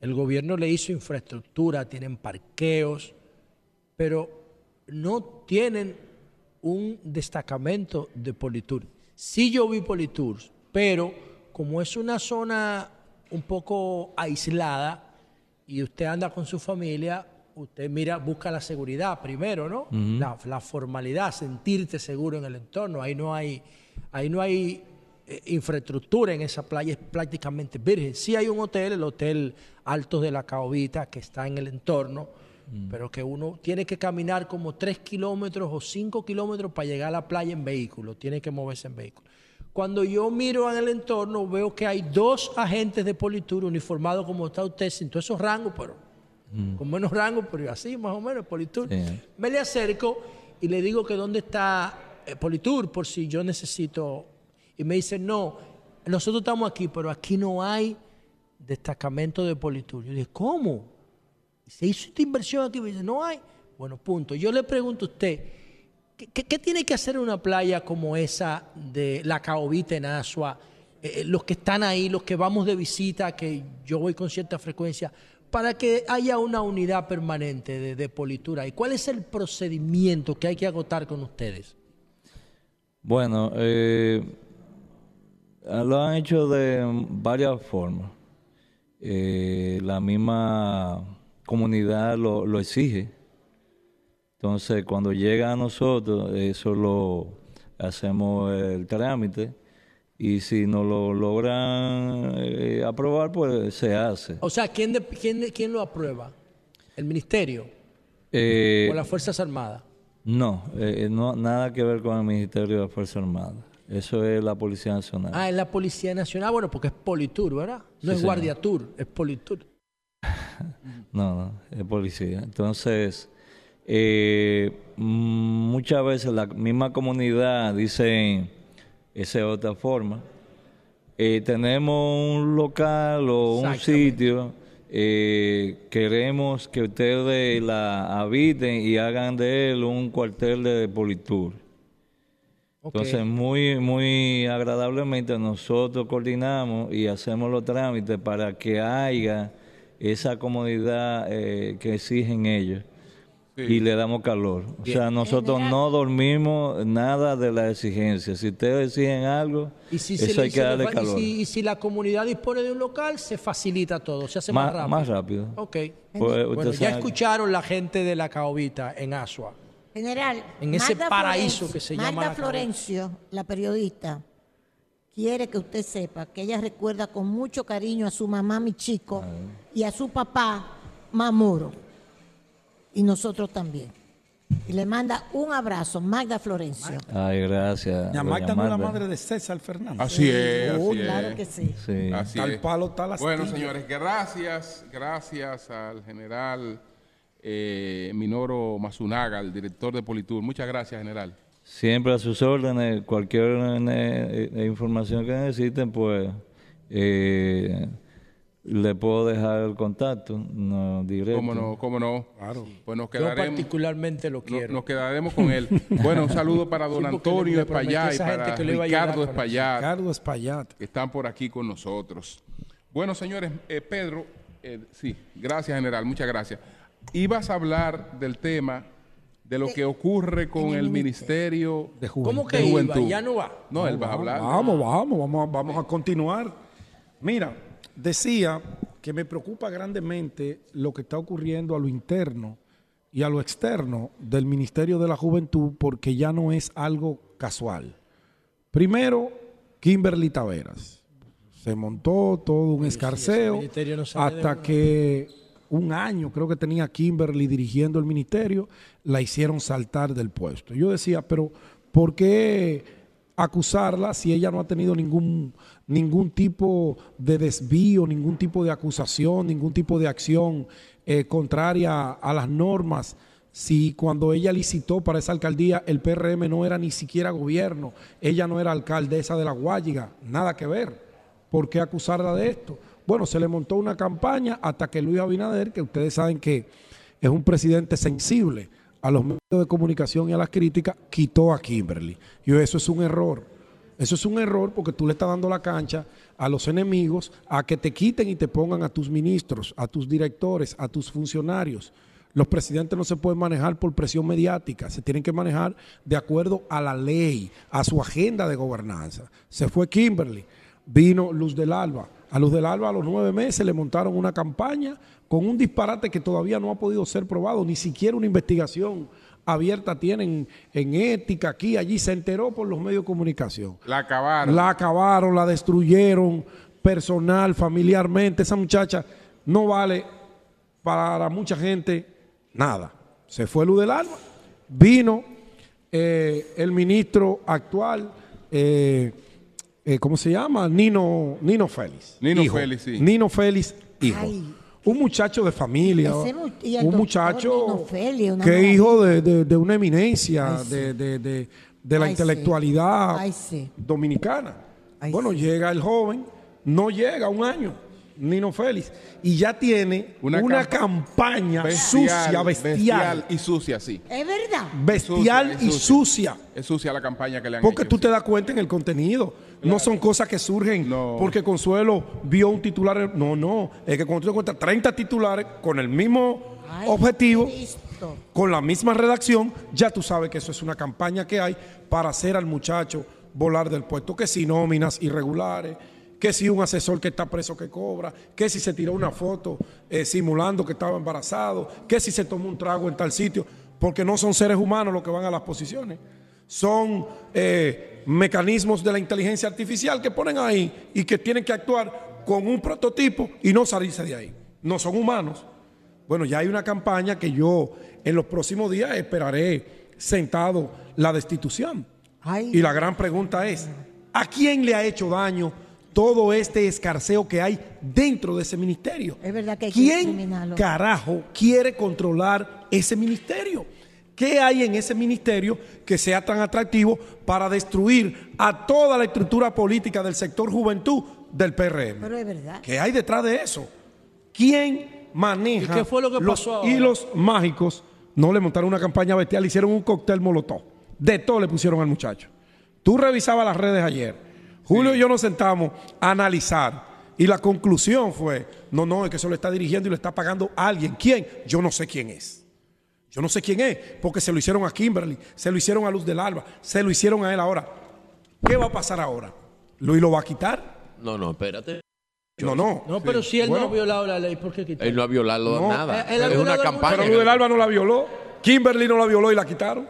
El gobierno le hizo infraestructura, tienen parqueos, pero no tienen un destacamento de Politur. Sí yo vi Politours, pero como es una zona un poco aislada y usted anda con su familia, usted mira, busca la seguridad primero, ¿no? la, la formalidad, sentirte seguro en el entorno. Ahí no hay, ahí no hay eh, infraestructura en esa playa, es prácticamente virgen. Sí hay un hotel, el Hotel Altos de la Caobita, que está en el entorno, pero que uno tiene que caminar como tres kilómetros o cinco kilómetros para llegar a la playa en vehículo, tiene que moverse en vehículo. Cuando yo miro en el entorno, veo que hay dos agentes de Politur uniformados como está usted, sin todos esos rangos, pero con menos rango, pero así más o menos, Politur. Sí. Me le acerco y le digo que dónde está eh, Politur por si yo necesito. Y me dice, no, nosotros estamos aquí, pero aquí no hay destacamento de Politur. Yo dije, ¿cómo? Se hizo esta inversión aquí, me dice, no hay. Bueno, punto. Yo le pregunto a usted, ¿qué, qué- qué tiene que hacer una playa como esa de la Caobita en Asua? Eh, eh, los que están ahí, los que vamos de visita, que yo voy con cierta frecuencia, para que haya una unidad permanente de, de Politura? ¿Y cuál es el procedimiento que hay que agotar con ustedes? Bueno, eh, lo han hecho de varias formas. Eh, la misma comunidad lo, lo exige. Entonces, cuando llega a nosotros, eso lo hacemos el trámite y si no lo logran eh, aprobar, pues se hace. O sea, ¿quién, de- quién, de- quién lo aprueba? ¿El ministerio Eh, o las Fuerzas Armadas? no, eh, no, nada que ver con el Ministerio de Fuerzas Armadas. Eso es la Policía Nacional. Ah, es la Policía Nacional, bueno, porque es Politur, ¿verdad? No Sí, es señor. Guardia Tour, es Politur. No, no, es policía. Entonces, eh, muchas veces la misma comunidad dice esa es otra forma. Eh, tenemos un local o un sitio, eh, queremos que ustedes la habiten y hagan de él un cuartel de Politur. Entonces, muy, muy agradablemente nosotros coordinamos y hacemos los trámites para que haya esa comodidad eh, que exigen ellos y le damos calor. O sea, nosotros General- no dormimos nada de la exigencia. Si ustedes exigen algo, Y si, eso hay que le darle y calor. si- y si la comunidad dispone de un local, se facilita todo, se hace más, Más, rápido. más rápido. Ok. Pues, Bueno, ya sabe- escucharon la gente de la Caobita en Asua. General, En ese Magda paraíso Florencio- que se llama Magda la Florencio, la periodista, quiere que usted sepa que ella recuerda con mucho cariño a su mamá, mi chico, y a su papá, Mamuro. Y nosotros también. Y le manda un abrazo, Magda Florencio. Ay, gracias. Doña Magda no es la madre de César Fernández. Así es, Oh, así claro es. que sí. Sí. Así Tal es. palo, tal Bueno, señores, gracias, gracias al general eh, Minoro Mazunaga, el director de Politur. Muchas gracias, general. Siempre a sus órdenes, cualquier eh, eh, información que necesiten, pues eh, le puedo dejar el contacto no, directo. ¿Cómo no? ¿Cómo no? Claro. Pues nos Yo quedaremos, particularmente lo no- quiero. nos quedaremos con él. Bueno, un saludo para don Sí, Antonio Espaillat y para Ricardo. Espaillat, Ricardo que están por aquí con nosotros. Bueno, señores, eh, Pedro, eh, sí, gracias, general, muchas gracias. Ibas a hablar del tema de lo que ocurre con el Ministerio De Juventud. ¿Cómo que de iba? Juventud. Ya no va. No, él va a hablar. Vamos, vamos, vamos, a- vamos a continuar. Mira, decía que me preocupa grandemente lo que está ocurriendo a lo interno y a lo externo del Ministerio de la Juventud porque ya no es algo casual. Primero, Kimberly Taveras. Se montó todo un escarceo ministerio no sale de hasta una. que un año creo que tenía Kimberly dirigiendo el ministerio, la hicieron saltar del puesto. Yo decía, pero ¿por qué acusarla si ella no ha tenido ningún, ningún tipo de desvío, ningún tipo de acusación, ningún tipo de acción eh, contraria a las normas? Si cuando ella licitó para esa alcaldía el PRM no era ni siquiera gobierno, ella no era alcaldesa de la Guayiga, nada que ver. ¿Por qué acusarla de esto? Bueno, se le montó una campaña hasta que Luis Abinader, que ustedes saben que es un presidente sensible a los medios de comunicación y a las críticas, quitó a Kimberly. Y eso es un error. Eso es un error porque tú le estás dando la cancha a los enemigos a que te quiten y te pongan a tus ministros, a tus directores, a tus funcionarios. Los presidentes no se pueden manejar por presión mediática, se tienen que manejar de acuerdo a la ley, a su agenda de gobernanza. Se fue Kimberly, vino Luz del Alba. A Luz del Alba a los nueve meses le montaron una campaña con un disparate que todavía no ha podido ser probado, ni siquiera una investigación abierta tienen en ética, aquí, allí, se enteró por los medios de comunicación. La acabaron. La acabaron, la destruyeron personal, familiarmente. Esa muchacha no vale para mucha gente nada. Se fue Luz del Alba, vino eh, el ministro actual, eh, eh, ¿cómo se llama? Nino, Nino Félix. Nino hijo. Félix, sí. Nino Félix, hijo. Ay. Un muchacho de familia, mu- y un muchacho Félix, que es hijo de, de- de una eminencia Ay, sí. de, de- de- de la Ay, sí. intelectualidad Ay, sí. dominicana. Ay, bueno, sí. llega el joven, no llega un año, Nino Félix. Y ya tiene Una una, campa- campaña sucia, bestial. y sucia, sí. Es verdad. Bestial Es y sucia. Es sucia la campaña que le han Porque hecho, tú sí. te das cuenta en el contenido. No son cosas que surgen No. porque Consuelo vio un titular. No, no. Es que cuando tú te cuentas 30 titulares con el mismo Ay, objetivo, Cristo. con la misma redacción, ya tú sabes que eso es una campaña que hay para hacer al muchacho volar del puesto. Que si nóminas irregulares, que si un asesor que está preso que cobra, que si se tiró una foto eh, simulando que estaba embarazado, que si se tomó un trago en tal sitio, porque no son seres humanos los que van a las posiciones. Son eh, mecanismos de la inteligencia artificial que ponen ahí y que tienen que actuar con un prototipo y no salirse de ahí. No son humanos. Bueno, ya hay una campaña que yo en los próximos días esperaré sentado la destitución. Ay. Y la gran pregunta es, ¿a quién le ha hecho daño todo este escarceo que hay dentro de ese ministerio? Es verdad que hay que ¿Quién eliminarlo. carajo quiere controlar ese ministerio? ¿Qué hay en ese ministerio que sea tan atractivo para destruir a toda la estructura política del sector juventud del PRM? Pero es verdad. ¿Qué hay detrás de eso? ¿Quién maneja ¿Y qué fue lo que los pasó hilos mágicos? No le montaron una campaña bestial, le hicieron un cóctel molotov. De todo le pusieron al muchacho. Tú revisabas las redes ayer. Julio y yo nos sentamos a analizar. Y la conclusión fue, no, no, es que eso lo está dirigiendo y lo está pagando alguien. ¿Quién? Yo no sé quién es. Yo no sé quién es, porque se lo hicieron a Kimberly, se lo hicieron a Luz del Alba, se lo hicieron a él ahora. ¿Qué va a pasar ahora? ¿Luis lo va a quitar? No, no, espérate. No, no. No, pero si él Bueno. no ha violado la ley, ¿por qué quitar? Él no ha violado No, nada. él ha es violado una campaña. Pero Luz del Alba no la violó. Kimberly no la violó y la quitaron.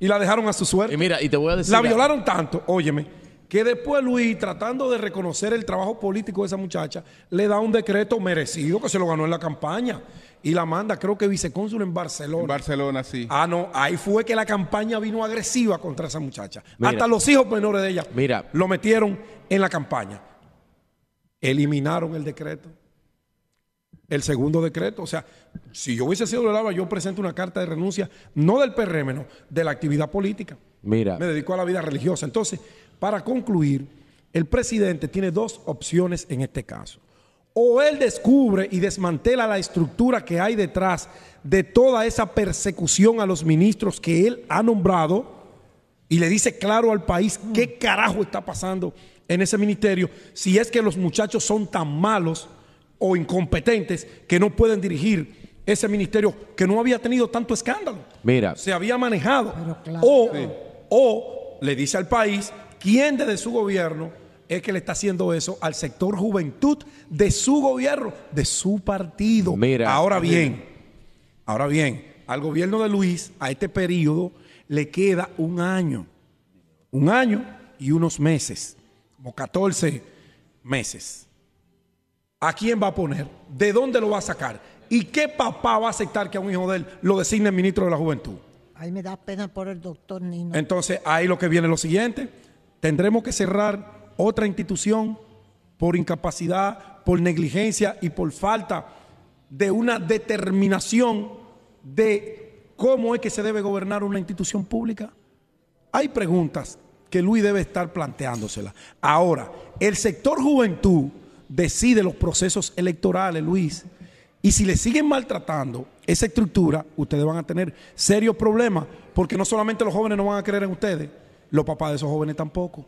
Y la dejaron a su suerte. Y mira, y te voy a decir. La algo. violaron tanto, óyeme, que después Luis, tratando de reconocer el trabajo político de esa muchacha, le da un decreto merecido que se lo ganó en la campaña y la manda, creo que vicecónsul en Barcelona. En Barcelona, sí. ah, no, ahí fue que la campaña vino agresiva contra esa muchacha. Mira. Hasta los hijos menores de ella Mira. lo metieron en la campaña. Eliminaron el decreto. El segundo decreto. O sea, si yo hubiese sido de Lava, yo presento una carta de renuncia, no del PRM, no, de la actividad política. Mira. Me dedico a la vida religiosa. Entonces, para concluir, el presidente tiene dos opciones en este caso. O él descubre y desmantela la estructura que hay detrás de toda esa persecución a los ministros que él ha nombrado y le dice claro al país qué carajo está pasando en ese ministerio si es que los muchachos son tan malos o incompetentes que no pueden dirigir ese ministerio que no había tenido tanto escándalo Mira. se había manejado. Pero claro. O, o le dice al país quién desde su gobierno es que le está haciendo eso al sector juventud de su gobierno, de su partido. Mira. ahora bien, ahora bien, al gobierno de Luis, a este periodo, le queda un año. Un año y unos meses, como 14 meses. ¿A quién va a poner? ¿De dónde lo va a sacar? ¿Y qué papá va a aceptar que a un hijo de él lo designe ministro de la juventud? Ay, me da pena por el doctor Nino. Entonces, ahí lo que viene es lo siguiente. Tendremos que cerrar otra institución por incapacidad, por negligencia y por falta de una determinación de cómo es que se debe gobernar una institución pública. Hay preguntas que Luis debe estar planteándoselas. Ahora, el sector juventud decide los procesos electorales, Luis. Y si le siguen maltratando esa estructura, ustedes van a tener serios problemas, porque no solamente los jóvenes no van a creer en ustedes, los papás de esos jóvenes tampoco.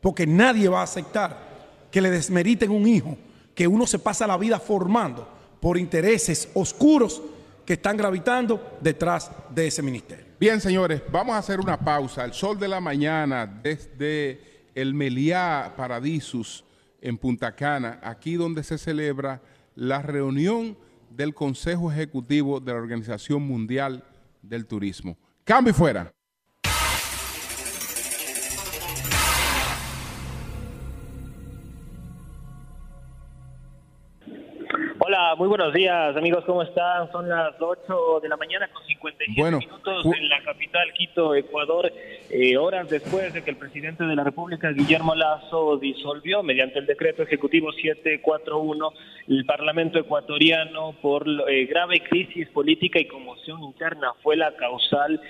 Porque nadie va a aceptar que le desmeriten un hijo que uno se pasa la vida formando por intereses oscuros que están gravitando detrás de ese ministerio. Bien, señores, vamos a hacer una pausa. El sol de la mañana desde el Meliá Paradisus en Punta Cana, aquí donde se celebra la reunión del Consejo Ejecutivo de la Organización Mundial del Turismo. Cambio y fuera. Muy buenos días amigos, ¿cómo están? Son las 8 de la mañana con 57 Bueno, minutos en la capital Quito, Ecuador, eh, horas después de que el presidente de la República, Guillermo Lazo, disolvió mediante el decreto ejecutivo 741 el Parlamento ecuatoriano por eh, grave crisis política y conmoción interna. Fue la causal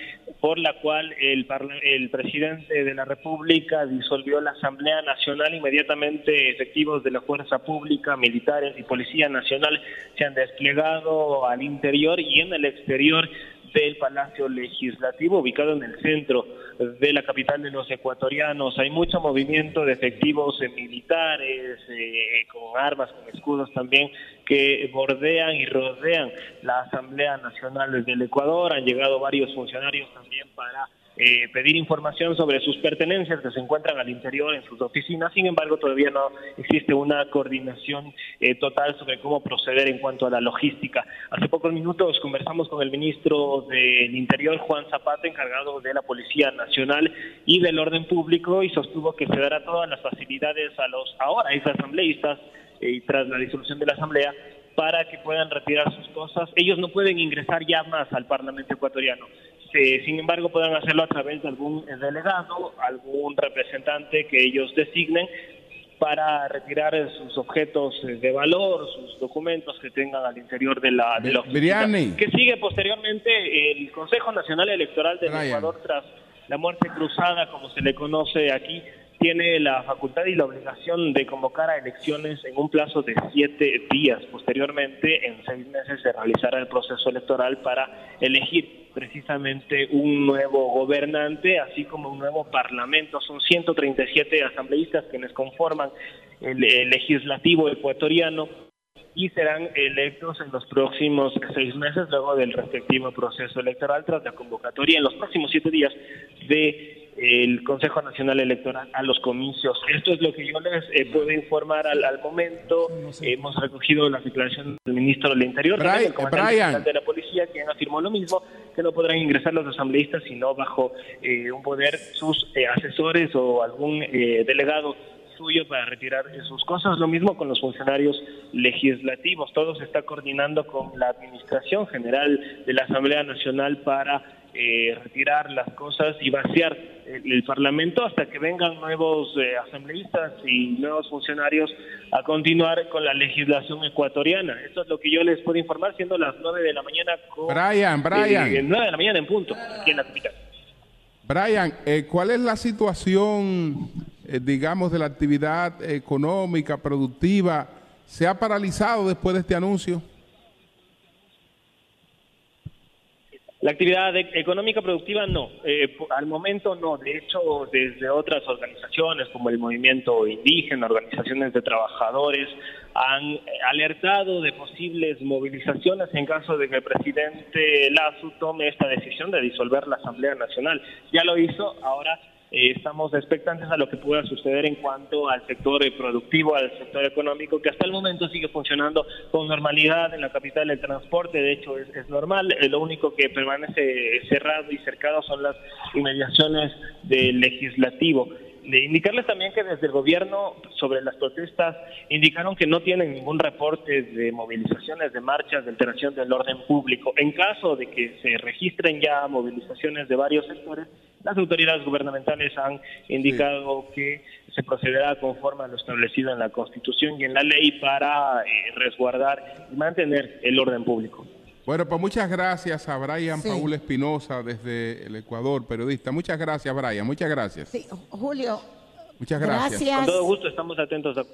por la cual el, el presidente de la República disolvió la Asamblea Nacional. Inmediatamente efectivos de la Fuerza Pública, militares y Policía Nacional se han desplegado al interior y en el exterior del Palacio Legislativo, ubicado en el centro de la capital de los ecuatorianos. Hay mucho movimiento de efectivos eh, militares, eh, con armas, con escudos también, que bordean y rodean la Asamblea Nacional del Ecuador. Han llegado varios funcionarios también para eh, pedir información sobre sus pertenencias que se encuentran al interior en sus oficinas. Sin embargo, todavía no existe una coordinación eh, total sobre cómo proceder en cuanto a la logística. Hace pocos minutos conversamos con el ministro del Interior, Juan Zapata, encargado de la Policía Nacional y del Orden Público, y sostuvo que se dará todas las facilidades a los ahora ex asambleístas eh, tras la disolución de la Asamblea para que puedan retirar sus cosas. Ellos no pueden ingresar ya más al Parlamento ecuatoriano. Sin embargo, puedan hacerlo a través de algún delegado, algún representante que ellos designen para retirar sus objetos de valor, sus documentos que tengan al interior de la, de la oficina. Briani. Que sigue posteriormente el Consejo Nacional Electoral del Brian. Ecuador tras la muerte cruzada, como se le conoce aquí, tiene la facultad y la obligación de convocar a elecciones en un plazo de siete días. Posteriormente, en seis meses, se realizará el proceso electoral para elegir precisamente un nuevo gobernante, así como un nuevo parlamento. Son 137 asambleístas quienes conforman el, legislativo ecuatoriano y serán electos en los próximos seis meses luego del respectivo proceso electoral tras la convocatoria en los próximos siete días de el Consejo Nacional Electoral a los comicios. Esto es lo que yo les eh, puedo informar al, al momento. Hemos recogido la declaración del ministro del Interior, Brian, comandante Brian. de la policía, quien afirmó lo mismo, que no podrán ingresar los asambleístas sino bajo eh, un poder sus eh, asesores o algún eh, delegado suyo para retirar sus cosas. Lo mismo con los funcionarios legislativos. Todo se está coordinando con la Administración General de la Asamblea Nacional para eh, retirar las cosas y vaciar el, el Parlamento hasta que vengan nuevos eh, asambleístas y nuevos funcionarios a continuar con la legislación ecuatoriana. Esto es lo que yo les puedo informar, siendo las 9 de la mañana con... Brian, Brian. eh, 9 de la mañana en punto, aquí en la capital. Brian, eh, ¿cuál es la situación, eh, digamos, de la actividad económica, productiva? ¿Se ha paralizado después de este anuncio? La actividad e- económica productiva no, Eh, al momento no. De hecho, desde otras organizaciones como el movimiento indígena, organizaciones de trabajadores, han eh, alertado de posibles movilizaciones en caso de que el presidente Lazo tome esta decisión de disolver la Asamblea Nacional. Ya lo hizo, ahora eh, estamos expectantes a lo que pueda suceder en cuanto al sector eh, productivo, al sector económico, que hasta el momento sigue funcionando con normalidad en la capital del transporte, de hecho es, es normal, Eh, lo único que permanece cerrado y cercado son las inmediaciones del legislativo. De indicarles también que desde el gobierno sobre las protestas indicaron que no tienen ningún reporte de movilizaciones, de marchas, de alteración del orden público. En caso de que se registren ya movilizaciones de varios sectores, las autoridades gubernamentales han indicado que se procederá conforme a lo establecido en la Constitución y en la ley para eh, resguardar y mantener el orden público. Bueno, pues muchas gracias a Brian Sí. Paul Espinosa desde el Ecuador, periodista. Muchas gracias, Brian. Muchas gracias. Sí, Julio. Muchas gracias. Gracias. Con todo gusto estamos atentos a...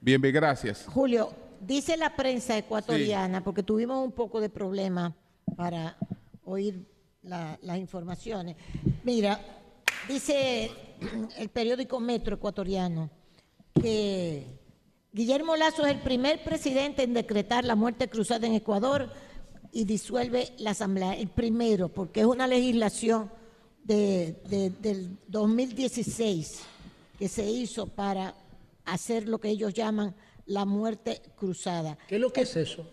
Bien, bien, gracias. Julio, dice la prensa ecuatoriana, porque tuvimos un poco de problema para oír la- las informaciones. Mira, dice el periódico Metro ecuatoriano que Guillermo Lazo es el primer presidente en decretar la muerte cruzada en Ecuador y disuelve la Asamblea. El primero, porque es una legislación de- de- del 2016 que se hizo para hacer lo que ellos llaman la muerte cruzada. ¿Qué lo que es eso?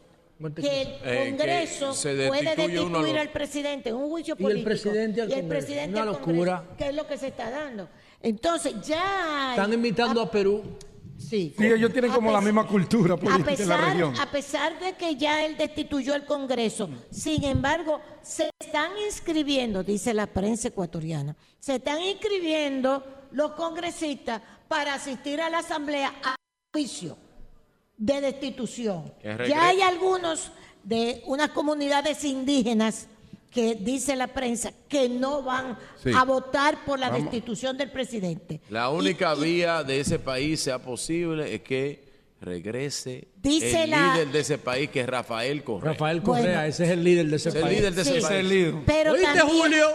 Que el. Eh, que Congreso se puede destituir lo- al presidente en un juicio Y el político. presidente al y el Congreso. presidente Una al locura. Congreso, que es lo que se está dando. Entonces, ya hay- Están invitando a Perú. Sí. Sí, ellos tienen como la misma cultura política en la pesar, región. a pesar de que ya él destituyó el Congreso, sin embargo, se están inscribiendo, dice la prensa ecuatoriana, se están inscribiendo los congresistas para asistir a la Asamblea a juicio de destitución. Ya hay algunos de unas comunidades indígenas que dice la prensa que no van Sí. a votar por la Vamos. destitución del presidente. La única vía de ese país sea posible es que regrese Dice el la- líder de ese país, que es Rafael Correa. Rafael Correa, Bueno. ese es el líder de ese Es el país. líder de ese Sí. Ese es país. el líder. Pero ¿Oíste, también, Julio?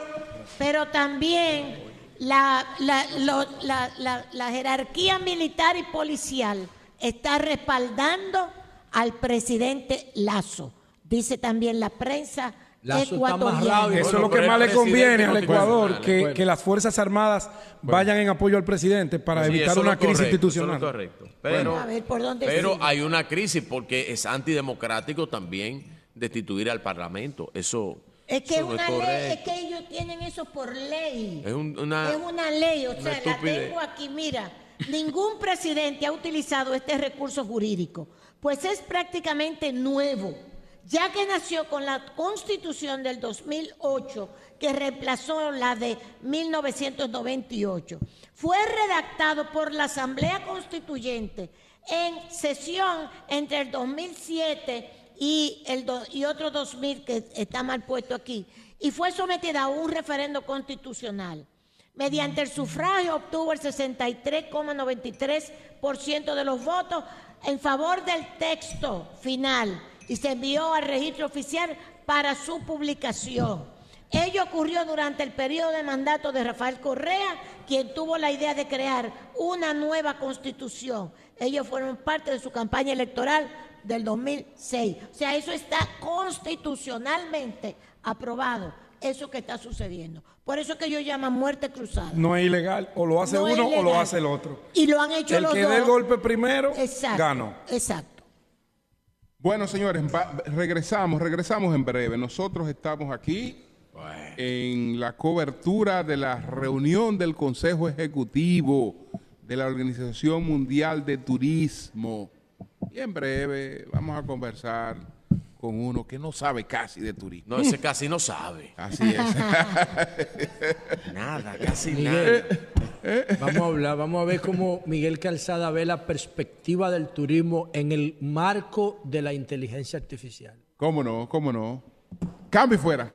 pero también la, la- lo- la- la- la jerarquía militar y policial está respaldando al presidente Lazo. Dice también la prensa Lazo ecuatoriana. Eso es Bueno, lo que más le conviene al Ecuador, que, bueno. que las Fuerzas Armadas vayan en apoyo al presidente para Sí, evitar una lo crisis correcto, institucional. correcto. Pero, A ver, ¿por dónde pero sigue? hay una crisis porque es antidemocrático también destituir al Parlamento. Eso, Es que, eso no una ley, es correcto. que ellos tienen eso por ley. Es un- una- es una ley, o una sea, la tengo aquí, mira, ningún presidente ha utilizado este recurso jurídico, pues es prácticamente nuevo, ya que nació con la constitución del 2008 que reemplazó la de 1998. Fue redactado por la Asamblea Constituyente en sesión entre el 2007 y, el do- y otro 2000 que está mal puesto aquí, y fue sometida a un referendo constitucional. Mediante el sufragio obtuvo el 63,93% de los votos en favor del texto final y se envió al registro oficial para su publicación. Ello ocurrió durante el periodo de mandato de Rafael Correa, quien tuvo la idea de crear una nueva constitución. Ellos fueron parte de su campaña electoral del 2006. O sea, eso está constitucionalmente aprobado, eso que está sucediendo. Por eso es que ellos llaman muerte cruzada. No es ilegal, o lo hace No uno o lo hace el otro. Y lo han hecho El los que dos. dé el golpe primero, Exacto, ganó. Exacto. Bueno, señores, regresamos, regresamos en breve. Nosotros estamos aquí en la cobertura de la reunión del Consejo Ejecutivo de la Organización Mundial de Turismo. Y en breve vamos a conversar con uno que no sabe casi de turismo. No, ese casi no sabe. Así es. Nada, casi Miguel, nada. vamos a hablar, vamos a ver cómo Miguel Calzada ve la perspectiva del turismo en el marco de la inteligencia artificial. ¿Cómo no? ¿Cómo no? Cambio y fuera.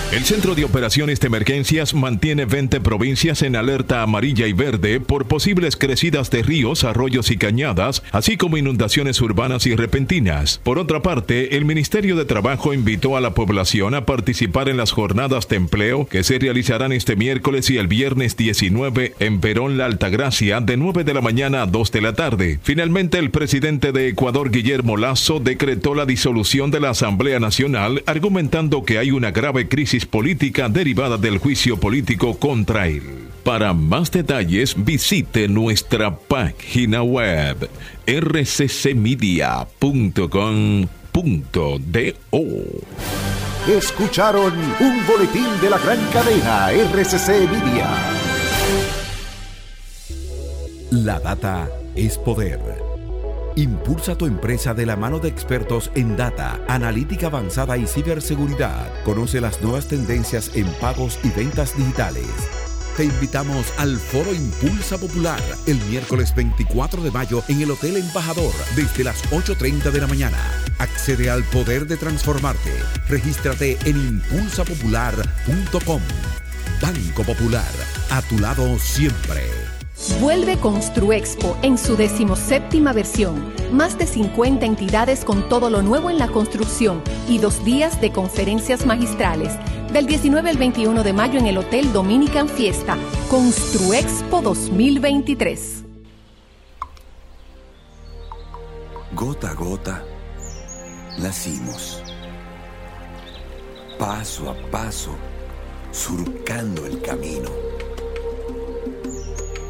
El Centro de Operaciones de Emergencias mantiene 20 provincias en alerta amarilla y verde por posibles crecidas de ríos, arroyos y cañadas, así como inundaciones urbanas y repentinas. Por otra parte, el Ministerio de Trabajo invitó a la población a participar en las jornadas de empleo que se realizarán este miércoles y el viernes 19 en Perón La Altagracia de 9 de la mañana a 2 de la tarde. Finalmente, el presidente de Ecuador, Guillermo Lazo, decretó la disolución de la Asamblea Nacional, argumentando que hay una grave crisis política derivada del juicio político contra él. Para más detalles, visite nuestra página web rccmedia.com.do. Escucharon un boletín de la gran cadena RCC Media. La data es poder. Impulsa tu empresa de la mano de expertos en data, analítica avanzada y ciberseguridad. Conoce las nuevas tendencias en pagos y ventas digitales. Te invitamos al Foro Impulsa Popular el miércoles 24 de mayo en el Hotel Embajador desde las 8.30 de la mañana. Accede al poder de transformarte. Regístrate en impulsapopular.com. Banco Popular, a tu lado siempre. Vuelve Construexpo en su decimoséptima versión. Más de 50 entidades con todo lo nuevo en la construcción y dos días de conferencias magistrales. Del 19 al 21 de mayo en el Hotel Dominican Fiesta. Construexpo 2023. Gota a gota, nacimos. paso a paso, surcando el camino.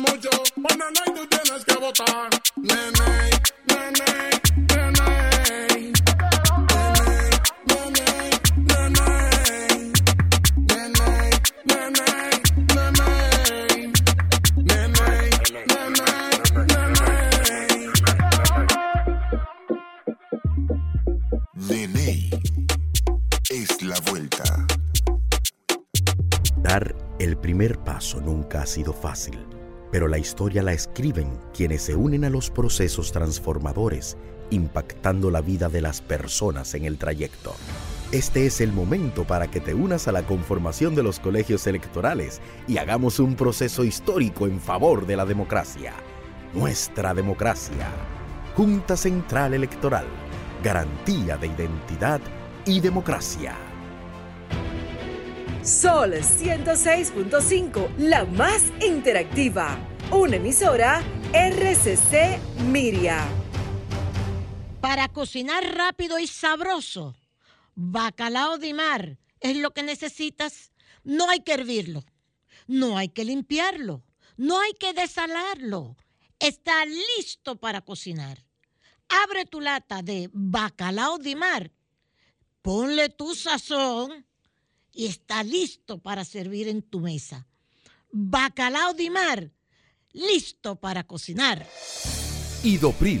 Mucho, bueno, no hay tú tienes que votar. Nene, nene, nene. Dar el primer paso nunca ha sido fácil, pero la historia la escriben quienes se unen a los procesos transformadores, impactando la vida de las personas en el trayecto. Este es el momento para que te unas a la conformación de los colegios electorales y hagamos un proceso histórico en favor de la democracia. Nuestra democracia. Junta Central Electoral. Garantía de identidad y democracia. Sol 106.5, la más interactiva. Una emisora RCC Miria. Para cocinar rápido y sabroso, bacalao de mar es lo que necesitas. No hay que hervirlo, no hay que limpiarlo, no hay que desalarlo. Está listo para cocinar. Abre tu lata de bacalao de mar, ponle tu sazón y está listo para servir en tu mesa. Bacalao de mar, listo para cocinar. Idopril,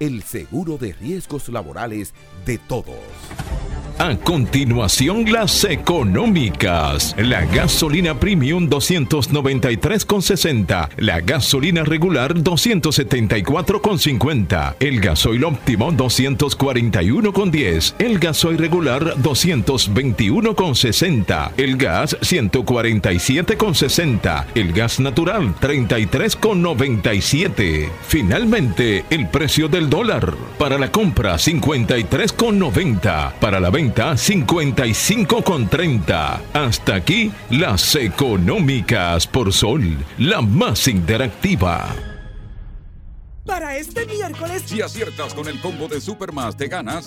el seguro de riesgos laborales de todos. A continuación, las económicas. La gasolina premium 293,60. La gasolina regular 274,50. El gasoil óptimo 241,10. El gasoil regular 221,60. El gas 147,60. El gas natural 33,97. Finalmente, el precio del dólar. Para la compra 53,90. Para la venta 55,30. Hasta aquí las económicas por Sol, la más interactiva. Para este miércoles, Si aciertas con el combo de Supermas, te ganas.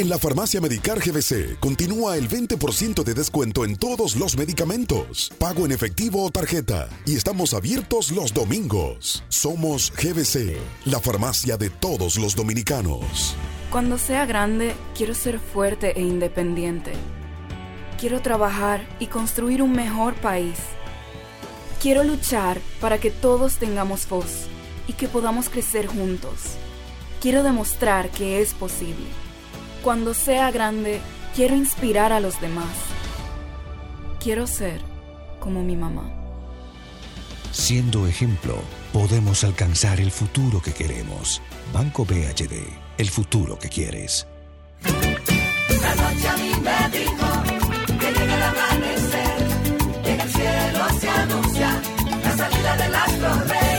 En la farmacia Medicar GBC continúa el 20% de descuento en todos los medicamentos, pago en efectivo o tarjeta, y estamos abiertos los domingos. Somos GBC, la farmacia de todos los dominicanos. Cuando sea grande, quiero ser fuerte e independiente. Quiero trabajar y construir un mejor país. Quiero luchar para que todos tengamos voz y que podamos crecer juntos. Quiero demostrar que es posible. Cuando sea grande, quiero inspirar a los demás. Quiero ser como mi mamá. Siendo ejemplo, podemos alcanzar el futuro que queremos. Banco BHD, el futuro que quieres. La noche a mí me dijo que llega el amanecer, que en el cielo se anuncia la salida del astro rey.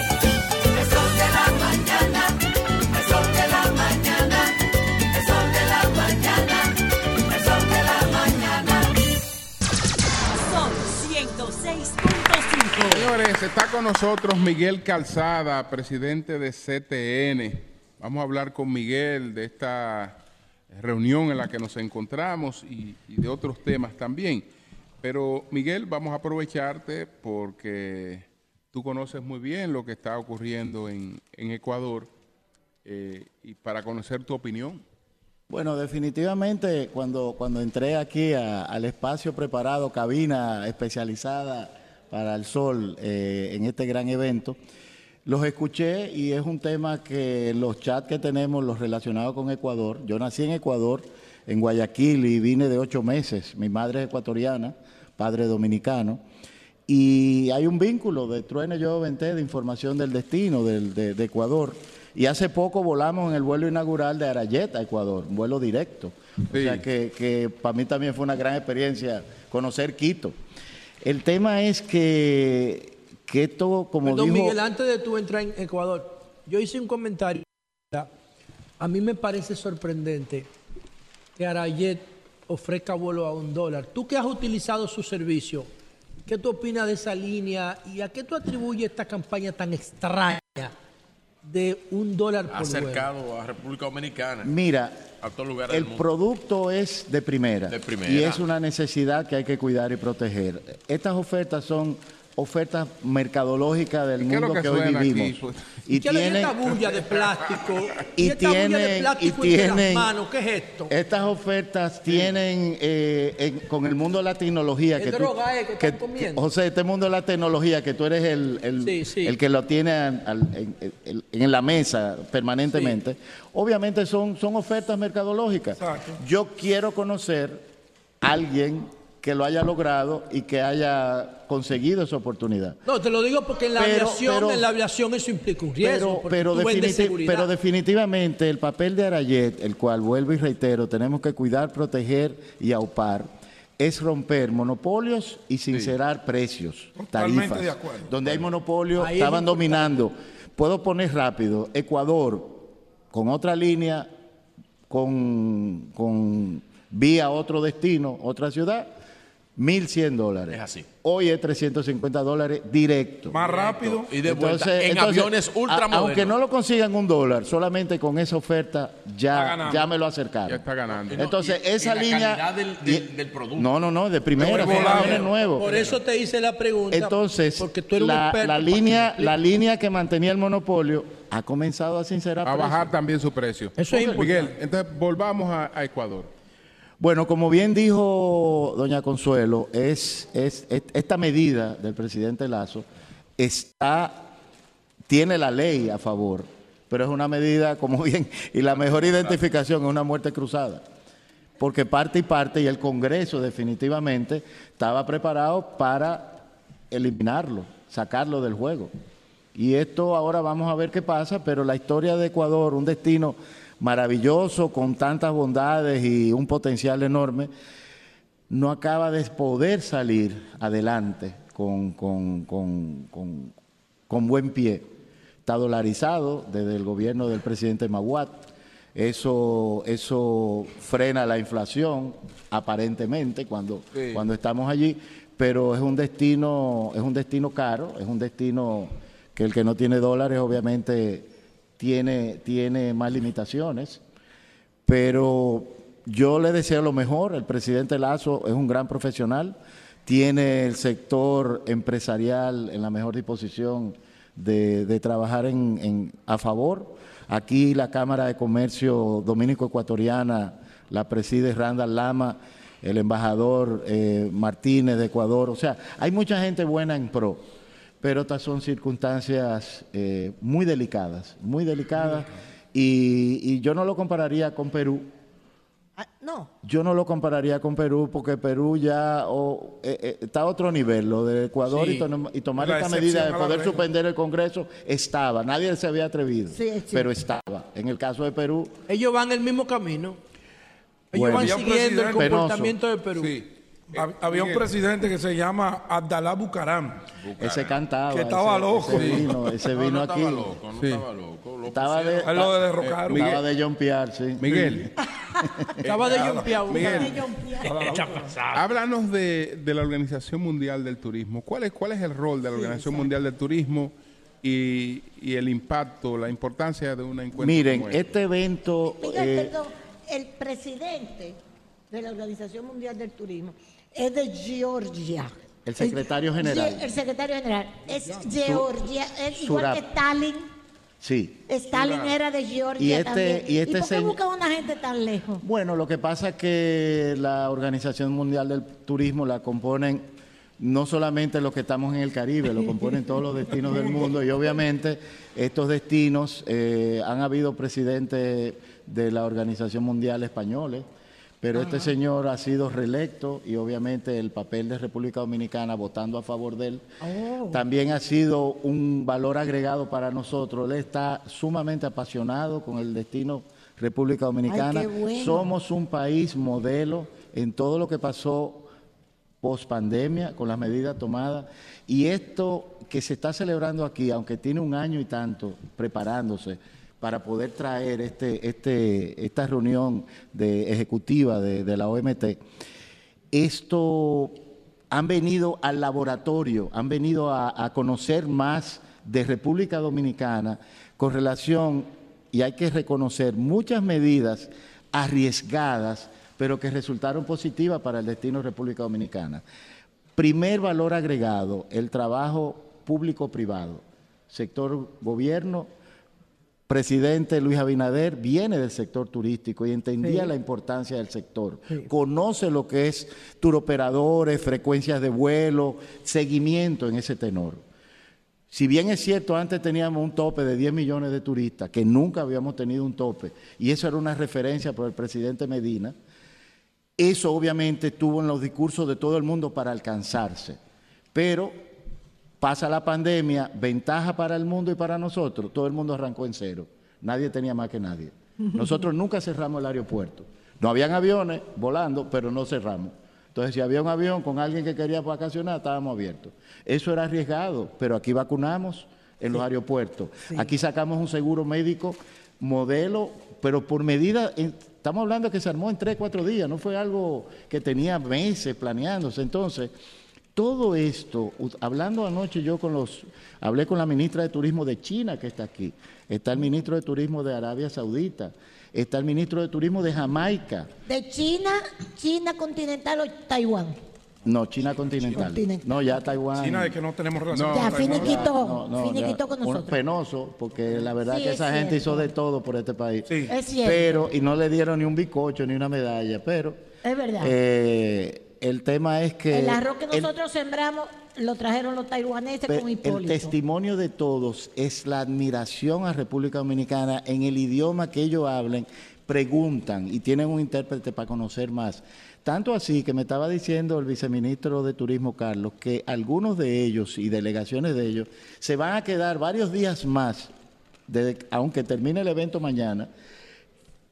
Señores, está con nosotros Miguel Calzada, presidente de CTN. Vamos a hablar con Miguel de esta reunión en la que nos encontramos y, de otros temas también. Pero Miguel, vamos a aprovecharte porque tú conoces muy bien lo que está ocurriendo en, Ecuador eh, y para conocer tu opinión. Bueno, definitivamente cuando, cuando entré aquí al espacio preparado, cabina especializada para el sol eh, en este gran evento, los escuché y es un tema que los chats que tenemos, los relacionados con Ecuador, yo nací en Ecuador, en Guayaquil y vine de ocho meses, mi madre es ecuatoriana, padre dominicano, y hay un vínculo de Truene Yo Venté de información del destino del- de, de Ecuador. Y hace poco volamos en el vuelo inaugural de Arayet a Ecuador, un vuelo directo. O sea que, que para mí también fue una gran experiencia conocer Quito. El tema es que, que esto, como Perdón, dijo... Miguel, antes de tú entrar en Ecuador, yo hice un comentario. A mí me parece sorprendente que Arayet ofrezca vuelo a un dólar. Tú que has utilizado su servicio, ¿qué tú opinas de esa línea y a qué tú atribuyes esta campaña tan extraña de un dólar por vuelo? acercado a República Dominicana. Mira, a del El mundo. producto es de primera, De primera. y es una necesidad que hay que cuidar y proteger. Estas ofertas son ofertas mercadológicas del mundo que que, hoy aquí, vivimos. pues? Y ¿Qué es esta bulla de plástico? y esta bulla de tienen, y plástico las tienen, manos? ¿Qué es esto? estas ofertas tienen eh, en- con el mundo de la tecnología ¿Qué que, tú- droga es que que- están comiendo? José, este mundo de la tecnología que tú eres el, el- Sí, sí. el que lo tiene al- al- en, en- en la mesa permanentemente, obviamente son, son ofertas mercadológicas. Yo quiero conocer a alguien que lo haya logrado y que haya conseguido esa oportunidad. No, te lo digo porque en la Pero- aviación, pero- en la aviación eso implica un riesgo. Pero, pero, definitivamente el papel de Arayet, el cual vuelvo y reitero, tenemos que cuidar, proteger y aupar, es romper monopolios y sincerar precios, Totalmente tarifas. de acuerdo. Donde hay monopolio, Ahí estaban dominando. Puedo poner rápido, Ecuador, con otra línea, con, con vía otro destino, otra ciudad, 1.100 dólares. Es así. Hoy es 350 dólares directo. Más rápido. Y de vuelta, en aviones ultramodernos. Aunque no lo consigan un dólar, solamente con esa oferta ya, ya me lo acercaron. Ya está ganando. Entonces, Y- y esa la línea. calidad del- del- del producto. No, no, no, de primera, aviones nuevos. Por eso te hice la pregunta. Entonces, porque tú eres un la, experto la para línea, la línea que mantenía el monopolio ha comenzado a sincerar A bajar también su precio. Eso es importante. Miguel, entonces volvamos a, a Ecuador. Bueno, como bien dijo doña Consuelo, es, es, es- esta medida del presidente Lazo está, tiene la ley a favor, pero es una medida, como bien, y la mejor identificación es una muerte cruzada. Porque parte y parte, y el Congreso definitivamente estaba preparado para eliminarlo, sacarlo del juego. Y esto ahora vamos a ver qué pasa, pero la historia de Ecuador, un destino maravilloso, con tantas bondades y un potencial enorme, no acaba de poder salir adelante con, con- con- con- con buen pie. Está dolarizado desde el gobierno del presidente Maguat. Eso, eso frena la inflación, aparentemente, cuando, Sí. cuando estamos allí, pero es un destino, es un destino caro, es un destino que el que no tiene dólares obviamente tiene, tiene más limitaciones pero yo le deseo lo mejor. El presidente Lazo es un gran profesional, tiene el sector empresarial en la mejor disposición de, trabajar en- a favor. Aquí la Cámara de Comercio Dominico-Ecuatoriana la preside Randall Lama, el embajador eh, Martínez de Ecuador. O sea, hay mucha gente buena en pro, pero estas son circunstancias eh, muy delicadas, muy delicadas. Y, y yo no lo compararía con Perú. Ah, no, Yo no lo compararía con Perú porque Perú ya eh, eh, está a otro nivel. Lo de Ecuador Sí. y, tom- y tomar La esta medida de poder suspender el Congreso estaba. Nadie se había atrevido, Sí, sí. pero estaba. En el caso de Perú, Ellos van el mismo camino. Ellos Bueno. van siguiendo el comportamiento de Perú. Hab- Había un presidente que se llama Abdalá Bucaram. ese cantaba. Que estaba ese- loco. Ese vino, ese No, vino no aquí. estaba loco, no Sí. estaba loco. Lo Estaba de, Él lo derrocaron. estaba de John sí. Miguel, Estaba de Eh, yompeado. Miguel. Háblanos de, de la Organización Mundial del Turismo. ¿Cuál es, cuál es el rol de la Organización Mundial del Turismo y, y el impacto, la importancia de una encuentro Miren, como este? este evento... Miguel, eh, perdón, el presidente de la Organización Mundial del Turismo es de Georgia. El secretario general. El secretario general es Georgia, es igual Surab. que Stalin. sí. Stalin era de Georgia Y este- también. y este por qué buscan una gente tan lejos? Bueno, lo que pasa es que la Organización Mundial del Turismo la componen no solamente los que estamos en el Caribe, lo componen todos los destinos del mundo y obviamente estos destinos eh, han habido presidentes de la Organización Mundial españoles, pero este señor ha sido reelecto y obviamente el papel de República Dominicana votando a favor de él también ha sido un valor agregado para nosotros. Él está sumamente apasionado con el destino República Dominicana. Ay, qué bueno. Somos un país modelo en todo lo que pasó post pandemia con las medidas tomadas y esto que se está celebrando aquí, aunque tiene un año y tanto preparándose para poder traer este, este, esta reunión de, ejecutiva de, la OMT, esto han venido al laboratorio, han venido a, a conocer más de República Dominicana con relación, y hay que reconocer, muchas medidas arriesgadas, pero que resultaron positivas para el destino de República Dominicana. Primer valor agregado, el trabajo público-privado, sector gobierno, presidente Luis Abinader viene del sector turístico y entendía Sí. la importancia del sector. Conoce lo que es turoperadores, frecuencias de vuelo, seguimiento en ese tenor. Si bien es cierto, antes teníamos un tope de 10 millones de turistas, que nunca habíamos tenido un tope, y eso era una referencia por el presidente Medina, eso obviamente estuvo en los discursos de todo el mundo para alcanzarse. Pero pasa la pandemia, ventaja para el mundo y para nosotros, todo el mundo arrancó en cero. Nadie tenía más que nadie. Nosotros nunca cerramos el aeropuerto. No habían aviones volando, pero no cerramos. Entonces, si había un avión con alguien que quería vacacionar, estábamos abiertos. Eso era arriesgado, pero aquí vacunamos en los aeropuertos. Aquí sacamos un seguro médico modelo, pero por medida, estamos hablando que se armó en tres, cuatro días, no fue algo que tenía meses planeándose. Entonces, todo esto, hablando anoche yo con los, hablé con la ministra de Turismo de China que está aquí, está el ministro de Turismo de Arabia Saudita, está el ministro de Turismo de Jamaica, ¿De China, China continental o Taiwán? no, China continental, Continental. no, ya Taiwán. China es que no tenemos relación Ya, con Taiwán. finiquitó, No, finiquitó ya, con un nosotros. penoso, porque la verdad Sí, que es esa gente hizo de todo por este país. Es cierto. Pero, y no le dieron ni un bizcocho ni una medalla, pero Es verdad. eh, el tema es que... el arroz que el- nosotros sembramos lo trajeron los taiwaneses con el Hipólito. testimonio de todos es la admiración a República Dominicana en el idioma que ellos hablen, preguntan y tienen un intérprete para conocer más. Tanto así que me estaba diciendo el viceministro de Turismo, Carlos, que algunos de ellos y delegaciones de ellos se van a quedar varios días más, desde- aunque termine el evento mañana,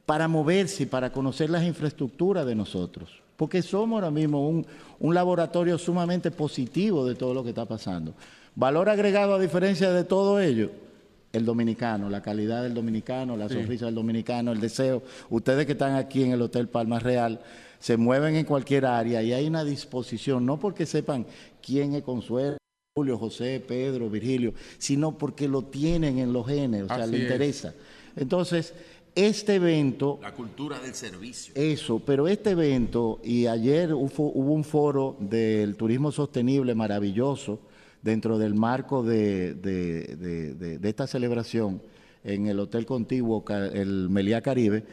para moverse y para conocer las infraestructuras de nosotros. Porque somos ahora mismo un, un laboratorio sumamente positivo de todo lo que está pasando. Valor agregado a diferencia de todo ello, el dominicano, la calidad del dominicano, la Sí. sonrisa del dominicano, el deseo. Ustedes que están aquí en el Hotel Palma Real se mueven en cualquier área y hay una disposición, no porque sepan quién es Consuelo. Julio, José, Pedro, Virgilio, sino porque lo tienen en los genes, o sea, Así le es. interesa. Entonces, este evento La cultura del servicio. eso, pero este evento, y ayer hubo, hubo un foro del turismo sostenible maravilloso dentro del marco de, de- de- de- de esta celebración en el Hotel Contiguo, el Meliá Caribe.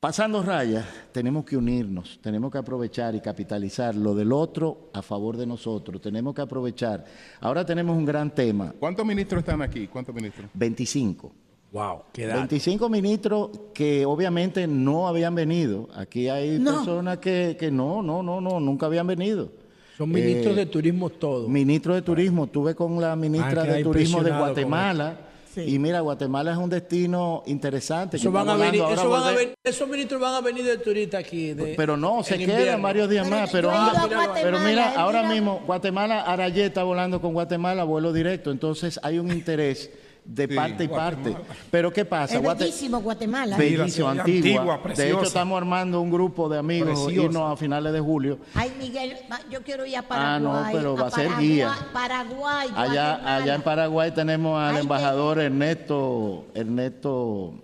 Pasando rayas, tenemos que unirnos, tenemos que aprovechar y capitalizar lo del otro a favor de nosotros, tenemos que aprovechar. Ahora tenemos un gran tema, ¿Cuántos ministros están aquí? ¿Cuántos ministros? 25. Wow, qué 25 ministros que obviamente no habían venido. Aquí hay No. personas que, que no, no, no, no, nunca habían venido. Son ministros Eh, de turismo todos. Ministro de Turismo, estuve con la ministra Ah, de queda Turismo de Guatemala. Sí. Y mira, Guatemala es un destino interesante. Eso van a venir, hablando eso ahora van a volver- venir- esos ministros van a venir de turista aquí. de- Pero no, se quedan invierno. varios días más. Pero, yo he ido a ah, Guatemala, pero mira, ahora mira- mismo Guatemala, Arayé está volando con Guatemala, vuelo directo. Entonces hay un interés de Sí. parte y parte. Pero ¿qué pasa? Es bellísimo Guatemala. Bellísimo, Antigua, antigua. de hecho, estamos armando un grupo de amigos Preciosa. irnos a finales de julio. Ay, Miguel, yo quiero ir a Paraguay. Ah, no, pero va a ser Paraguay, guía. Paraguay, Allá, Guatemala. allá en Paraguay tenemos al Ay, embajador Ernesto, Ernesto,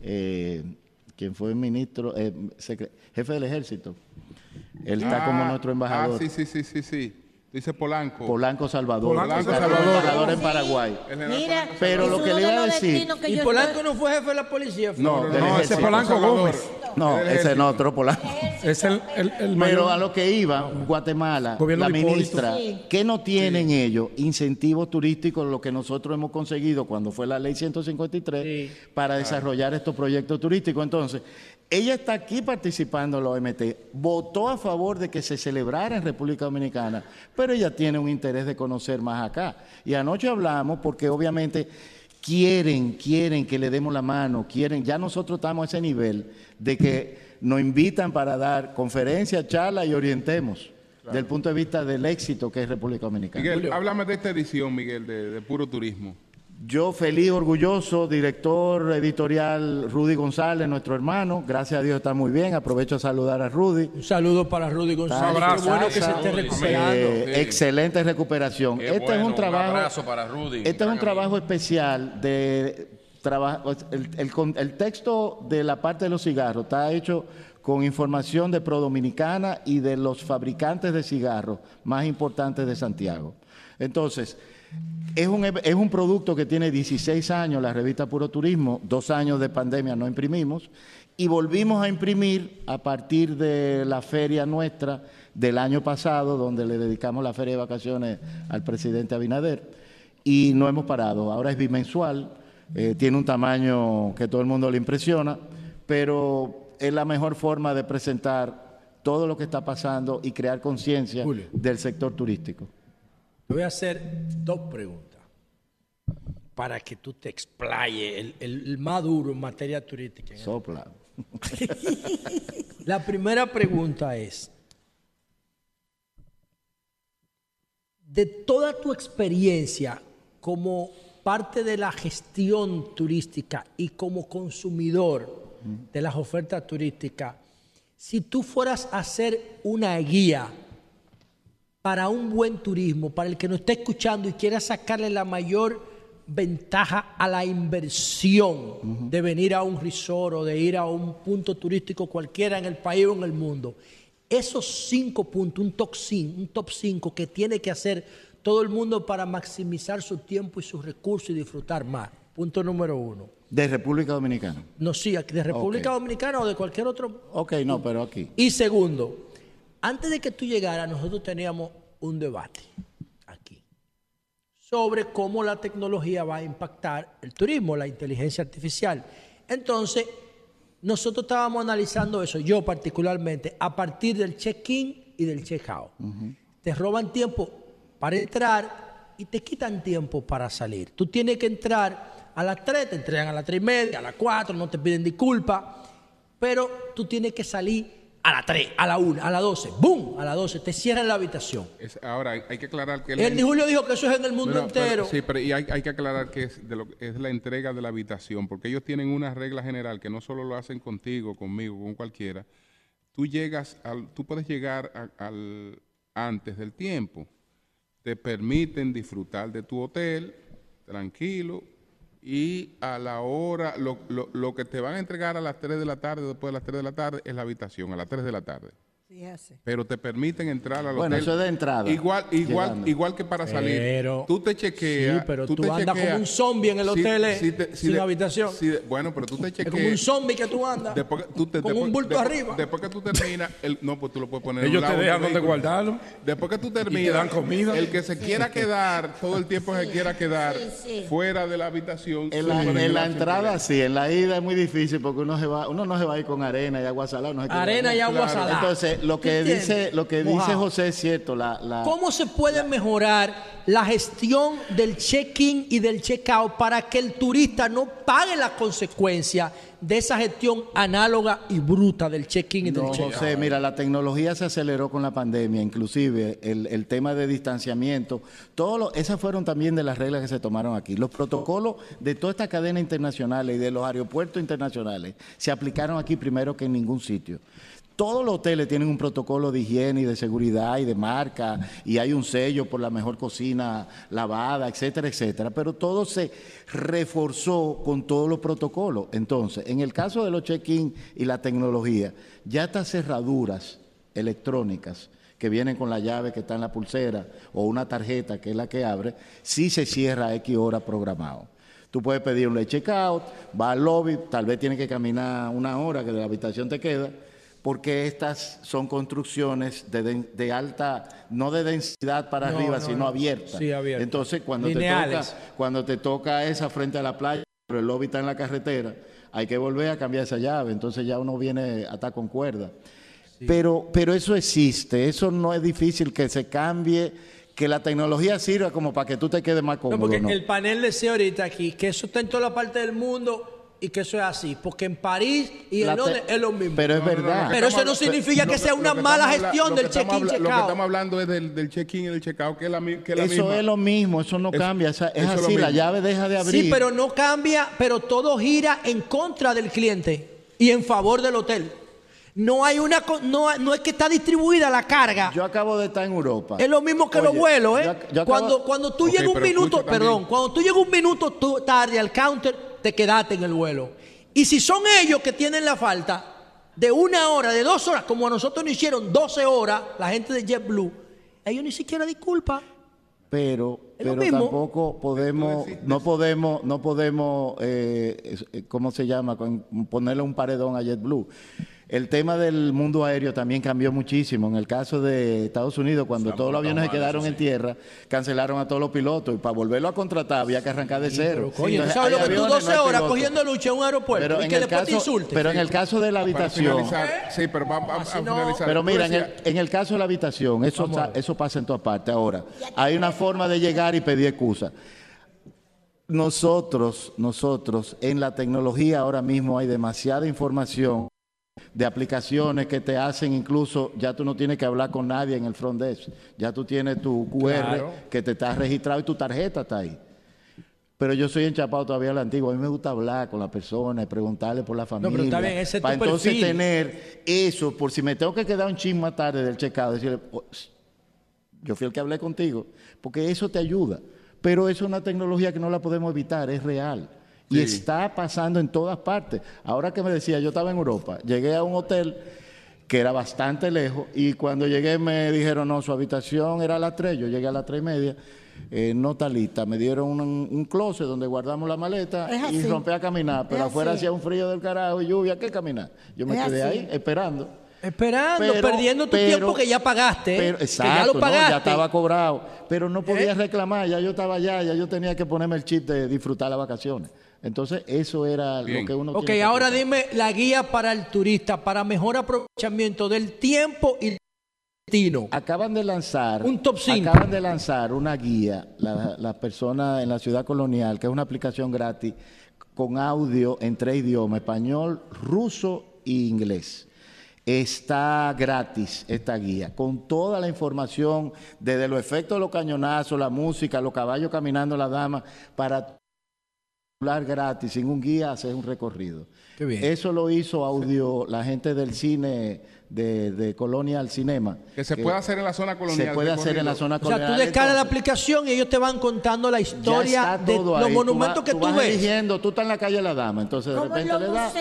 eh, quien fue ministro, eh, jefe del ejército. Él está Ah, como nuestro embajador. Ah, sí, sí, sí, sí, sí. Dice Polanco. Polanco Salvador. Polanco Salvador. embajador en. Paraguay. Mira, Pero lo que le iba a decir- que Y Polanco estoy- no fue jefe de la policía. fue- No, No, no, ese. Polanco Salvador. Gómez. No, ese no, otro Polanco. Es el, el, el Pero a lo que iba, Guatemala, Gobierno la ministra, Sí. ¿qué no tienen ellos? Incentivos turísticos, lo que nosotros hemos conseguido cuando fue la ley 153 para desarrollar estos proyectos turísticos. Entonces, ella está aquí participando en la OMT, votó a favor de que se celebrara en República Dominicana, pero ella tiene un interés de conocer más acá. Y anoche hablamos porque obviamente quieren, quieren que le demos la mano, quieren, ya nosotros estamos a ese nivel de que nos invitan para dar conferencias, charlas y orientemos del punto de vista del éxito que es República Dominicana. Miguel, háblame de esta edición, Miguel, de, de Puro Turismo. Yo feliz, orgulloso, director editorial Rudy González, nuestro hermano, gracias a Dios está muy bien, aprovecho a saludar a Rudy. Un saludo para Rudy González. Qué bueno que se esté eh, recuperando. Excelente recuperación. Qué este bueno, es un un trabajo, abrazo para Rudy, Este es un trabajo especial de trabajo. El, el el texto de la parte de los cigarros está hecho con información de Pro Dominicana y de los fabricantes de cigarros más importantes de Santiago. Entonces, es un, es un producto que tiene 16 años, la revista Puro Turismo, dos años de pandemia no imprimimos, y volvimos a imprimir a partir de la feria nuestra del año pasado, donde le dedicamos la feria de vacaciones al presidente Abinader, y no hemos parado. Ahora es bimensual, eh, tiene un tamaño que todo el mundo le impresiona, pero es la mejor forma de presentar todo lo que está pasando y crear conciencia del sector turístico. Te voy a hacer dos preguntas para que tú te explayes, el, el- el más duro en materia turística. Sopla. La primera pregunta es, de toda tu experiencia como parte de la gestión turística y como consumidor de las ofertas turísticas, si tú fueras a hacer una guía para un buen turismo, para el que nos esté escuchando y quiera sacarle la mayor ventaja a la inversión de venir a un resort o de ir a un punto turístico cualquiera en el país o en el mundo. Esos cinco puntos, un top 5, un top 5 que tiene que hacer todo el mundo para maximizar su tiempo y sus recursos y disfrutar más. Punto número uno. De República Dominicana. No, sí, de República. Dominicana o de cualquier otro Ok, no, pero aquí. y segundo, antes de que tú llegaras, nosotros teníamos un debate aquí sobre cómo la tecnología va a impactar el turismo, la inteligencia artificial. Entonces, nosotros estábamos analizando eso, yo particularmente, a partir del check-in y del check-out. Te roban tiempo para entrar y te quitan tiempo para salir. Tú tienes que entrar a las 3, te entregan a las 3 y media, a las 4, no te piden disculpas, pero tú tienes que salir a las 3, a la 1, a las 12, ¡boom! A las 12, te cierran la habitación. Es- ahora, hay, hay que aclarar que... El Julio dijo que eso es en el mundo pero- entero. sí, pero y hay, hay que aclarar que es, de lo, es la entrega de la habitación, porque ellos tienen una regla general que no solo lo hacen contigo, conmigo, con cualquiera. Tú llegas, al, tú puedes llegar a- al, antes del tiempo. Te permiten disfrutar de tu hotel tranquilo y a la hora, lo, lo- lo que te van a entregar a las 3 de la tarde, después de las 3 de la tarde, es la habitación, a las 3 de la tarde. Pero te permiten entrar al Bueno, hotel. eso es de entrada, Igual, igual, llegando. igual que para salir. Pero- tú te chequeas. Sí, pero tú andas como un zombie en el hotel, eh, te- sin de- habitación. de- bueno, pero tú te Es chequeas. como un zombie que tú andas. Después que tú te- con después- un bulto después- arriba. Después que tú terminas, el, no, pues tú lo puedes poner en Ellos un te lado dejan donde guardarlo. Después que tú terminas, Y te dan comida. el que se quiera quedar todo el tiempo que quiera quedar sí. fuera de la habitación. En se la, en entrada sí, en la ida es muy difícil porque uno, se va, uno no se va a ir con arena y agua salada. se Arena y agua salada. Entonces que, lo que dice, lo que dice Mojado. José es cierto. La, la- ¿Cómo se puede mejorar la gestión del check-in y del check-out para que el turista no pague las consecuencias de esa gestión análoga y bruta del check-in y del check-out? José, mira, la tecnología se aceleró con la pandemia, inclusive el, el tema de distanciamiento, todo lo- esas fueron también de las reglas que se tomaron aquí. Los protocolos de toda esta cadena internacional y de los aeropuertos internacionales se aplicaron aquí primero que en ningún sitio. Todos los hoteles tienen un protocolo de higiene y de seguridad y de marca y hay un sello por la mejor cocina lavada, etcétera, etcétera. Pero todo se reforzó con todos los protocolos. Entonces, en el caso de los check-in y la tecnología, ya estas cerraduras electrónicas que vienen con la llave que está en la pulsera o una tarjeta que es la que abre, sí se cierra a X hora programado. Tú puedes pedir un check-out, va al lobby, tal vez tienes que caminar una hora que de la habitación te queda, porque estas son construcciones de, den- de alta, no de densidad para No, arriba, no, sino no. abierta. Sí, abierta. Entonces, cuando te, toca, cuando te toca esa frente a la playa, pero el lobby está en la carretera, hay que volver a cambiar esa llave, entonces ya uno viene hasta con cuerda. Pero, pero eso existe, eso no es difícil que se cambie, que la tecnología sirva como para que tú te quedes más No, cómodo. porque ¿no? el panel decía ahorita aquí que eso está en toda la parte del mundo y que eso es así. Porque en París y en Londres es lo mismo. Pero es verdad. Pero eso no significa que sea una mala gestión del check-in, Lo que check-out. estamos hablando es del, del check-in y del check-out, que es la, mi- que es la Eso misma. es lo mismo, eso no Eso- cambia, es eso así, la llave deja de abrir. Sí, pero no cambia, pero todo gira en contra del cliente y en favor del hotel. No hay una no, no es que está distribuida la carga. Yo acabo de estar en Europa. Es lo mismo que los vuelos, ¿eh? yo ac- yo acabo- cuando, cuando tú llegas un minuto, perdón, cuando tú llegas un minuto tú- tarde al counter, te quedaste en el vuelo. Y si son ellos que tienen la falta de una hora, de dos horas, como a nosotros nos hicieron 12 horas, la gente de JetBlue, ellos ni siquiera disculpan. pero pero tampoco podemos no podemos no podemos eh, eh, cómo se llama Con- ponerle un paredón a JetBlue el tema del mundo aéreo también cambió muchísimo en el caso de Estados Unidos cuando todos los aviones se quedaron en tierra cancelaron a todos los pilotos y para volverlo a contratar había que arrancar de cero Coño, ¿tú Entonces, sabes lo que tú aviones, 12 no hay horas cogiendo lucha en un aeropuerto pero y en que el después te caso insulten? pero en el caso de la habitación. Sí, pero vamos a, a finalizar. pero mira, en el, en el caso de la habitación, eso, eso pasa en todas partes. Ahora, hay una forma de llegar y pedir excusa. Nosotros, nosotros, en la tecnología ahora mismo hay demasiada información de aplicaciones que te hacen incluso, ya tú no tienes que hablar con nadie en el front desk. Ya tú tienes tu QR Claro. que te está registrado y tu tarjeta está ahí. Pero yo soy enchapado todavía a la antigua. A mí me gusta hablar con la persona y preguntarle por la familia. pero está bien, ese es tu para entonces perfil. tener eso, por si me tengo que quedar un chisme más tarde del checado, decirle, "Oh, yo fui el que hablé contigo, porque eso te ayuda. Pero eso es una tecnología que no la podemos evitar, es real. Y Sí. está pasando en todas partes. Ahora que me decía, yo estaba en Europa, llegué a un hotel que era bastante lejos y cuando llegué me dijeron, no, su habitación era a las 3, yo llegué a las 3 y media, eh, no está lista, me dieron un, un closet donde guardamos la maleta y rompí a caminar, pero Es afuera así. hacía un frío del carajo y lluvia, ¿qué caminar? Yo me Es quedé así. ahí esperando. Esperando, Pero- perdiendo tu pero- tiempo que ya pagaste. Pero, que exacto, ya lo ¿no? pagaste. ya estaba cobrado, pero no podía ¿Eh? reclamar, ya yo estaba allá, ya yo tenía que ponerme el chip de disfrutar las vacaciones. Entonces, eso era lo que uno Ok, tiene que ahora dime la guía para el turista, para mejor aprovechamiento del tiempo y del destino. Acaban de lanzar Un top 5. Acaban de lanzar una guía, la- las personas en la ciudad colonial, que es una aplicación gratis con audio en tres idiomas, español, ruso e inglés. Está gratis esta guía, con toda la información, desde los efectos de los cañonazos, la música, los caballos caminando, las damas, para gratis, sin un guía, hacer un recorrido. Qué bien. Eso lo hizo audio la gente del cine de, de Colonial Cinema. Que se puede hacer en la zona colonial. Se puede hacer en la zona O sea, colonial. tú descargas la aplicación y ellos te van contando la historia de los monumentos tú que tú tú vas ves. eligiendo, tú estás en la calle La Dama, entonces de repente le das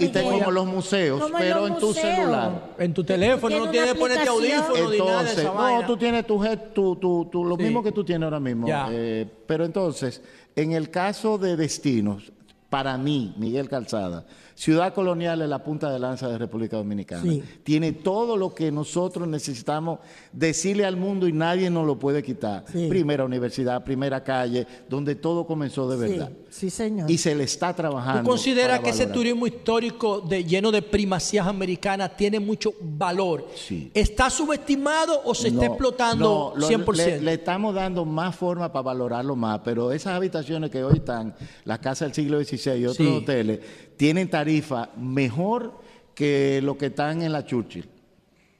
y te como los museos, Como pero los en tu museos. celular. En tu teléfono, Tiene no tienes que ponerte audífono ni nada de Entonces, esa no, vaina. tú tienes tu, tu, tu, tu- lo Sí. mismo que tú tienes ahora mismo. Ya. Eh, pero entonces, en el caso de destinos, para mí, Miguel Calzada, Ciudad Colonial es la punta de lanza de República Dominicana. Sí. Tiene todo lo que nosotros necesitamos decirle al mundo y nadie nos lo puede quitar. Sí. Primera universidad, primera calle, donde todo comenzó de verdad. Sí, sí, señor. Y se le está trabajando. ¿Tú consideras que ese turismo histórico de, lleno de primacías americanas tiene mucho valor? ¿Está subestimado o se está No, explotando no, lo- 100%? Le, le estamos dando más forma para valorarlo más, pero esas habitaciones que hoy están, las casas del siglo XVI y otros Sí. hoteles, tienen tarifa mejor que lo que están en la Churchill,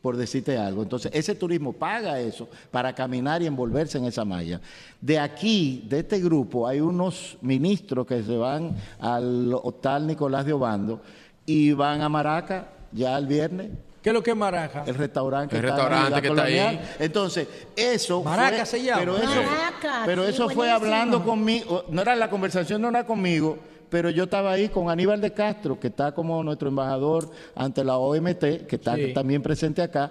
por decirte algo. Entonces, ese turismo paga eso para caminar y envolverse en esa malla. De aquí, de este grupo, hay unos ministros que se van al hotel Nicolás de Obando y van a Maraca ya el viernes. ¿Qué es lo que es Maraca? El restaurante El que está en la restaurante Ciudad que está ahí. Entonces, eso Maraca fue, se llama. Pero eso, Maraca, pero sí, eso fue hablando conmigo, no era la conversación, no era conmigo, pero yo estaba ahí con Aníbal de Castro, que está como nuestro embajador ante la OMT, que está Sí. también presente acá.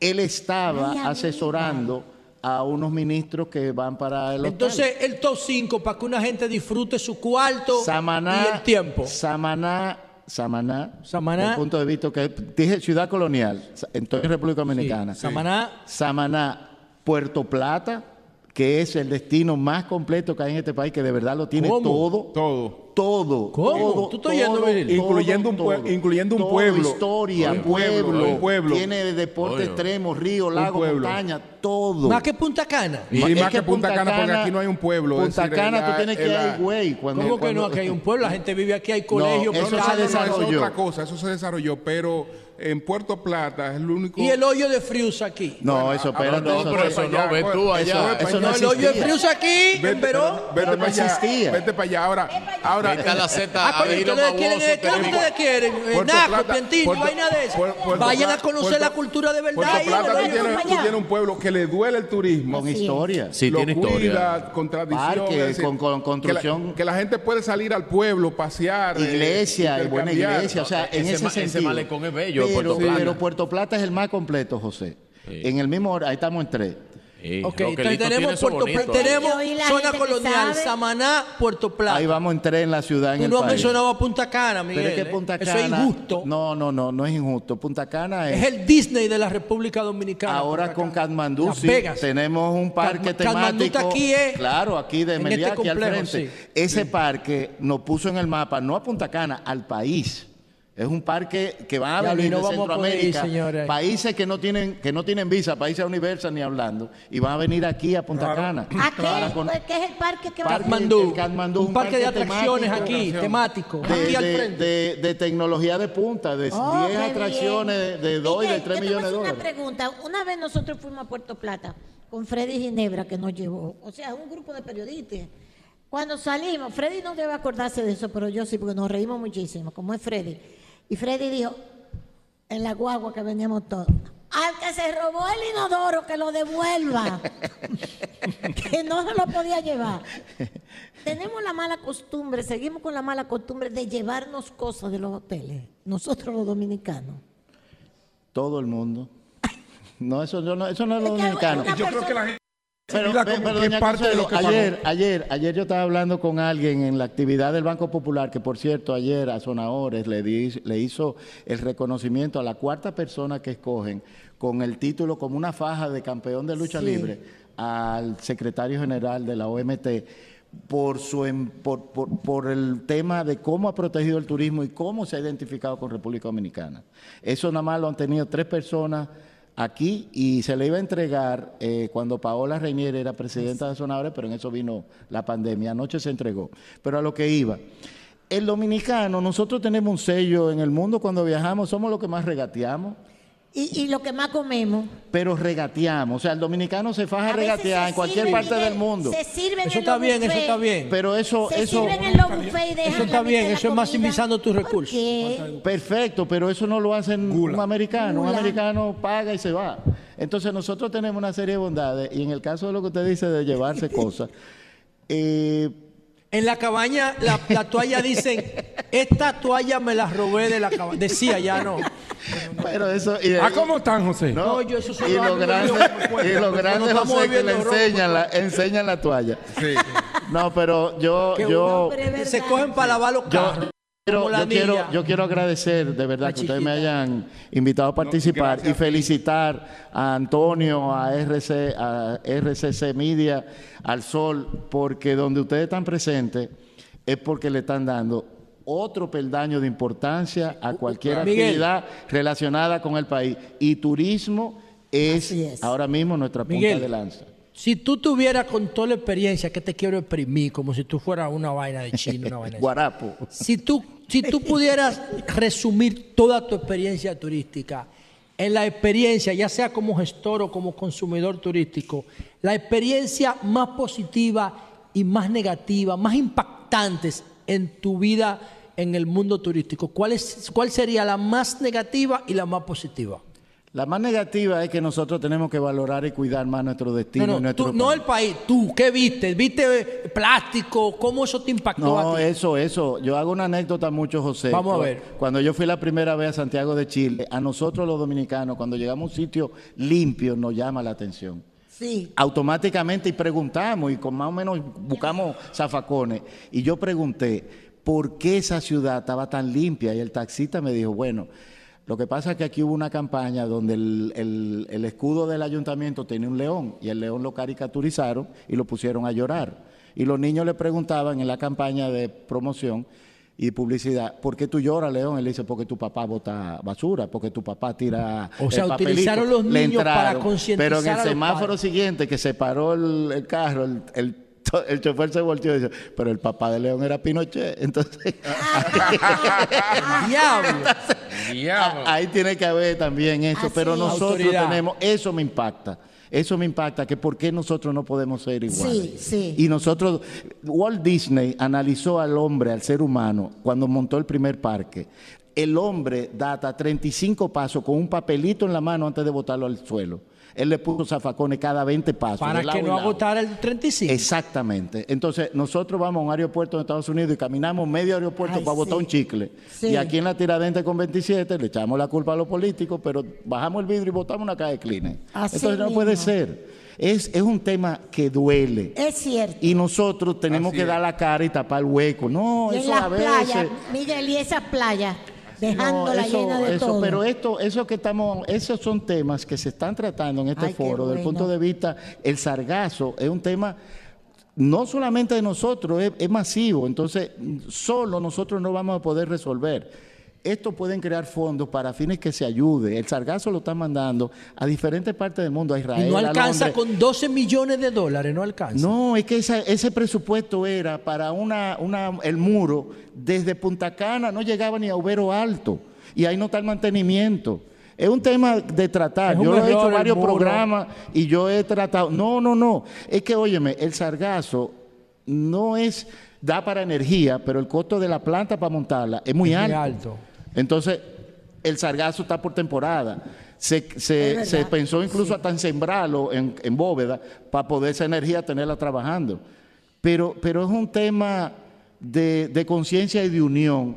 Él estaba Ay, asesorando a unos ministros que van para el hotel. Entonces, el top 5 para que una gente disfrute su cuarto Samaná, y el tiempo. Samaná, Samaná, Samaná. desde el punto de vista que dije ciudad colonial, entonces República Dominicana. Sí, Samaná. Samaná, Puerto Plata, que es el destino más completo que hay en este país, que de verdad lo tiene ¿Cómo? todo. Todo. Todo. ¿Cómo? todo, ¿Tú estás oyendo, todo, Virgilio? todo, Incluyendo un pue- incluyendo un Todo, pueblo. Historia, Un pueblo, pueblo, un pueblo. Tiene deporte Oye. extremo, río, lago, montaña, todo. Más que Punta Cana. Y más que Punta Cana, porque aquí no hay un pueblo. Punta decir, Cana, tú tienes que ir ahí, güey. cuando- ¿Cómo que no? Aquí hay un pueblo, la gente vive aquí, hay colegios, eso No, se eso es desarrolló. otra cosa, eso se desarrolló, pero en Puerto Plata es el único... Y el hoyo de Frius aquí. No, eso, espérate. no, eso pero se- eso no, ve tú allá. Eso, eso no No, el hoyo de. Frius aquí, en Vete, Verón. vete Pero no para allá, existía. vete para allá. Ahora, ahora Vete a la Z, Ah, a coño, ustedes quieren, ¿qué ustedes quieren? Eh, Puerto Naco, Puerto- vaina de eso. Vayan a conocer Puerto- la cultura de verdad. Puerto Plata tienes un pueblo que le duele el turismo. Con historia. Sí, tiene historia. con tradición. Parque, es decir, con- construcción. Que la, gente puede salir al pueblo, pasear. eh, Iglesia, buena iglesia, o sea, en Ese ma- ese sentido. malecón es bello, pero, Puerto Plata. pero Puerto Plata es el más completo, José. En el mismo hora, ahí estamos en tres. Sí, Ok, entonces tenemos eso Puerto bonito tenemos zona colonial. Samaná, Puerto Plata. Ahí vamos en tres en la ciudad, en Tú el no has país. mencionado a Punta Cana, Miguel. Pero es que ¿eh? Punta Eso Cana. es injusto. No, no, no, no es injusto. Punta Cana es. Es el Disney de la República Dominicana. Ahora con. Katmandú sí, Vegas. tenemos un parque temático. está aquí, ¿eh? Claro, aquí de Meliá, este aquí al complejo, frente. sí. Ese parque nos puso en el mapa, no a Punta Cana, al país. Es un parque que van a venir no de a ir, Centroamérica, países que no tienen que no tienen visa, países universal ni hablando, y van a venir aquí a Punta Cana. ¿A qué? Para con- ¿Qué es el parque que va Parque- Katmandú. Katmandú, un parque de atracciones temático. aquí, temático. de, aquí al de- frente. de- de tecnología de punta, de 10 Oh, qué atracciones de, de 2 y de Miguel, 3 yo te voy a millones de dólares. Una pregunta. Una vez nosotros fuimos a Puerto Plata con Freddy Ginebra que nos llevó. O sea, un grupo de periodistas. Cuando salimos, Freddy no debe acordarse de eso, pero yo sí, porque nos reímos muchísimo, como es Freddy. Y Freddy dijo, en la guagua que veníamos todos, al que se robó el inodoro, que lo devuelva. que no se lo podía llevar. Tenemos la mala costumbre, seguimos con la mala costumbre de llevarnos cosas de los hoteles, nosotros los dominicanos. Todo el mundo. No, eso, yo no, eso no es lo Es que dominicano. Yo creo que la gente Pero, doña parte de lo que ayer, ayer, ayer yo estaba hablando con alguien en la actividad del Banco Popular, que por cierto ayer a Sonahores le, di- le hizo el reconocimiento a la cuarta persona que escogen con el título como una faja de campeón de lucha Sí. libre al secretario general de la OMT por, su, em- por, por- por el tema de cómo ha protegido el turismo y cómo se ha identificado con República Dominicana. Eso nada más lo han tenido tres personas aquí y se le iba a entregar eh, cuando Paola Reinier era presidenta de Sonadores, pero en eso vino la pandemia. Anoche se entregó. Pero a lo que iba. El dominicano, nosotros tenemos un sello en el mundo cuando viajamos, somos los que más regateamos. Y, y lo que más comemos. Pero regateamos, o sea, el dominicano se faja a regatear en cualquier sirven, parte Miguel, del mundo. Se sirven Eso en está los bien, eso está bien. Pero eso, Se eso, sirven en los buffets y dejan Eso la está bien, eso es maximizando tus recursos. ¿Qué? Perfecto, pero eso no lo hacen un americano. Un americano paga y se va. Entonces nosotros tenemos una serie de bondades y en el caso de lo que usted dice de llevarse cosas, eh, En la cabaña, la, la toalla dicen, esta toalla me la robé de la cabaña. Decía ya no. pero eso... Y, ¿Ah, cómo están, José? No, No, yo eso solo y lo grande, y lo grande José, que le enseñan la, enseñan la toalla. No, pero yo... Yo Pero Se cogen para lavar los carros. La yo, quiero, yo quiero agradecer de verdad que ustedes me hayan invitado a participar y felicitar a Antonio, a, RC, a RCC Media, al Sol, porque donde ustedes están presentes es porque le están dando otro peldaño de importancia a cualquier Miguel. actividad relacionada con el país. Y turismo es, ahora mismo nuestra punta Miguel. de lanza. Si tú tuvieras con toda la experiencia que te quiero exprimir, como si tú fueras una vaina de chino, una vaina de Guarapo. Si tú, si tú pudieras resumir toda tu experiencia turística, en la experiencia, ya sea como gestor o como consumidor turístico, la experiencia más positiva y más negativa, más impactantes en tu vida en el mundo turístico, ¿cuál, cuál sería la más negativa y la más positiva? La más negativa es que nosotros tenemos que valorar y cuidar más nuestro destino. No, y no, nuestro tú- no el país, tú, ¿qué viste? ¿Viste eh, plástico? ¿Cómo eso te impactó No, a ti? eso, eso. Yo hago una anécdota mucho, José. Vamos a ver. Cuando yo fui la primera vez a Santiago de Chile, a nosotros los dominicanos, cuando llegamos a un sitio limpio, nos llama la atención. Sí. Automáticamente y preguntamos y con más o menos buscamos zafacones. Y yo pregunté, ¿por qué esa ciudad estaba tan limpia? Y el taxista me dijo, bueno, lo que pasa es que aquí hubo una campaña donde el, el- el escudo del ayuntamiento tenía un león y el león lo caricaturizaron y lo pusieron a llorar. Y los niños le preguntaban en la campaña de promoción y publicidad, ¿por qué tú lloras, León? Él dice, porque tu papá bota basura, porque tu papá tira O sea, el papelito". utilizaron los niños para concientizar Pero en el semáforo siguiente que se paró el, el carro, el, el, el chofer se volteó y dice, pero el papá de León era Pinochet. Entonces, Diablo. ahí tiene que haber también eso. Así pero nosotros Autoridad. tenemos, eso me impacta. Eso me impacta, que por qué nosotros no podemos ser iguales. Sí, sí. Y nosotros, Walt Disney analizó al hombre, al ser humano, cuando montó el primer parque. El hombre da hasta 35 pasos con un papelito en la mano antes de botarlo al suelo. Él le puso zafacones cada 20 pasos. Para que no agotara el 35. Exactamente. Entonces, nosotros vamos a un aeropuerto de Estados Unidos y caminamos medio aeropuerto Ay, para botar un chicle. Sí. Y aquí en la Tiradentes con 27 le echamos la culpa a los políticos, pero bajamos el vidrio y botamos una caja de Kleenex. Así Entonces, no mismo. puede ser. Es, es un tema que duele. Es cierto. Y nosotros tenemos Así que es. dar la cara y tapar el hueco. No, Y en eso las a veces. playas, Miguel, y esas playas, dejándola No, eso- llena de eso, todo. Pero esto, eso que estamos, esos son temas que se están tratando en este Ay, foro. Desde el bueno. punto de vista, el sargazo es un tema no solamente de nosotros, es, es masivo. Entonces, solo nosotros no vamos a poder resolver. Esto pueden crear fondos para fines que se ayude. El sargazo lo están mandando a diferentes partes del mundo, a Israel. Y no alcanza con 12 millones de dólares, no alcanza. No, es que esa- ese presupuesto era para una, una- el muro desde Punta Cana, no llegaba ni a Ubero Alto. Y ahí no está el mantenimiento. Es un tema de tratar. Yo lo he error hecho varios programas y yo he tratado. No, no, no. Es que, óyeme, el sargazo no es, da para energía, pero el costo de la planta para montarla es muy Es muy alto. Entonces, el sargazo está por temporada. Se, se- pensó incluso hasta en sembrarlo en, en bóveda para poder esa energía tenerla trabajando. Pero, pero es un tema de, de conciencia y de unión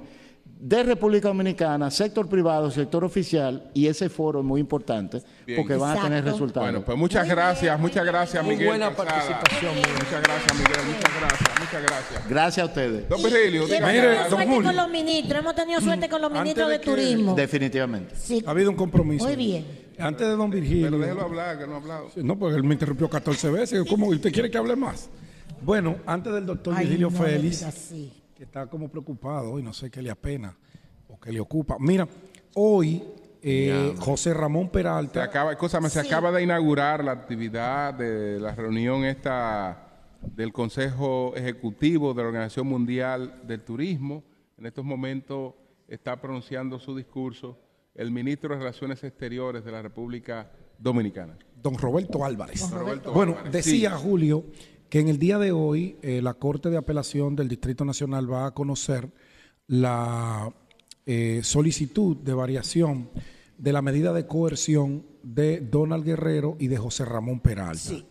de República Dominicana, sector privado, sector oficial, y ese foro es muy importante Bien. porque van a tener resultados. Bueno, pues muchas gracias, muchas gracias, Muy Miguel. buena Calzada. participación, Miguel. Muchas gracias, Miguel. Muchas gracias, muchas gracias. Gracias a ustedes. Don dígame hemos tenido con los ministros, hemos tenido suerte con los ministros de de, turismo. Definitivamente. Sí. Ha habido un compromiso. Muy bien. Antes de don Virgilio. Pero déjelo hablar, que no ha hablado. Sí, No, porque él me interrumpió 14 veces. ¿Cómo? ¿Usted quiere que hable más? Bueno, antes del doctor Ay, Virgilio no me Félix, diga así. Que está como preocupado y no sé qué le apena o qué le ocupa. Mira, hoy eh, José Ramón Se Peralta, acaba, escúchame, se Sí. acaba de inaugurar la actividad de la reunión esta del Consejo Ejecutivo de la Organización Mundial del Turismo. En estos momentos está pronunciando su discurso el ministro de Relaciones Exteriores de la República Dominicana. don Roberto Álvarez. Don Roberto Bueno, Álvarez. decía Sí. Julio que en el día de hoy eh, la Corte de Apelación del Distrito Nacional va a conocer la eh, solicitud de variación de la medida de coerción de Donald Guerrero y de José Ramón Peralta.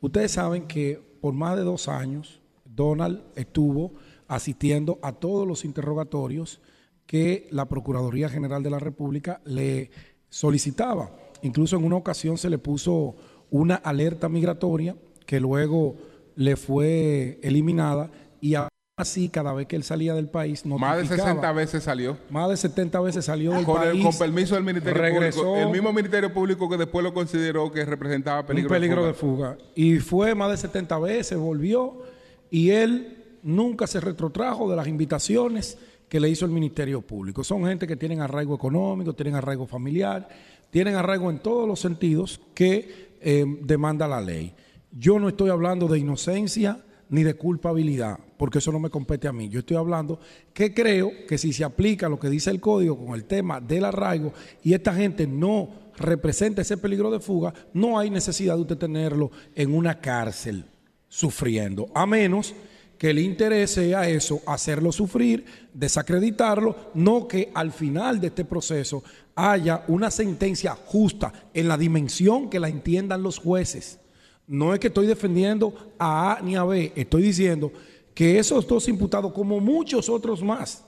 Ustedes saben que por más de dos años Donald estuvo asistiendo a todos los interrogatorios que la Procuraduría General de la República le solicitaba. Incluso en una ocasión se le puso una alerta migratoria que luego le fue eliminada y así cada vez que él salía del país. Más de notificaba. 60 veces salió. Más de 70 veces salió del Con, el- país. con permiso del Ministerio regresó, Público. El mismo Ministerio Público que después lo consideró que representaba peligro, un peligro de fuga. Y fue más de 70 veces, volvió y él nunca se retrotrajo de las invitaciones que le hizo el Ministerio Público. Son gente que tienen arraigo económico, tienen arraigo familiar, tienen arraigo en todos los sentidos que eh, demanda la ley. Yo no estoy hablando de inocencia ni de culpabilidad, porque eso no me compete a mí. Yo estoy hablando que creo que si se aplica lo que dice el código con el tema del arraigo y esta gente no representa ese peligro de fuga, no hay necesidad de usted tenerlo en una cárcel sufriendo, a menos que el interés sea eso, hacerlo sufrir, desacreditarlo, no que al final de este proceso haya una sentencia justa en la dimensión que la entiendan los jueces. No es que estoy defendiendo a A ni a B, estoy diciendo que esos dos imputados, como muchos otros más,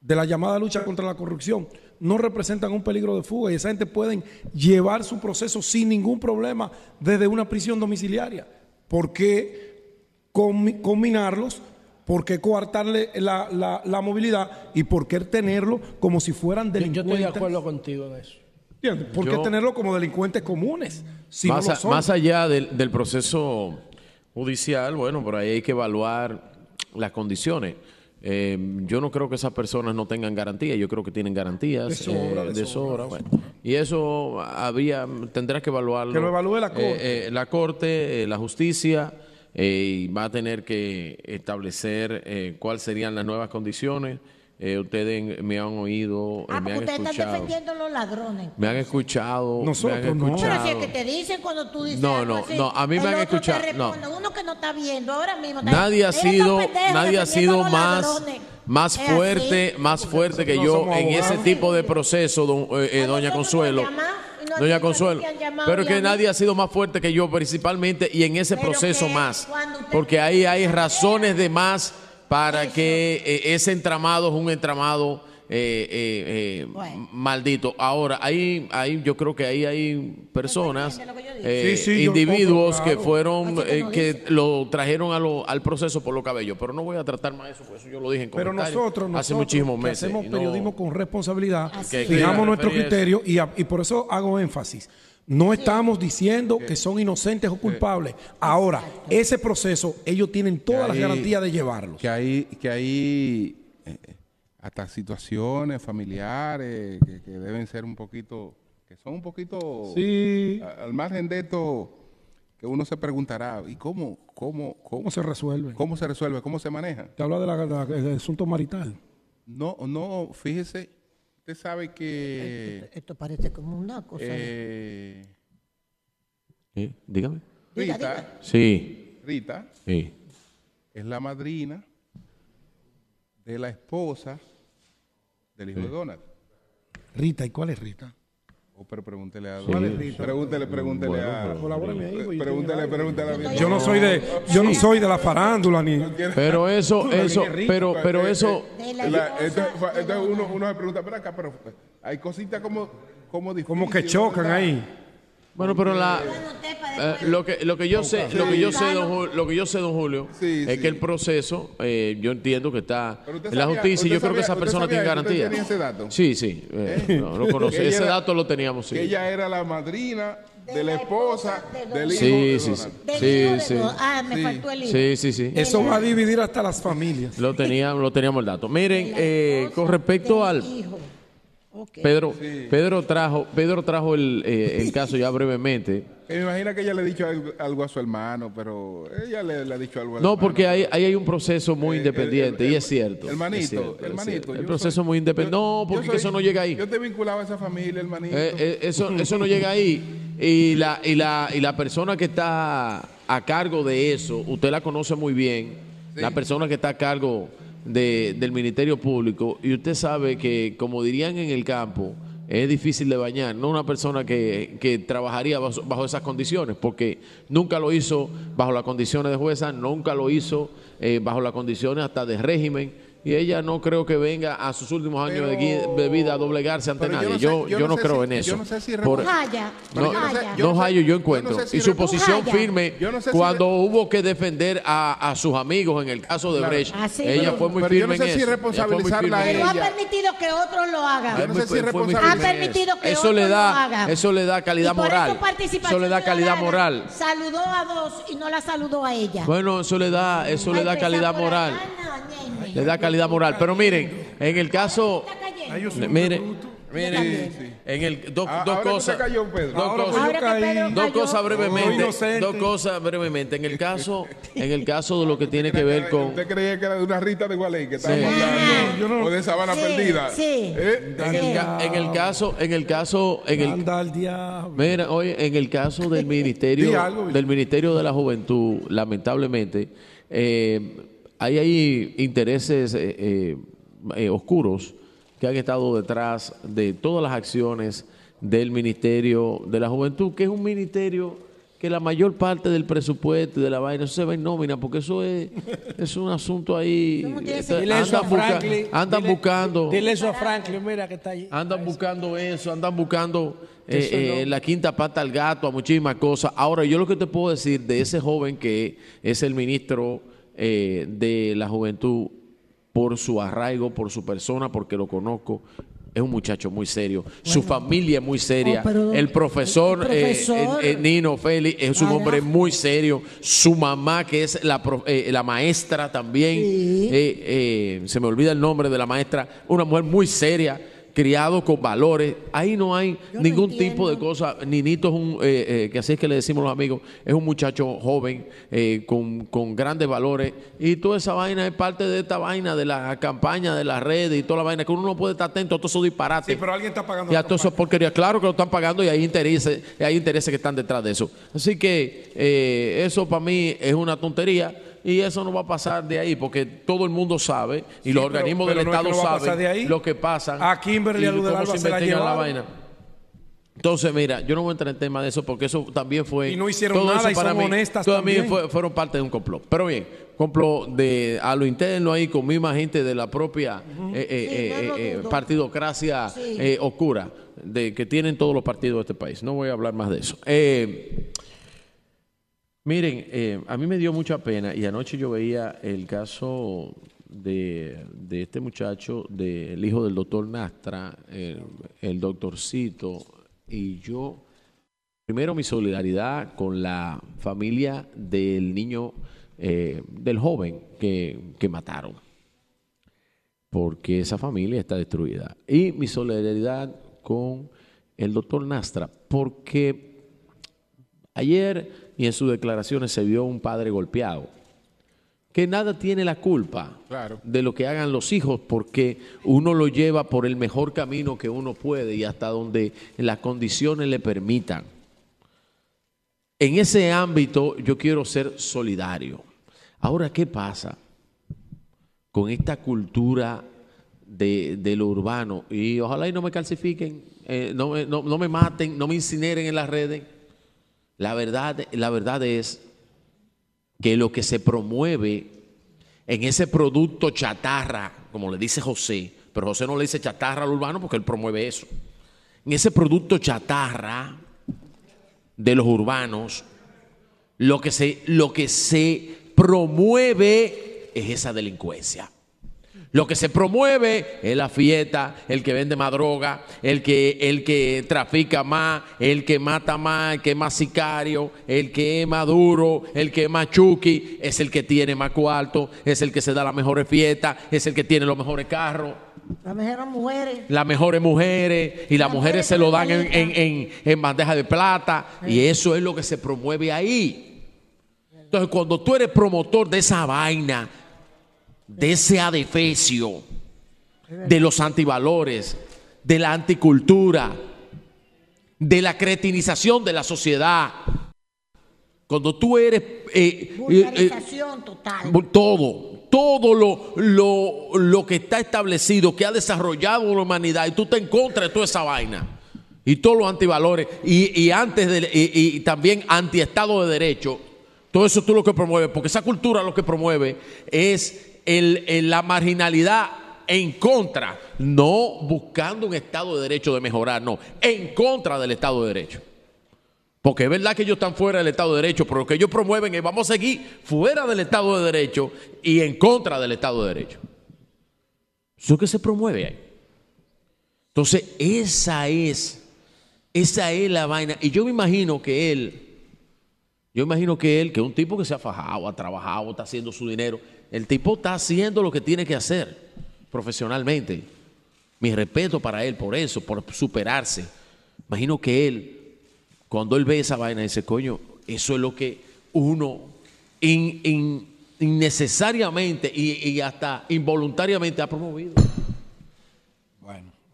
de la llamada lucha contra la corrupción, no representan un peligro de fuga y esa gente pueden llevar su proceso sin ningún problema desde una prisión domiciliaria. ¿Por qué combinarlos? ¿Por qué coartarle la, la- la movilidad? ¿Y por qué tenerlo como si fueran Yo, yo delincuentes? estoy de acuerdo contigo en eso. ¿Entiendes? ¿Por qué Yo- tenerlo como delincuentes comunes? Si no más, lo a- son? más allá del, del proceso judicial, bueno, por ahí hay que evaluar las condiciones. Eh, yo no creo que esas personas no tengan garantía, yo creo que tienen garantías De sobra, eh, de sobra, bueno. Y eso habría, tendrá que evaluarlo. Que lo evalúe la eh, Corte. eh, la Corte, eh, la Justicia, eh, y va a tener que establecer eh, cuáles serían las nuevas condiciones. Eh, ustedes me han oído, eh, Ah, me porque han ustedes están escuchado. defendiendo a los ladrones. Me han escuchado. Nosotros me han no. Pero escuchado. si es que te dicen cuando tú dices No, algo no, así, no, a mí me han escuchado, no. Uno que no está viendo ahora mismo. está- Nadie ha sido, nadie ha sido más, ladrones. más Es así. fuerte, más fuerte que No yo en ese abogados. tipo de proceso, don- eh, eh, doña Consuelo. no Doña Consuelo. Pero que nadie ha sido más fuerte que yo principalmente y en ese Pero proceso más. Porque ahí hay razones de más para que eh, ese entramado es un entramado eh, eh, eh, Bueno. maldito. Ahora, ahí, ahí, yo creo que ahí hay personas, eh, Sí, sí, yo- individuos claro. que fueron, que eh, no que dice. lo trajeron a lo- al proceso por los cabellos. Pero no voy a tratar más eso, porque eso yo lo dije en Pero comentarios nosotros, hace nosotros muchísimos que meses. hacemos no- periodismo con responsabilidad, fijamos a criterio y, a- y por eso hago énfasis. No estamos diciendo que son inocentes o culpables. Ahora, ese proceso, ellos tienen todas las ahí- garantías de llevarlos. Que hay, que hay eh, hasta situaciones familiares que, que deben ser un poquito, que son un poquito Sí. a- al margen de esto, que uno se preguntará, ¿y cómo, cómo, cómo, ¿Cómo se resuelve? cómo se resuelve? ¿Cómo se maneja? Te habla de la- de la- del asunto marital. No, no, fíjese, usted sabe que Esto parece como una cosa. eh, Eh, Dígame. Rita, diga. Sí, Rita sí. es la madrina de la esposa del hijo de Donald. Rita, ¿y cuál es Rita? Oh, pero pregúntele a ¿Cuál es Don- Rita? Pregúntele, pregúntele Bueno, a. Pregúntele, el pregúntele a mi Yo no soy de, yo no soy de la farándula ni. Pero eso, eso, pero, pero eso, De la Donald. uno, uno se pregunta, pero acá, pero hay cositas como, como Como que chocan ¿verdad? ahí. Bueno, pero la, eh, lo que, lo que yo sé, lo que yo sé, don Julio, lo que yo sé, don Julio, Sí, es sí. que el proceso, eh, yo entiendo que está Pero usted en la sabía- justicia y yo creo que esa persona tiene sabía- usted garantía. tenía ese dato. Sí, sí, eh, no, lo Que conocí. ella Ese era- dato lo teníamos, sí. Que ella era la madrina de, la esposa esposa de del hijo Sí, de sí, sí. Donald. Del Sí, de sí. Ah, me Sí. faltó el hijo. Sí, sí, sí. Eso va a dividir hasta las familias. Lo teníamos, lo teníamos el dato. Miren, eh, con respecto al hijo. Pedro, Pedro trajo, Pedro trajo el, eh, el caso ya brevemente. Me imagino que ella le ha dicho algo, algo a su hermano, pero ella le, le ha dicho algo al No, hermano. porque ahí, ahí hay un proceso muy Eh, independiente el- el- y es cierto. Hermanito, es cierto, es hermanito. cierto. El proceso soy- muy independiente. No, porque soy- eso no llega ahí. Yo te vinculaba a esa familia, hermanito. Eh, eh, eso, eso no llega ahí. Y la, y, la, y la persona que está a cargo de eso, usted la conoce muy bien, la persona que está a cargo de- del Ministerio Público, y usted sabe que, como dirían en el campo, es difícil de bañar, no una persona que, que trabajaría bajo, esas condiciones, porque nunca lo hizo bajo las condiciones de jueza, nunca lo hizo eh, bajo las condiciones hasta de régimen y ella no creo que venga a sus últimos años de, vida a doblegarse ante yo nadie. no sé- Yo, yo yo no no sé creo si- en yo eso. no sé si Por- Jaya, no, Jaya. no, Jayo, yo encuentro. sé si y su posición Jaya. firme Yo no sé si cuando hubo que defender a, a sus amigos en el caso de Claro. Brecht, Ah, ella pero- fue muy pero yo no firme sé en si eso. Ella responsabilizarla a firme en Pero ha ella. permitido que otros lo hagan. Yo no sé si firme Ha permitido que eso otros le lo da, hagan. eso le da calidad moral. eso le da calidad moral. Saludó a dos y no la saludó a ella. Bueno, eso le da, eso le da empezar calidad moral. Le da calidad moral. Pero miren, en el caso, miren, miren, en el dos, Ah, dos cosas, cayó, Pedro. dos Ahora cosas, dos cayó. cosas brevemente, dos cosas brevemente. En el caso, en el caso de lo que tiene que ver con ¿Usted creía que era de una Rita de Gualey que estaba Sí. hablando? o de Sabana Sí, Perdida? sí. ¿Eh? en el, en el caso, en el caso, en el. Mira, oye, en el caso del ministerio, algo, del ministerio de la Juventud, lamentablemente, eh, hay ahí intereses eh, eh, eh, oscuros que han estado detrás de todas las acciones del ministerio de la Juventud, que es un ministerio que la mayor parte del presupuesto y de la vaina eso se va en nómina, porque eso es, es un asunto ahí. tiene Dile eso a andan, busca- Franklin. andan Dile- buscando. Dile eso a Franklin, mira que está allí. Andan buscando eso, andan buscando eh, eh, la quinta pata al gato, a muchísimas cosas. Ahora, yo lo que te puedo decir de ese joven que es el ministro eh, de la juventud, por su arraigo, por su persona, porque lo conozco, es un muchacho muy serio. Su familia es muy seria. Oh, pero el profesor, el eh, profesor- eh, eh, Nino Félix es un hombre muy serio. Su mamá, que es la, eh, la maestra también, Sí. eh, eh, se me olvida el nombre de la maestra, una mujer muy seria, criado con valores. Ahí no hay Yo ningún tipo de cosa. Ninito es un, eh, eh, que así es que le decimos los amigos, es un muchacho joven, eh, con, con grandes valores. Y toda esa vaina es parte de esta vaina, de la campaña, de las redes y toda la vaina, que uno no puede estar atento a todos esos disparates. Sí, pero alguien está pagando. Y a todas esas porquerías, claro que lo están pagando y hay intereses, y hay intereses que están detrás de eso. Así que eh, eso para mí es una tontería y eso no va a pasar de ahí porque todo el mundo sabe y los organismos pero del no es que Estado de saben lo que pasa. A Kimberly y del cómo Alba se se la la vaina. Entonces, mira, yo no voy a entrar en tema de eso porque eso también fue. Y no hicieron todo nada eso y para son mí, honestas todo también. fue- fueron parte de un complot. Pero bien, complot de a lo interno ahí con misma gente de la propia eh, eh, Sí, eh, no eh, partidocracia Sí. oscura de que tienen todos los partidos de este país. No voy a hablar más de eso. Eh, miren, eh, a mí me dio mucha pena y anoche yo veía el caso de, de este muchacho, del hijo del doctor Nastra, el, el doctorcito, y yo, primero mi solidaridad con la familia del niño, eh, del joven que, que mataron porque esa familia está destruida. Y mi solidaridad con el doctor Nastra, porque ayer y en sus declaraciones se vio un padre golpeado, que nada tiene la culpa Claro. de lo que hagan los hijos, porque uno lo lleva por el mejor camino que uno puede y hasta donde las condiciones le permitan. En ese ámbito yo quiero ser solidario. Ahora, ¿qué pasa? con esta cultura de, de lo urbano. Y ojalá y no me calcifiquen, eh, no, me- no- no me maten, no me incineren en las redes. La verdad, la verdad es que lo que se promueve en ese producto chatarra, como le dice José, pero José no le dice chatarra al urbano porque él promueve eso. En ese producto chatarra de los urbanos, lo que se, lo que se promueve es esa delincuencia. Lo que se promueve es la fiesta, el que vende más droga, el que, el que trafica más, el que mata más, el que es más sicario, el que es más duro, el que es más chuki, es el que tiene más cuarto, es el que se da las mejores fiestas, es el que tiene los mejores carros Las mejores mujeres. las mejores mujeres y las Las mujeres mujeres se lo dan en- en- en bandeja de plata y eso es lo que se promueve ahí. Entonces cuando tú eres promotor de esa vaina, de ese adefesio, de los antivalores, de la anticultura, de la cretinización de la sociedad, cuando tú eres... eh, eh, eh, total. todo, todo lo, lo, lo que está establecido, que ha desarrollado la humanidad, y tú te en contra de toda esa vaina. Y todos los antivalores, y, y antes de, y, y también antiestado de derecho, todo eso tú lo que promueves, porque esa cultura lo que promueve es el- la marginalidad en contra, no buscando un Estado de Derecho de mejorar, no, en contra del Estado de Derecho. Porque es verdad que ellos están fuera del Estado de Derecho, pero lo que ellos promueven es vamos a seguir fuera del Estado de Derecho y en contra del Estado de Derecho. Eso es que se promueve ahí. Entonces, esa es, esa es la vaina. Y yo me imagino que él, yo imagino que él, que es un tipo que se ha fajado, ha trabajado, está haciendo su dinero, el tipo está haciendo lo que tiene que hacer profesionalmente. Mi respeto para él por eso, por superarse. Imagino que él, cuando él ve esa vaina, dice, coño, eso es lo que uno in- in- innecesariamente y, y hasta involuntariamente ha promovido.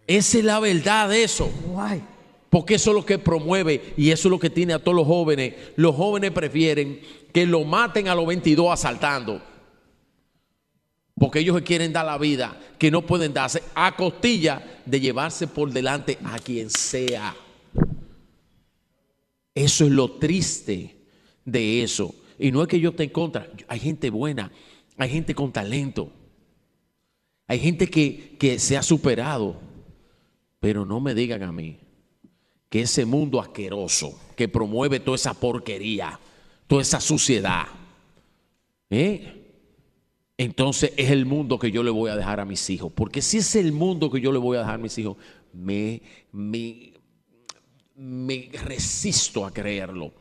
Esa es la verdad de eso. Porque eso es lo que promueve y eso es lo que tiene a todos los jóvenes. Los jóvenes prefieren que lo maten a los 22 asaltando. Porque ellos quieren dar la vida que no pueden darse a costilla de llevarse por delante a quien sea. Eso es lo triste de eso. Y no es que yo esté en contra. Hay gente buena, hay gente con talento, hay gente que, que se ha superado. Pero no me digan a mí que ese mundo asqueroso que promueve toda esa porquería, toda esa suciedad, ¿eh? Entonces es el mundo que yo le voy a dejar a mis hijos. Porque si es el mundo que yo le voy a dejar a mis hijos, me, me, me resisto a creerlo,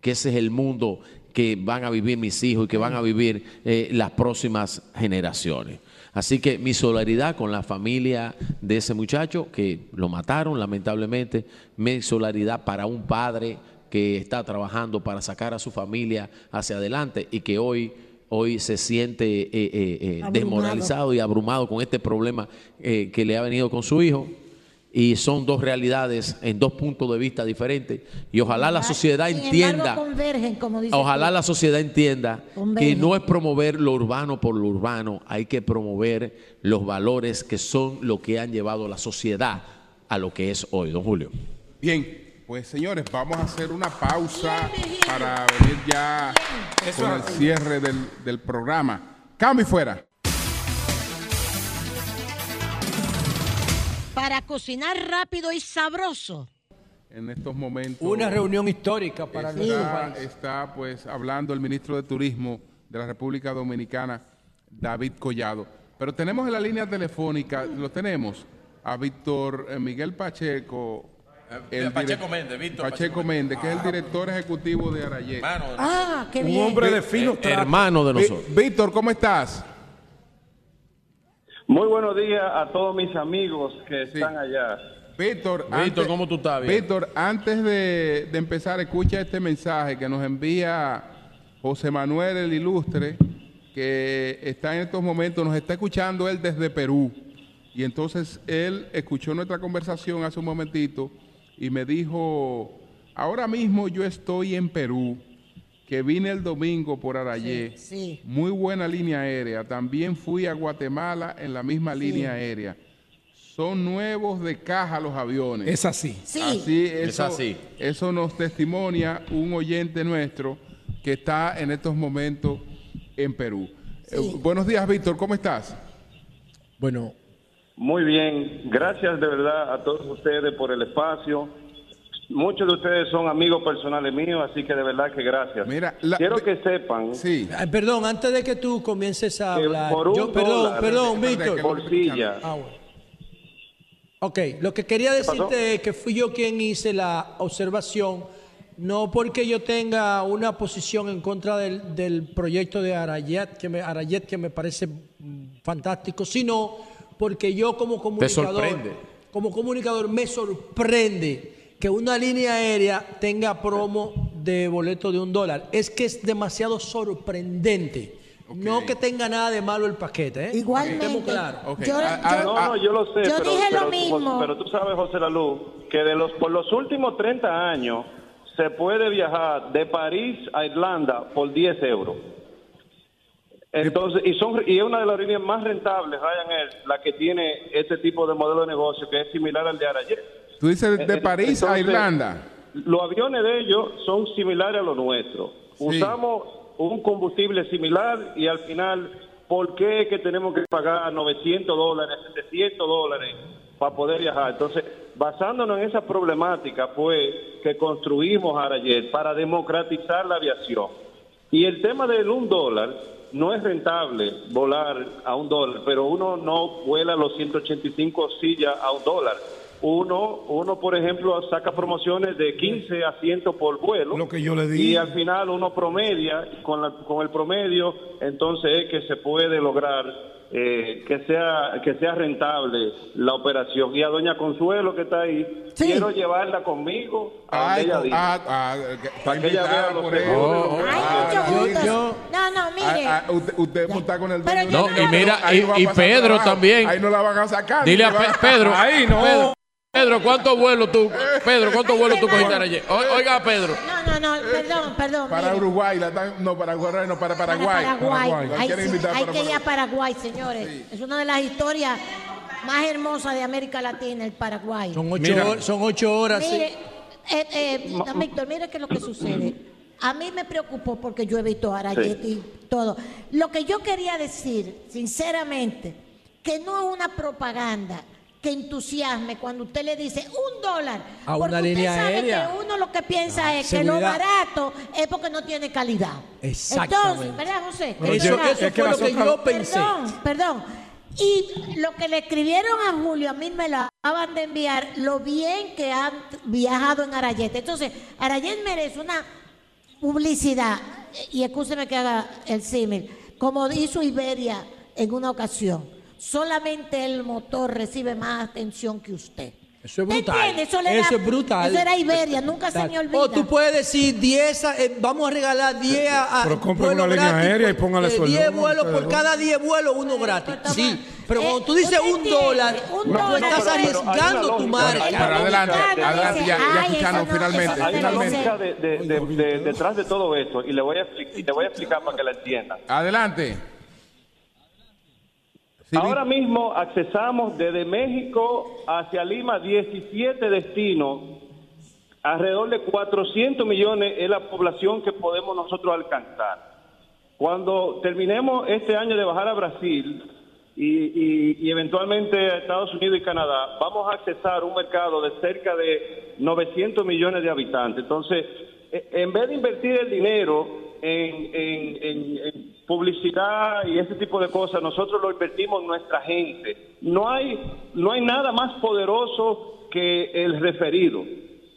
que ese es el mundo que van a vivir mis hijos y que van a vivir eh, las próximas generaciones. Así que mi solidaridad con la familia de ese muchacho que lo mataron lamentablemente, mi solidaridad para un padre que está trabajando para sacar a su familia hacia adelante y que hoy, hoy se siente eh, eh, eh, desmoralizado y abrumado con este problema eh, que le ha venido con su hijo. Y son dos realidades en dos puntos de vista diferentes. Y ojalá la sociedad Sin entienda. embargo, convergen, como dice Ojalá tú. la sociedad entienda que no es promover lo urbano por lo urbano, hay que promover los valores que son lo que han llevado a la sociedad a lo que es hoy, don Julio. Bien, pues señores, vamos a hacer una pausa para venir ya con el cierre del, del programa. Cambio y fuera. Para cocinar rápido y sabroso. En estos momentos. Una reunión histórica para nuestro está, país. está, pues hablando el ministro de Turismo de la República Dominicana, David Collado. Pero tenemos en la línea telefónica, lo tenemos, a Víctor eh, Miguel Pacheco. Eh, Pacheco Méndez, Víctor Pacheco Méndez, que es el director ejecutivo de Arayet. Ah, qué Un bien. hombre de finos Eh, tratos. hermano de nosotros. Víctor, ¿cómo estás? Muy buenos días a todos mis amigos que están allá. Víctor, Víctor, ¿cómo tú estás? Bien. Víctor, antes de, de empezar, escucha este mensaje que nos envía José Manuel el Ilustre, que está en estos momentos, nos está escuchando él desde Perú. Y entonces él escuchó nuestra conversación hace un momentito y me dijo, ahora mismo yo estoy en Perú, que vine el domingo por Arayé. Sí. Muy buena línea aérea. También fui a Guatemala en la misma línea aérea. Son nuevos de caja los aviones. Es así. Sí. Así, eso, Es así. Eso nos testimonia un oyente nuestro que está en estos momentos en Perú. Eh, buenos días, Víctor. ¿Cómo estás? Bueno, Muy bien, gracias de verdad a todos ustedes por el espacio. Muchos de ustedes son amigos personales míos, así que de verdad que gracias. Quiero que sepan Ay, perdón, antes de que tú comiences a hablar. por un yo, perdón, dólar perdón, de Víctor. bolsilla, Ah, bueno. Ok, lo que quería decirte es que fui yo quien hice la observación, no porque yo tenga una posición en contra del, del proyecto de Arayet que, me, Arayet, que me parece mm, fantástico, sino porque yo como comunicador, sorprende. como comunicador me sorprende que una línea aérea tenga promo de boleto de un dólar. Es que es demasiado sorprendente. No que tenga nada de malo el paquete. ¿eh? Igualmente. Yo- Ah, yo- no, no, yo lo sé, yo pero, dije lo mismo. pero tú sabes, José Lalú, que de los por los últimos 30 años se puede viajar de París a Irlanda por 10 euros. Entonces, y, son, y es una de las líneas más rentables, Ryanair, la que tiene este tipo de modelo de negocio que es similar al de Arayet. Tú dices de Eh, París a Irlanda. Los aviones de ellos son similares a los nuestros. Usamos un combustible similar y al final ¿por qué es que tenemos que pagar 900 dólares, 700 dólares para poder viajar? Entonces, basándonos en esa problemática fue que construimos Arayet para democratizar la aviación. Y el tema del un dólar, no es rentable volar a un dólar, pero uno no vuela los 185 sillas a un dólar. Uno, uno, por ejemplo, saca promociones de 15 asientos por vuelo. Lo que yo le Y di. al final uno promedia, con, la- con el promedio, entonces es que se puede lograr eh, que sea que sea rentable la operación. Y a Doña Consuelo, que está ahí, quiero llevarla conmigo a Ay, ella ah, ah, que- Para que ella vea los. Oh, oh, Ay, ah, mucho yo- No, no, mire. Ah, ah, usted, usted está con el dueño No, y mira, y- a y Pedro trabajo. también. Ahí no la van a sacar. Dile a Pedro. Ahí no. Pedro, Pedro, ¿cuántos vuelos tú? Pedro, ¿cuántos vuelos tú cogiste ayer? O- Oiga, Pedro. No, no, no, perdón, perdón. Para mire. Uruguay, la están- no, para Uruguay, no, para Paraguay. Paraguay. La Hay, sí, hay para que ir a Paraguay. Paraguay, señores. Es una de las historias más hermosas de América Latina, el Paraguay. Son ocho, hor- son ocho horas. sí. Mire, eh, eh, don Víctor, mire qué es lo que sucede. A mí me preocupó porque yo he visto a Arayet y todo. Lo que yo quería decir, sinceramente, que no es una propaganda que entusiasme cuando usted le dice un dólar. A porque una usted línea sabe aérea. que uno lo que piensa es que lo seguridad. barato es porque no tiene calidad. Exactamente. Entonces, ¿verdad, José? Eso- eso fue lo que yo pensé. Perdón, perdón. Y lo que le escribieron a Julio, a mí me lo acaban de enviar, lo bien que han viajado en Arayet. Entonces, Arayet merece una publicidad, y escúcheme que haga el símil, como hizo Iberia en una ocasión. Solamente el motor recibe más atención que usted. Eso es ¿Te brutal. Eso, le Eso da- es brutal. Eso era Iberia, nunca se me olvida. O tú puedes decir 10, a- eh, vamos a regalar 10 a, Pero compre vuelos una línea gratis aérea y póngale eh, su 10 eslogan, vuelos por cada 10 vuelos, uno gratis. Sí, pero cuando tú dices un entiende, dólar, un dólar, estás arriesgando tu marca. Pero adelante, adelante, ya, ya no- finalmente. Hay una finalmente. lógica de, de- de- de- detrás de todo esto y le voy a, expli- y le voy a explicar para que la entiendan. Adelante. Ahora mismo accesamos desde México hacia Lima 17 destinos. Alrededor de 400 millones es la población que podemos nosotros alcanzar. Cuando terminemos este año de bajar a Brasil y, y- y eventualmente a Estados Unidos y Canadá, vamos a accesar un mercado de cerca de 900 millones de habitantes. Entonces, e- en vez de invertir el dinero en, en- en- en publicidad y ese tipo de cosas, nosotros lo invertimos en nuestra gente. No hay, no hay nada más poderoso que el referido.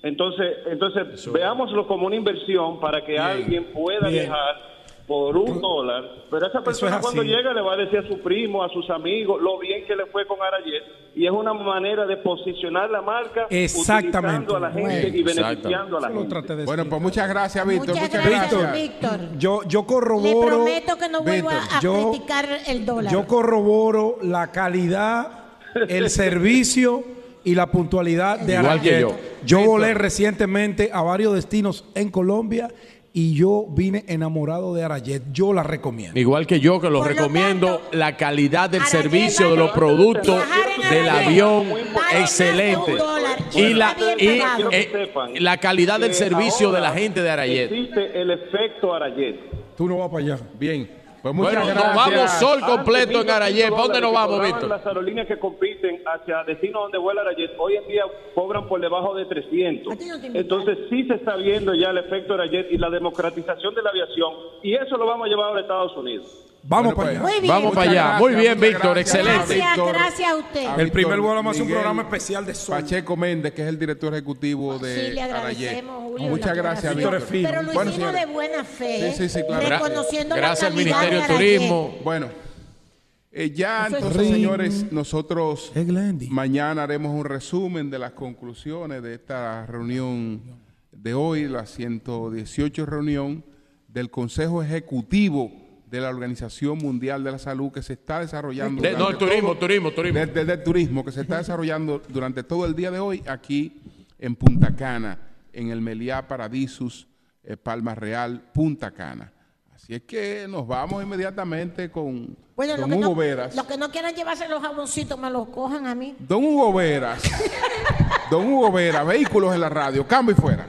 Entonces, entonces veámoslo como una inversión para que alguien pueda Bien. viajar por un dólar, pero esa persona es cuando llega le va a decir a su primo, a sus amigos, lo bien que le fue con Arayet, y es una manera de posicionar la marca Exactamente. utilizando a la gente y Bueno, beneficiando a la gente. de Bueno, pues muchas gracias, Víctor. Muchas Muchas gracias, gracias. Víctor. Yo, yo Le corroboro. prometo que no vuelvo a, Víctor, a yo- criticar el dólar. Yo corroboro la calidad, el servicio y la puntualidad de Igual Arayet. yo. volé recientemente a varios destinos en Colombia y yo vine enamorado de Arayet. Yo la recomiendo. Igual que yo, que lo Por lo recomiendo, la calidad del Arayet servicio de los productos del Arayet avión, excelente. Y la, y, eh, la calidad del servicio de la gente de Arayet. Existe el efecto Arayet. Tú no vas para allá. Bien. Pues muchas Bueno, nos vamos sol completo en Arayet. 1.500 ¿Para dónde nos vamos, Víctor? Las aerolíneas que compiten hacia destinos donde vuela Arayet, hoy en día cobran por debajo de 300. A ti no te invitan. Entonces sí se está viendo ya el efecto Arayet y la democratización de la aviación, y eso lo vamos a llevar a Estados Unidos. Vamos Bueno, para pues, allá. Muy bien. Vamos para allá. Muy bien, Víctor. gracias. Excelente. Gracias, Víctor. gracias a usted. A El Víctor primer vuelo hacer un programa especial de sol. Pacheco Méndez, que es el director ejecutivo de Sí, le agradecemos, Julio. Muchas la gracias. Víctor. Pero lo Bueno, hicimos de buena fe, Sí, sí, sí, claro. reconociendo la Gracias al calidad Ministerio de. Turismo. Bueno, eh, ya entonces, Ring. señores, nosotros mañana haremos un resumen de las conclusiones de esta reunión de hoy, la 118 reunión del Consejo Ejecutivo de la Organización Mundial de la Salud que se está desarrollando. De- no, durante turismo, todo- turismo, turismo. de- de- del turismo que se está desarrollando durante todo el día de hoy aquí en Punta Cana, en el Meliá Paradisus, eh, Palma Real, Punta Cana. Así es que nos vamos inmediatamente con Bueno, Don Hugo no, Veras. lo que no quieran llevarse los jaboncitos me los cojan a mí. Don Hugo Veras. Don Hugo Veras, vehículos en la radio, cambio y fuera.